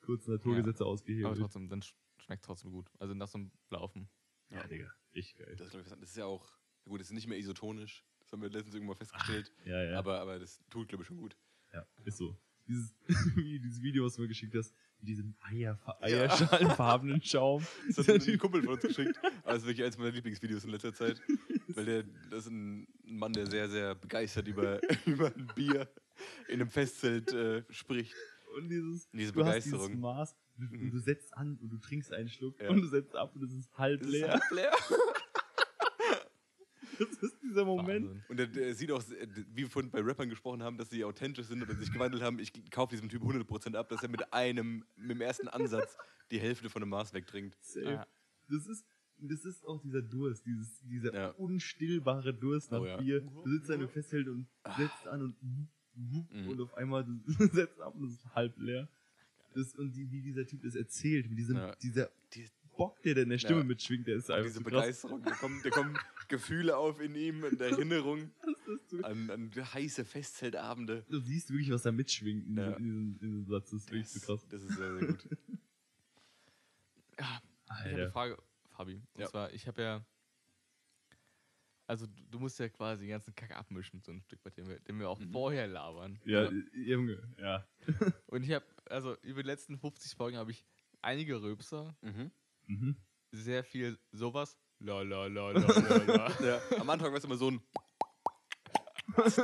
kurz Naturgesetze Aber ausgehebelt. trotzdem, dann schmeckt trotzdem gut. Also nach so einem Laufen. Ja, Digga. Richtig geil. Das, ich, das ist ja auch, gut, das ist nicht mehr isotonisch. Das haben wir letztens irgendwann mal festgestellt. Ja, ja. Aber, aber das tut, glaube ich, schon gut. ja, ist so. Dieses, dieses Video, was du mir geschickt hast, mit diesem Eier, eierschalenfarbenen Schaum. Das hat ein Kumpel von uns geschickt. Aber das ist wirklich eines meiner Lieblingsvideos in letzter Zeit. Weil der, das ist ein Mann, der sehr, sehr begeistert über, über ein Bier in einem Festzelt äh, spricht. Und dieses, Diese du hast dieses. Maß, du, Mhm. du setzt an und du trinkst einen Schluck Ja. und du setzt ab und es ist halb Das ist leer. halb leer. Das ist dieser Moment. Wahnsinn. Und der sieht auch, äh, wie wir vorhin bei Rappern gesprochen haben, dass sie authentisch sind oder sich gewandelt haben. Ich kaufe diesem Typ 100% ab, dass er mit einem, mit dem ersten Ansatz die Hälfte von einem Maß wegtrinkt. Safe. Ja. Das ist, das ist auch dieser Durst, dieses, dieser Ja. unstillbare Durst nach Oh ja. Bier. Du sitzt da in einem Festhält und setzt an und, Mhm. und auf einmal du setzt ab und es ist halb leer. Das, und die, wie dieser Typ das erzählt, mit diesem, Ja. dieser Die- Bock, der da in der Stimme Ja. mitschwingt, der ist einfach diese so krass. Begeisterung, da kommen, da kommen Gefühle auf in ihm Erinnerung Das ist so- an, an heiße Festzeltabende. Du siehst wirklich, was da mitschwingt in, Ja. diesem, in, diesem, in Satz. Das ist wirklich so krass. Das ist sehr, sehr gut. Ja, ich habe Alter. eine Frage, Fabi. Und Ja. zwar, ich habe ja. Also, du, du musst ja quasi den ganzen Kack abmischen, so ein Stück, bei dem wir, den wir auch Mhm. vorher labern. Ja, Junge, ja. Und ich habe, also über die letzten 50 Folgen habe ich einige Röpser, Mhm. Mhm. sehr viel sowas. La la la la la la. Ja, am Anfang war es immer so ein. so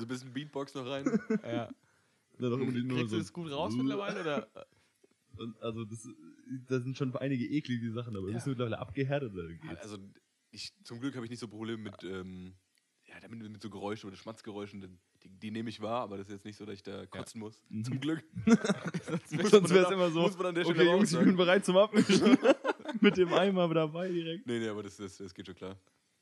ein bisschen Beatbox noch rein. ja. Da doch immer die- nur Kriegst so- du das gut raus mittlerweile? Oder? Und also das, das sind schon einige eklige Sachen, aber Ja. bist du mittlerweile abgehärtet oder geht's? Also, ich, zum Glück habe ich nicht so Probleme mit, ähm, ja, damit mit so Geräuschen oder Schmatzgeräuschen. Die, die nehme ich wahr, aber das ist jetzt nicht so, dass ich da kotzen muss. Mhm. Zum Glück. Sonst wäre es immer so, muss man an der Stelle okay Jungs, ich bin bereit zum Abmischen. Mit dem Eimer dabei direkt. Nee, nee, aber das, das, das geht schon klar.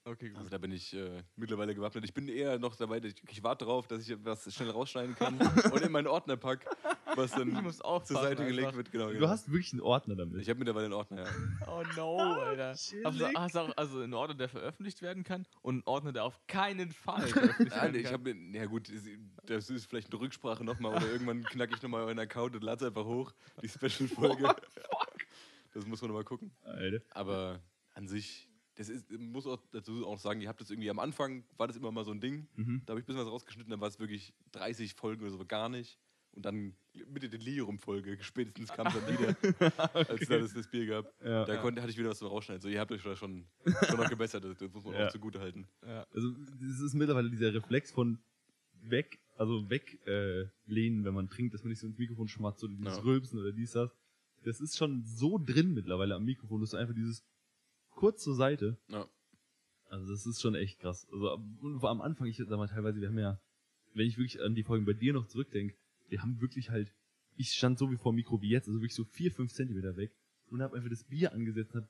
Okay, gut. Also da bin ich äh, mittlerweile gewappnet. Ich bin eher noch dabei, ich, ich warte darauf, dass ich was schnell rausschneiden kann und in meinen Ordner pack, was dann Ich muss aufpassen zur Seite gelegt einfach. wird. Genau, Du genau. hast wirklich einen Ordner damit. ich habe mittlerweile einen Ordner, ja. Oh no, Alter. Hast du, chillig. hast auch also einen Ordner, der veröffentlicht werden kann und einen Ordner, der auf keinen Fall veröffentlicht werden ich kann? habe, ja gut, das ist vielleicht eine Rücksprache nochmal oder irgendwann knacke ich nochmal euren Account und lade einfach hoch, die Special-Folge. das muss man nochmal gucken. Alter. Aber an sich, das ist, muss auch dazu auch sagen, ihr habt das irgendwie am Anfang, war das immer mal so ein Ding. Mhm. Da habe ich ein bisschen was rausgeschnitten, dann war es wirklich 30 Folgen oder so gar nicht. Und dann mit der Delirium-Folge, spätestens kam es dann wieder, als da das, das Bier gab. Ja. Da konnte, hatte ich wieder was zum Rausschneiden. So, ihr habt euch da schon, schon noch gebessert, das, das muss man Ja. auch zugute halten. ja. Also das ist mittlerweile dieser Reflex von weg, also weglehnen, äh, wenn man trinkt, dass man nicht so ins Mikrofon schmatzt oder dieses. Rülpsen oder dies, das. Das ist schon so drin mittlerweile am Mikrofon, dass du einfach dieses kurz zur Seite. Ja. Also das ist schon echt krass. Also am- Anfang, ich sag mal teilweise, wir haben ja, wenn ich wirklich an die Folgen bei dir noch zurückdenke, wir haben wirklich halt, ich stand so wie vor dem Mikro wie jetzt, also wirklich so vier, fünf Zentimeter weg und habe einfach das Bier angesetzt und hab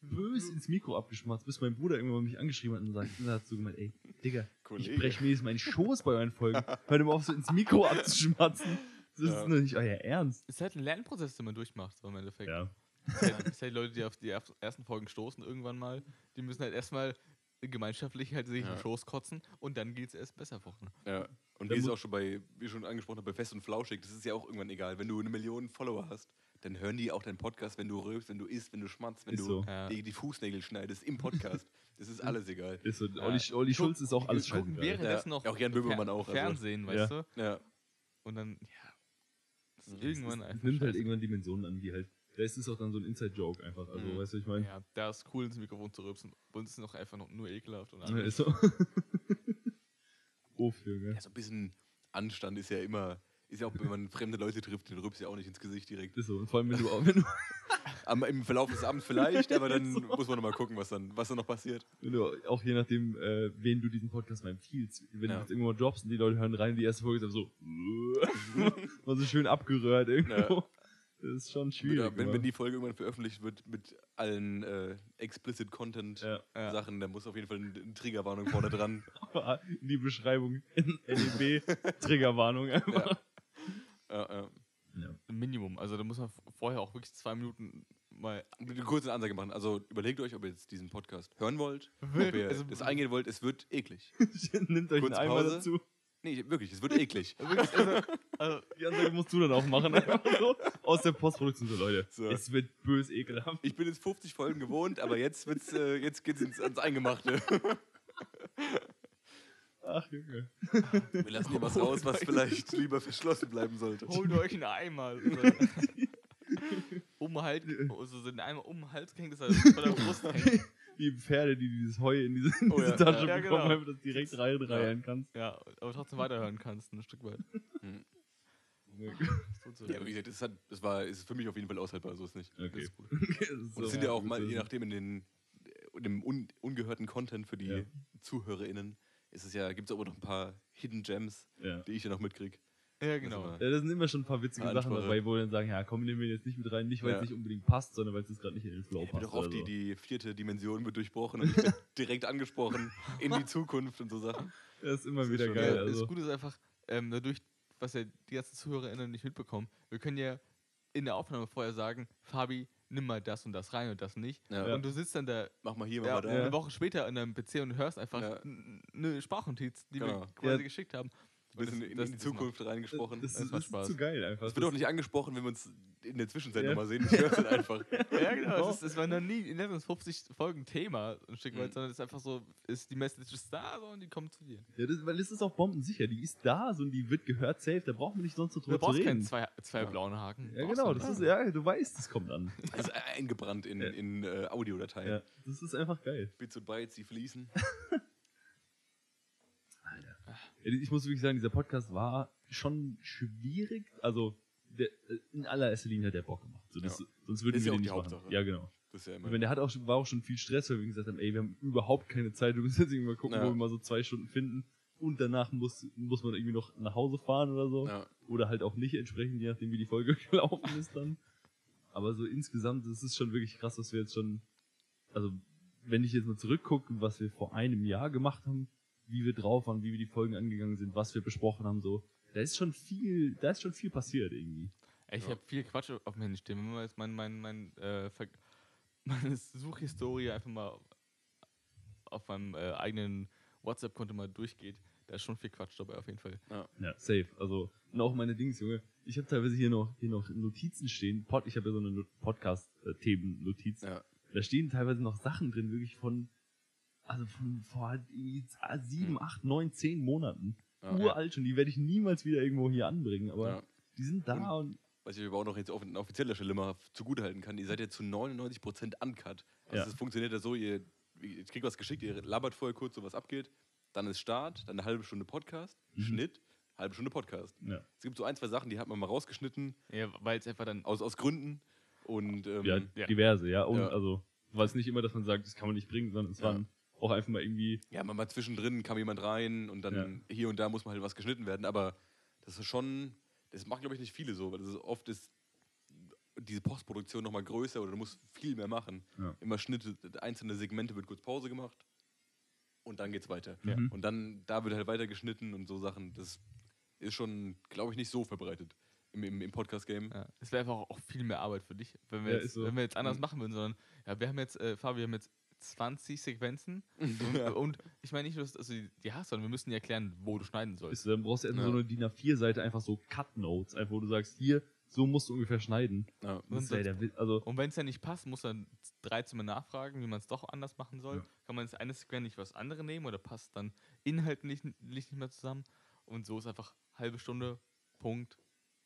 bös ins Mikro abgeschmatzt, bis mein Bruder irgendwann mal mich angeschrieben hat und sagt, und hat so gemeint, ey, Digga, Kollege. ich brech mir jetzt meinen Schoß bei euren Folgen. Hört immer auf, so ins Mikro abzuschmatzen. Das Ja. ist nur nicht euer Ernst. Ist halt ein Lernprozess, den man durchmacht, so im Endeffekt. Ja. Es ist halt, Leute, die auf die ersten Folgen stoßen irgendwann mal, die müssen halt erstmal gemeinschaftlich halt sich Ja. im Schoß kotzen und dann geht es erst besser voran. Ja. Und wie es auch schon bei, wie ich schon angesprochen habe, bei Fest und Flauschig, das ist ja auch irgendwann egal. Wenn du eine Million Follower hast, dann hören die auch deinen Podcast, wenn du rülpst, wenn du isst, wenn du schmatzt, wenn Ist du so. Ja. die, die Fußnägel schneidest im Podcast. Das ist alles egal. Ist so, Ja. Olli, Olli Schulz ist auch alles scheißegal. währenddessen Ja. noch Auch Jan Böhmermann auch, also. Fernsehen, Ja. weißt du? Ja. Und dann, ja. Das ist Das irgendwann Es einfach. nimmt halt irgendwann Dimensionen an, die halt. Da ist es auch dann so ein Inside-Joke einfach. Also, Mhm. weißt du, ich meine. Ja, da ist cool ins Mikrofon zu rülpsen. Bei uns ist es noch einfach noch nur ekelhaft. Und Ja, alles. ist so. Uff, Junge. ja, so ein bisschen Anstand ist ja immer, ist ja auch, wenn man fremde Leute trifft, den rülpst ja auch nicht ins Gesicht direkt. Ist so. Und vor allem, wenn du, auch- wenn du, Am, Im Verlauf des Abends vielleicht, aber dann So. muss man nochmal gucken, was dann, was dann noch passiert. wenn du auch je nachdem, äh, wen du diesen Podcast mal empfiehlst, wenn Ja. du jetzt irgendwo droppst und die Leute hören rein, die erste Folge ist einfach so, mal so schön abgerührt irgendwo. Das ist schon schwierig. Wenn, wenn die Folge irgendwann veröffentlicht wird mit allen äh, explicit Content ja. Sachen, da muss auf jeden Fall eine, Triggerwarnung vorne dran. in die Beschreibung NEB Triggerwarnung einfach. ja, ja. Ja. Minimum. Also da muss man vorher auch wirklich zwei Minuten mal. Eine kurze Ansage machen. Also überlegt euch, ob ihr jetzt diesen Podcast hören wollt, ob ihr Also- das eingehen wollt. Es wird eklig. Nimmt euch Kurze einen Eimer Pause. dazu. Nee, wirklich, es wird eklig. Wirklich, also, also, Die Ansage musst du dann auch machen. Einfach so aus der Postproduktion so, Leute. So. Es wird bös ekelhaft. Ich bin jetzt 50 Folgen gewohnt, aber jetzt, wird's, äh, jetzt geht's ins, ans Eingemachte. Ach, Junge. Wir lassen hier was raus, was vielleicht lieber verschlossen bleiben sollte. holt euch einen Eimer. Um halt, also so den Eimer um den Hals gehängt, dass er vor der Brust hängt. Die Pferde, die dieses Heu in diese, in Oh diese ja. Tasche Ja, bekommen, genau. einfach das direkt reinreihen kannst. Ja, aber trotzdem weiterhören kannst, ein Stück weit. So zu Ja, wie gesagt, das, hat, das war, ist für mich auf jeden Fall aushaltbar, so ist nicht. Das Okay. ist gut. Okay, ist Und so es sind ja auch mal, je nachdem, in den in dem un, ungehörten Content für die Ja. ZuhörerInnen, ist es ja, gibt es aber noch ein paar Hidden Gems, Ja. die ich ja noch mitkriege. Ja, genau. Also, Ja, da sind immer schon ein paar witzige Ja, Sachen dabei, wo wir dann sagen, ja, komm, nehmen wir jetzt nicht mit rein, nicht weil es Ja. nicht unbedingt passt, sondern weil es jetzt gerade nicht in den Flow Wird passt. auch oft oder die, die vierte Dimension wird durchbrochen und ich direkt angesprochen in die Zukunft und so Sachen. Das ist immer Das ist wieder schon geil. Ja, Also. Das Gute ist einfach, ähm, dadurch, was ja die ganzen ZuhörerInnen nicht mitbekommen, wir können ja in der Aufnahme vorher sagen, Fabi, nimm mal das und das rein und das nicht. Ja. Und du sitzt dann da Mach mal hier, mach ja, mal da. eine Woche später in deinem PC und hörst einfach Ja. eine Sprachnotiz, die Genau. wir quasi Ja. geschickt haben. Ein bisschen das- in, das- in die das macht- Zukunft reingesprochen. Das, Es ist, macht das ist Spaß. zu geil einfach. wird auch nicht angesprochen, wenn wir uns in der Zwischenzeit Ja. nochmal sehen. Ich höre es halt einfach. Ja, genau. Es, ist, es war noch nie in den letzten 50 Folgen Thema, ein Stück weit, Mhm. sondern es ist einfach so, ist die Message ist da so, und die kommt zu dir. Ja, das, weil das ist auch bombensicher. Die ist da so und die wird gehört safe. Da braucht man nicht sonst so Du drüber zu brauchst keinen reden. zwei, zwei Ja. blauen Haken. Ja, genau. du Das ist, ja, du weißt, das kommt an. Das ist eingebrannt in, Ja. in äh, Audiodateien. Ja, das ist einfach geil. Bits und Bytes, die fließen. Ich muss wirklich sagen, dieser Podcast war schon schwierig. Also, der, in allererster Linie hat der Bock gemacht. So, das, Ja. Sonst würden Ist wir ja den nicht die machen. Hauptsache. Ja, genau. Das ist ja Ich immer. meine, der hat auch, war auch schon viel Stress, weil wir gesagt haben, ey, wir haben überhaupt keine Zeit, wir müssen jetzt irgendwie mal gucken, Ja. wo wir mal so zwei Stunden finden. Und danach muss, muss man irgendwie noch nach Hause fahren oder so. Ja. Oder halt auch nicht entsprechend, je nachdem, wie die Folge gelaufen ist dann. Aber so insgesamt, das ist schon wirklich krass, was wir jetzt schon, also wenn ich jetzt mal zurückgucke, was wir vor einem Jahr gemacht haben, wie wir drauf waren, wie wir die Folgen angegangen sind, was wir besprochen haben, so, da ist schon viel, da ist schon viel passiert irgendwie. Ich Ja. habe viel Quatsch auf dem Handy stehen. Wenn man jetzt mein, mein, mein, äh, meine Suchhistorie einfach mal auf meinem äh, eigenen WhatsApp-Konto mal durchgeht, da ist schon viel Quatsch dabei auf jeden Fall. Ja, safe. Also, und auch meine Dings, Junge. Ich habe teilweise hier noch, hier noch Notizen stehen. Pod, ich habe ja so eine Podcast-Themen-Notiz. Ja. Da stehen teilweise noch Sachen drin, wirklich von, also von vor irgendwie sieben, Hm. acht, neun, zehn Monaten. Ja. Uralt schon, die werde ich niemals wieder irgendwo hier anbringen, aber Ja. die sind da und, Was ich aber auch noch jetzt auf, an offizieller Stelle mal zugutehalten kann, ihr seid ja zu 99% uncut. Also Ja. es funktioniert ja so, ihr, ihr kriegt was geschickt, ihr labert vorher kurz, so was abgeht, dann ist Start, dann eine halbe Stunde Podcast, Mhm. Schnitt, halbe Stunde Podcast. ja, Es gibt so ein, zwei Sachen, die hat man mal rausgeschnitten, Ja, weil es einfach dann. aus, aus Gründen. Und ähm, ja, ja. diverse, ja. Und Ja. also, war es nicht immer, dass man sagt, das kann man nicht bringen, sondern es Ja. waren auch einfach mal irgendwie, ja, mal, mal zwischendrin kam jemand rein und dann hier und da muss mal halt was geschnitten werden, aber das ist schon, das machen glaube ich nicht viele so, weil das ist oft ist diese Postproduktion nochmal größer oder du musst viel mehr machen. Ja. Immer Schnitte, einzelne Segmente wird kurz Pause gemacht und dann geht's weiter. Ja. Und dann, da wird halt weiter geschnitten und so Sachen. Das ist schon, glaube ich, nicht so verbreitet im, im, im Podcast-Game. Ja, es wäre einfach auch viel mehr Arbeit für dich, wenn wir, Ja, jetzt, so. wenn wir jetzt anders Mhm. machen würden, sondern ja, wir haben jetzt, äh, Fabi, wir haben jetzt 20 Sequenzen und, Ja. und ich meine nicht nur, dass also hast, sondern wir müssen dir erklären, wo du schneiden sollst. dann brauchst du erstmal Ja. so eine DIN A4-Seite, einfach so Cut-Notes, einfach wo du sagst, hier, so musst du ungefähr schneiden. Ja. Das Und ja also, Und wenn es ja nicht passt, muss dann 13 Mal nachfragen, wie man es doch anders machen soll. Ja. Kann man jetzt eine Sequenz nicht was andere nehmen oder passt dann inhaltlich nicht, nicht mehr zusammen? Und so ist einfach halbe Stunde, Punkt,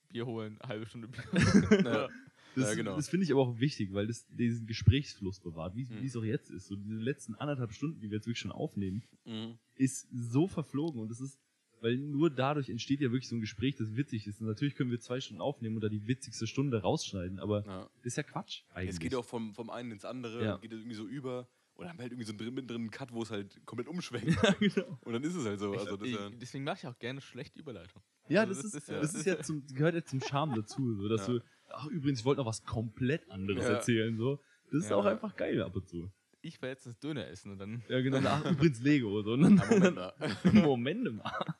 Bier holen, halbe Stunde Bier holen. Ja. Das, Ja, genau. das finde ich aber auch wichtig, weil das diesen Gesprächsfluss bewahrt, wie Mhm. es auch jetzt ist. So diese letzten anderthalb Stunden, die wir jetzt wirklich schon aufnehmen, Mhm. ist so verflogen und das ist, weil nur dadurch entsteht ja wirklich so ein Gespräch, das witzig ist. Und natürlich können wir zwei Stunden aufnehmen und da die witzigste Stunde rausschneiden, aber Ja. das ist ja Quatsch eigentlich. Es geht auch vom, vom einen ins andere, Ja. geht irgendwie so über. Oder haben wir halt irgendwie so einen drin, mittendrin einen Cut, wo es halt komplett umschwenkt. ja, genau. Und dann ist es halt so. Also das ist ja, Ich- Deswegen mache ich auch gerne schlechte Überleitung. Ja, Also das, das ist, ist ja- das ist ja zum, gehört ja zum Charme dazu, so, dass Ja. du, ach übrigens, ich wollte noch was komplett anderes Ja. erzählen, so. Das ist Ja. auch einfach geil ab und zu. Ich war jetzt das Döner essen und dann. Ja, genau, ach, übrigens Lego, so. Und dann, Moment mal. Moment mal.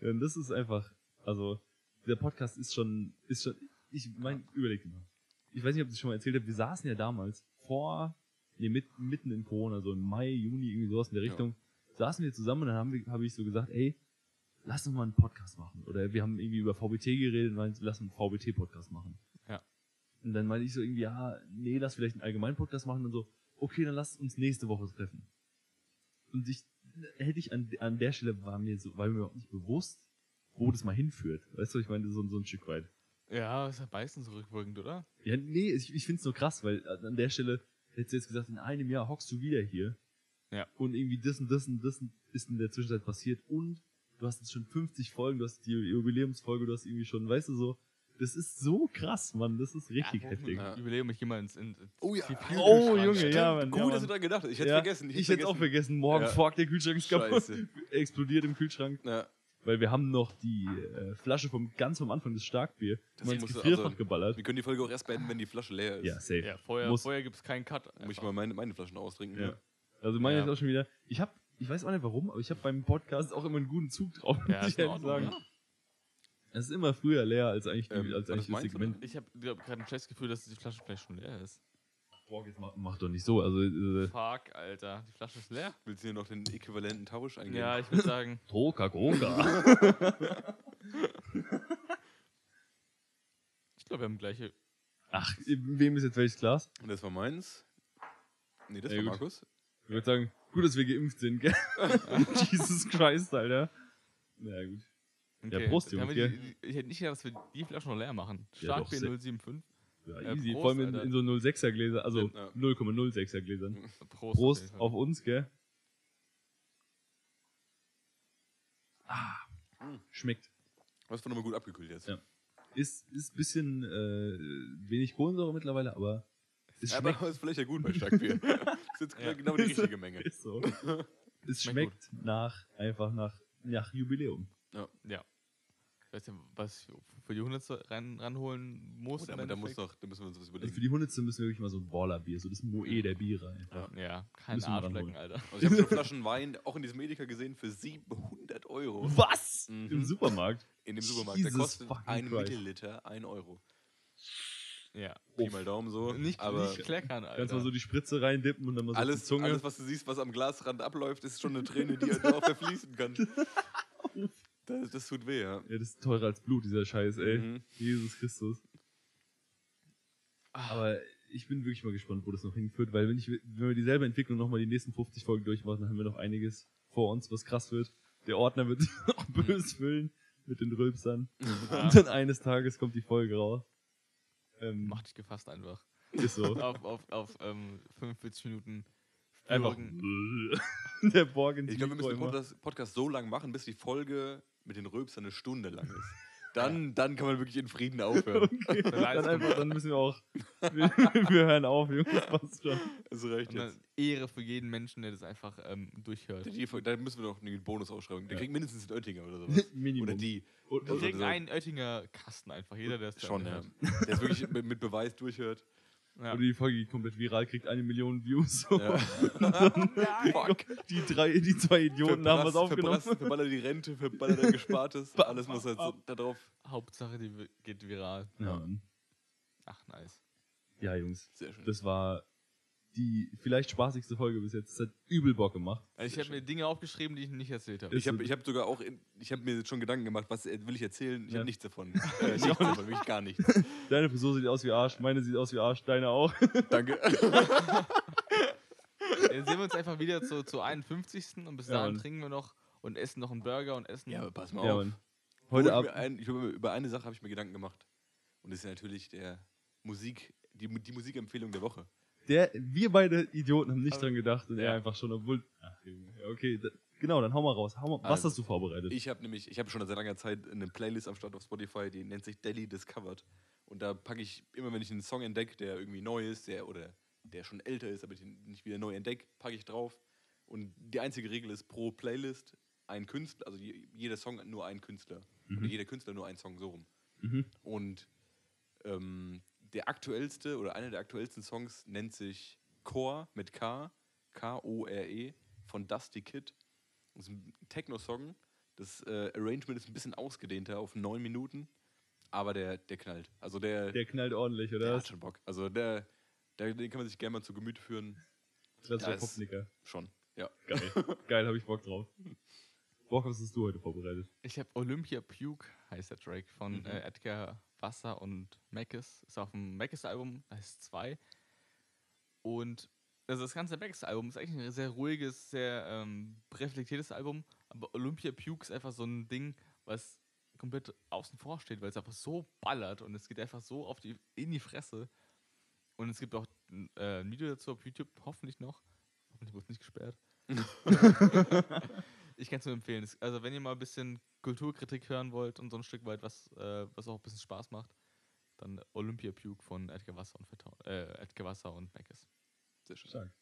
Ja, und das ist einfach, also, der Podcast ist schon, ist schon, ich mein, überleg dir mal. Ich weiß nicht, ob ich das schon mal erzählt habe, wir saßen ja damals vor, nee, mit, mitten in Corona, so im Mai, Juni, irgendwie sowas in der Ja. Richtung, saßen wir zusammen und dann haben wir, habe ich so gesagt, ey, lass uns mal einen Podcast machen. Oder wir haben irgendwie über VBT geredet und meinten, lass uns einen VBT-Podcast machen. Ja. Und dann meinte ich so irgendwie, ja, nee, lass vielleicht einen allgemeinen Podcast machen und so, okay, dann lass uns nächste Woche treffen. Und ich, hätte ich an, an der Stelle war mir so, war mir überhaupt nicht bewusst, wo das mal hinführt. Weißt du, ich meine, so, so ein Stück weit. Ja, ist ja meistens rückwirkend, oder? Ja, nee, ich, ich find's nur krass, weil an der Stelle hättest du jetzt gesagt, in einem Jahr hockst du wieder hier. Ja. Und irgendwie das und das und das ist in der Zwischenzeit passiert und du hast jetzt schon 50 Folgen, du hast die Jubiläumsfolge, du hast irgendwie schon, weißt du so, das ist so krass, Mann, das ist richtig ja, heftig. Ja. Überlege mich immer ins, ins, ins Oh ja. Kühlschrank. Oh, Junge, Stimmt, ja, Mann. Gut, ja, dass Mann. du daran gedacht hast. Ich hätte Ja, vergessen. Ich hätte auch vergessen, morgen Ja. fuck, der Kühlschrank ist kaputt. Explodiert im Kühlschrank. Ja. Weil wir haben noch die äh, Flasche vom ganz vom Anfang des Starkbier Das mal ins Gefrierfach also, geballert. Wir können die Folge auch erst beenden, wenn die Flasche leer ist. Ja, safe. Ja, vorher, Muss- vorher gibt es keinen Cut. Muss ich einfach. mal meine, meine Flaschen austrinken. Ja. ne? Also meine Ja. ist auch schon wieder. Ich habe, ich weiß auch nicht warum, aber ich habe beim Podcast auch immer einen guten Zug drauf, Ja, muss ich ehrlich sagen. ja. Es ist immer früher leer als eigentlich, die, Ähm, als eigentlich das Segment. Ich habe gerade ein schlechtes Gefühl, dass die Flasche vielleicht schon leer ist. Boah, jetzt mach, mach doch nicht so. Also äh, Fuck, Alter. Die Flasche ist leer? Willst du hier noch den äquivalenten Tausch eingeben? Ja, ich würde sagen, Coca-Cola. ich glaube, wir haben gleiche. Ach, wem ist jetzt welches Glas? Und das war meins. Nee, das Ja, war gut. Markus. Ich würde sagen, gut, dass wir geimpft sind, gell? Jesus Christ, Alter. Na ja, gut. Ja, Prost, Jungs, wir die, ich hätte nicht gedacht, dass wir die Flasche noch leer machen. Ja, doch, Starkbier sehr- 075. Ja, Ja, easy. Prost, Vor allem in, in so 06er Gläser, also Ja. 0,06er Gläsern. Prost. Prost auf uns, gell? Ah, schmeckt. Das war nochmal gut abgekühlt jetzt. Ja. Ist, ist ein bisschen äh, wenig Kohlensäure mittlerweile, aber es Ja, schmeckt. aber ist vielleicht ja gut bei Starkbier. das ist jetzt Ja. genau die richtige Menge. Ist so. es Schmeckt schmeckt nach, einfach nach, nach Jubiläum. Ja. Ich weiß ja, was ich für die 100 ran, ranholen muss. Oh, im da, muss doch, da müssen wir uns was Also überlegen. für die Hundertste müssen wir wirklich mal so ein Ballerbier, so das Moe der Biere einfach. Ja, kein Müssen wir Arschlecken. Alter. Also ich habe schon Flaschen Wein auch in diesem Edeka gesehen für 700 Euro. Was? Mhm. Im Supermarkt? In dem Supermarkt. Der Jesus kostet fucking ein Christ. Milliliter 1 Euro. Ja. Pi mal Daumen so. Nicht, aber nicht kleckern, Alter. Kannst mal so die Spritze reindippen und dann mal so alles, die Zunge. alles, was du siehst, was am Glasrand abläuft, ist schon eine Träne, die da auch verfließen kann. Das, das tut weh, ja. ja, das ist teurer als Blut, dieser Scheiß, ey. Mhm. Jesus Christus. Ah. Aber ich bin wirklich mal gespannt, wo das noch hinführt, weil wenn, ich, wenn wir dieselbe Entwicklung nochmal die nächsten 50 Folgen durchmachen, dann haben wir noch einiges vor uns, was krass wird. Der Ordner wird sich noch bös füllen mit den Rülpsern. Und dann eines Tages kommt die Folge raus. Ähm, Mach dich gefasst einfach. ist so. auf auf, auf ähm, 45 Minuten. Einfach. Der Borg ins Ich glaube, wir müssen den Podcast so lang machen, bis die Folge mit den Röpsern eine Stunde lang ist. Dann, dann kann man wirklich in Frieden aufhören. Okay, dann, einfach, dann müssen wir auch. Wir, wir hören auf, Jungs, passt schon. Das reicht jetzt. Ehre für jeden Menschen, der das einfach ähm, durchhört. Da müssen wir noch einen Bonus ausschreiben. Der Ja. kriegt mindestens einen Oettinger oder sowas. Minimum. Oder die. Und, Wir kriegen so- einen Oettinger Kasten einfach. Jeder, der es Schon, ja. Der ist wirklich mit, mit Beweis durchhört. Ja. oder die Folge geht komplett viral, kriegt eine Million Views. So. Ja. Fuck. Die drei, die zwei Idioten haben was aufgenommen. verbrass- Verballer die Rente, verballer dein Gespartes. Alles muss halt so da drauf. Hauptsache, die geht viral. Ja. Ach, nice. ja, Jungs, Sehr schön. das war die vielleicht spaßigste Folge bis jetzt. Das hat übel Bock gemacht. Also ich habe mir Dinge aufgeschrieben, die ich nicht erzählt habe. Ich habe ich hab sogar auch, in, ich habe mir jetzt schon Gedanken gemacht, was äh, will ich erzählen? Ich Ja. habe nichts davon. Äh, nichts davon, wirklich gar nichts. Deine Frisur sieht aus wie Arsch, meine sieht aus wie Arsch, deine auch. Danke. Dann sehen wir uns einfach wieder zu, zu 51. und bis Ja, dahin Mann. trinken wir noch und essen noch einen Burger und essen. Ja, aber pass mal Ja, auf. Mann. Heute ich ab. mir ein, ich, über eine Sache habe ich mir Gedanken gemacht. Und das ist natürlich der Musik, die, die Musikempfehlung der Woche. Der, wir beide Idioten haben nicht Aber- dran gedacht und er Ja. einfach schon, obwohl. Ach, okay, da, genau, dann hau mal raus. Hau mal, was Also, hast du vorbereitet? Ich habe nämlich, ich habe schon seit langer Zeit eine Playlist am Start auf Spotify, die nennt sich Delhi Discovered. Und da packe ich immer, wenn ich einen Song entdecke, der irgendwie neu ist, der oder der schon älter ist, aber ich ihn nicht wieder neu entdecke, packe ich drauf. Und die einzige Regel ist pro Playlist ein Künstler, also je- jeder Song nur ein Künstler. Oder jeder Künstler nur ein Song, so rum. Mhm. Und ähm, der aktuellste oder einer der aktuellsten Songs nennt sich Core mit K, K-O-R-E, E, von Dusty Kid. Das ist ein Techno-Song. Das äh, Arrangement ist ein bisschen ausgedehnter auf neun Minuten, aber der, der knallt. Also der, Der knallt ordentlich, der oder? hat schon Bock. Also der, der, den kann man sich gerne mal zu Gemüte führen. Klassischer Ja, ist- Popnicker. Schon, ja. Geil. Geil, hab ich Bock drauf. Bock, was hast du heute vorbereitet? Ich habe Olympia Puke, heißt der Track, von Mhm. äh, Edgar Wasser und Mackes. Ist auf dem Mackes-Album, heißt 2. Und also das ganze Mackes-Album ist eigentlich ein sehr ruhiges, sehr ähm, reflektiertes Album. Aber Olympia Puke ist einfach so ein Ding, was komplett außen vor steht, weil es einfach so ballert und es geht einfach so auf die, in die Fresse. Und es gibt auch äh, ein Video dazu auf YouTube, hoffentlich noch. Hoffentlich wird es nicht gesperrt. ich kann es nur empfehlen. Also, wenn ihr mal ein bisschen Kulturkritik hören wollt und so ein Stück weit was, äh, was auch ein bisschen Spaß macht, dann Olympia Puke von Edgar Wasser und, Vertau äh, Edgar Wasser und Mackes. Sehr schön. Stark.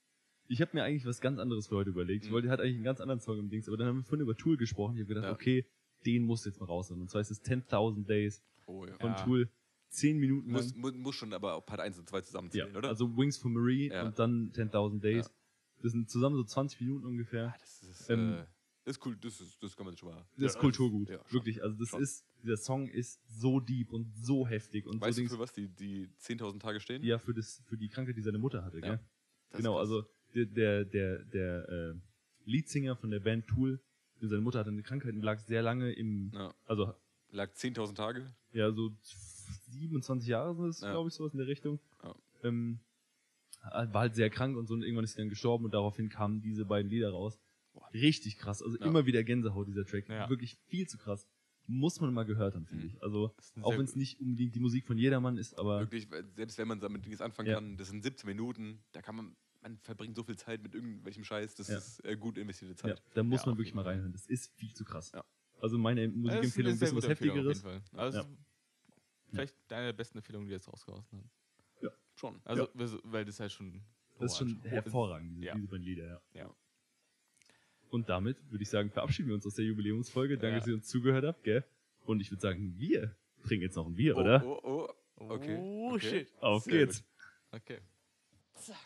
Ich habe mir eigentlich was ganz anderes für heute überlegt. Ich Mhm. wollte, hatte eigentlich einen ganz anderen Song im Dings, aber dann haben wir vorhin über Tool gesprochen. Ich habe gedacht, Ja. okay, den musst du jetzt mal raushauen. Und zwar ist es 10.000 Days Oh ja. von Ja. Tool. Zehn Minuten Muss, lang. mu muss schon aber auch Part 1 und 2 Ja, zusammenzählen, oder? also Wings for Marie Ja. und dann 10.000 Days. Das sind zusammen so 20 Minuten ungefähr. Ah, das ist, Ähm, äh, ist cool, das, ist, das kann man schon mal. Das ist Kulturgut. ja, schon. Wirklich. Also das Schon. ist, dieser Song ist so deep und so heftig und Weißt so du, Dings. für was die, die 10.000 Tage stehen? Ja, für, das, für die Krankheit, die seine Mutter hatte, Ja. Genau, also der, der, der, der äh, Leadsinger von der Band Tool, seine Mutter hatte eine Krankheit und lag sehr lange im, Ja. also Lag 10.000 Tage. ja, so 27 Jahre sind es, Ja. glaube ich, sowas in der Richtung. Ja. Ähm, war halt sehr krank und so und irgendwann ist sie dann gestorben und daraufhin kamen diese beiden Lieder raus. Boah. Richtig krass, also Ja. immer wieder Gänsehaut, dieser Track. Ja. Wirklich viel zu krass. Muss man mal gehört haben, finde Mhm. ich. Also, ist auch wenn es nicht unbedingt die Musik von jedermann ist, aber Wirklich, selbst wenn man damit nichts anfangen Ja. kann, das sind 17 Minuten, da kann man, man verbringt so viel Zeit mit irgendwelchem Scheiß, das Ja. ist äh, gut investierte ja, Zeit. da muss Ja, man wirklich mal reinhören. Das ist viel zu krass. Ja. Also meine ist Musikempfehlung ist ein bisschen was Empfehlung auf Heftigeres. jeden Fall. Also, Ja. Vielleicht eine der besten Empfehlungen, die jetzt rausgehauen haben. Schon. Also, weil das halt schon. Das ist schon hervorragend, diese, Ja. diese beiden Lieder, ja. Ja. Und damit würde ich sagen, verabschieden wir uns aus der Jubiläumsfolge. Danke, Ja. dass ihr uns zugehört habt, gell? Und ich würde sagen, wir trinken jetzt noch ein Bier, Oh, oder? Oh, oh. Okay. Oh, okay. shit. Auf Sehr geht's. gut. Okay. Zack.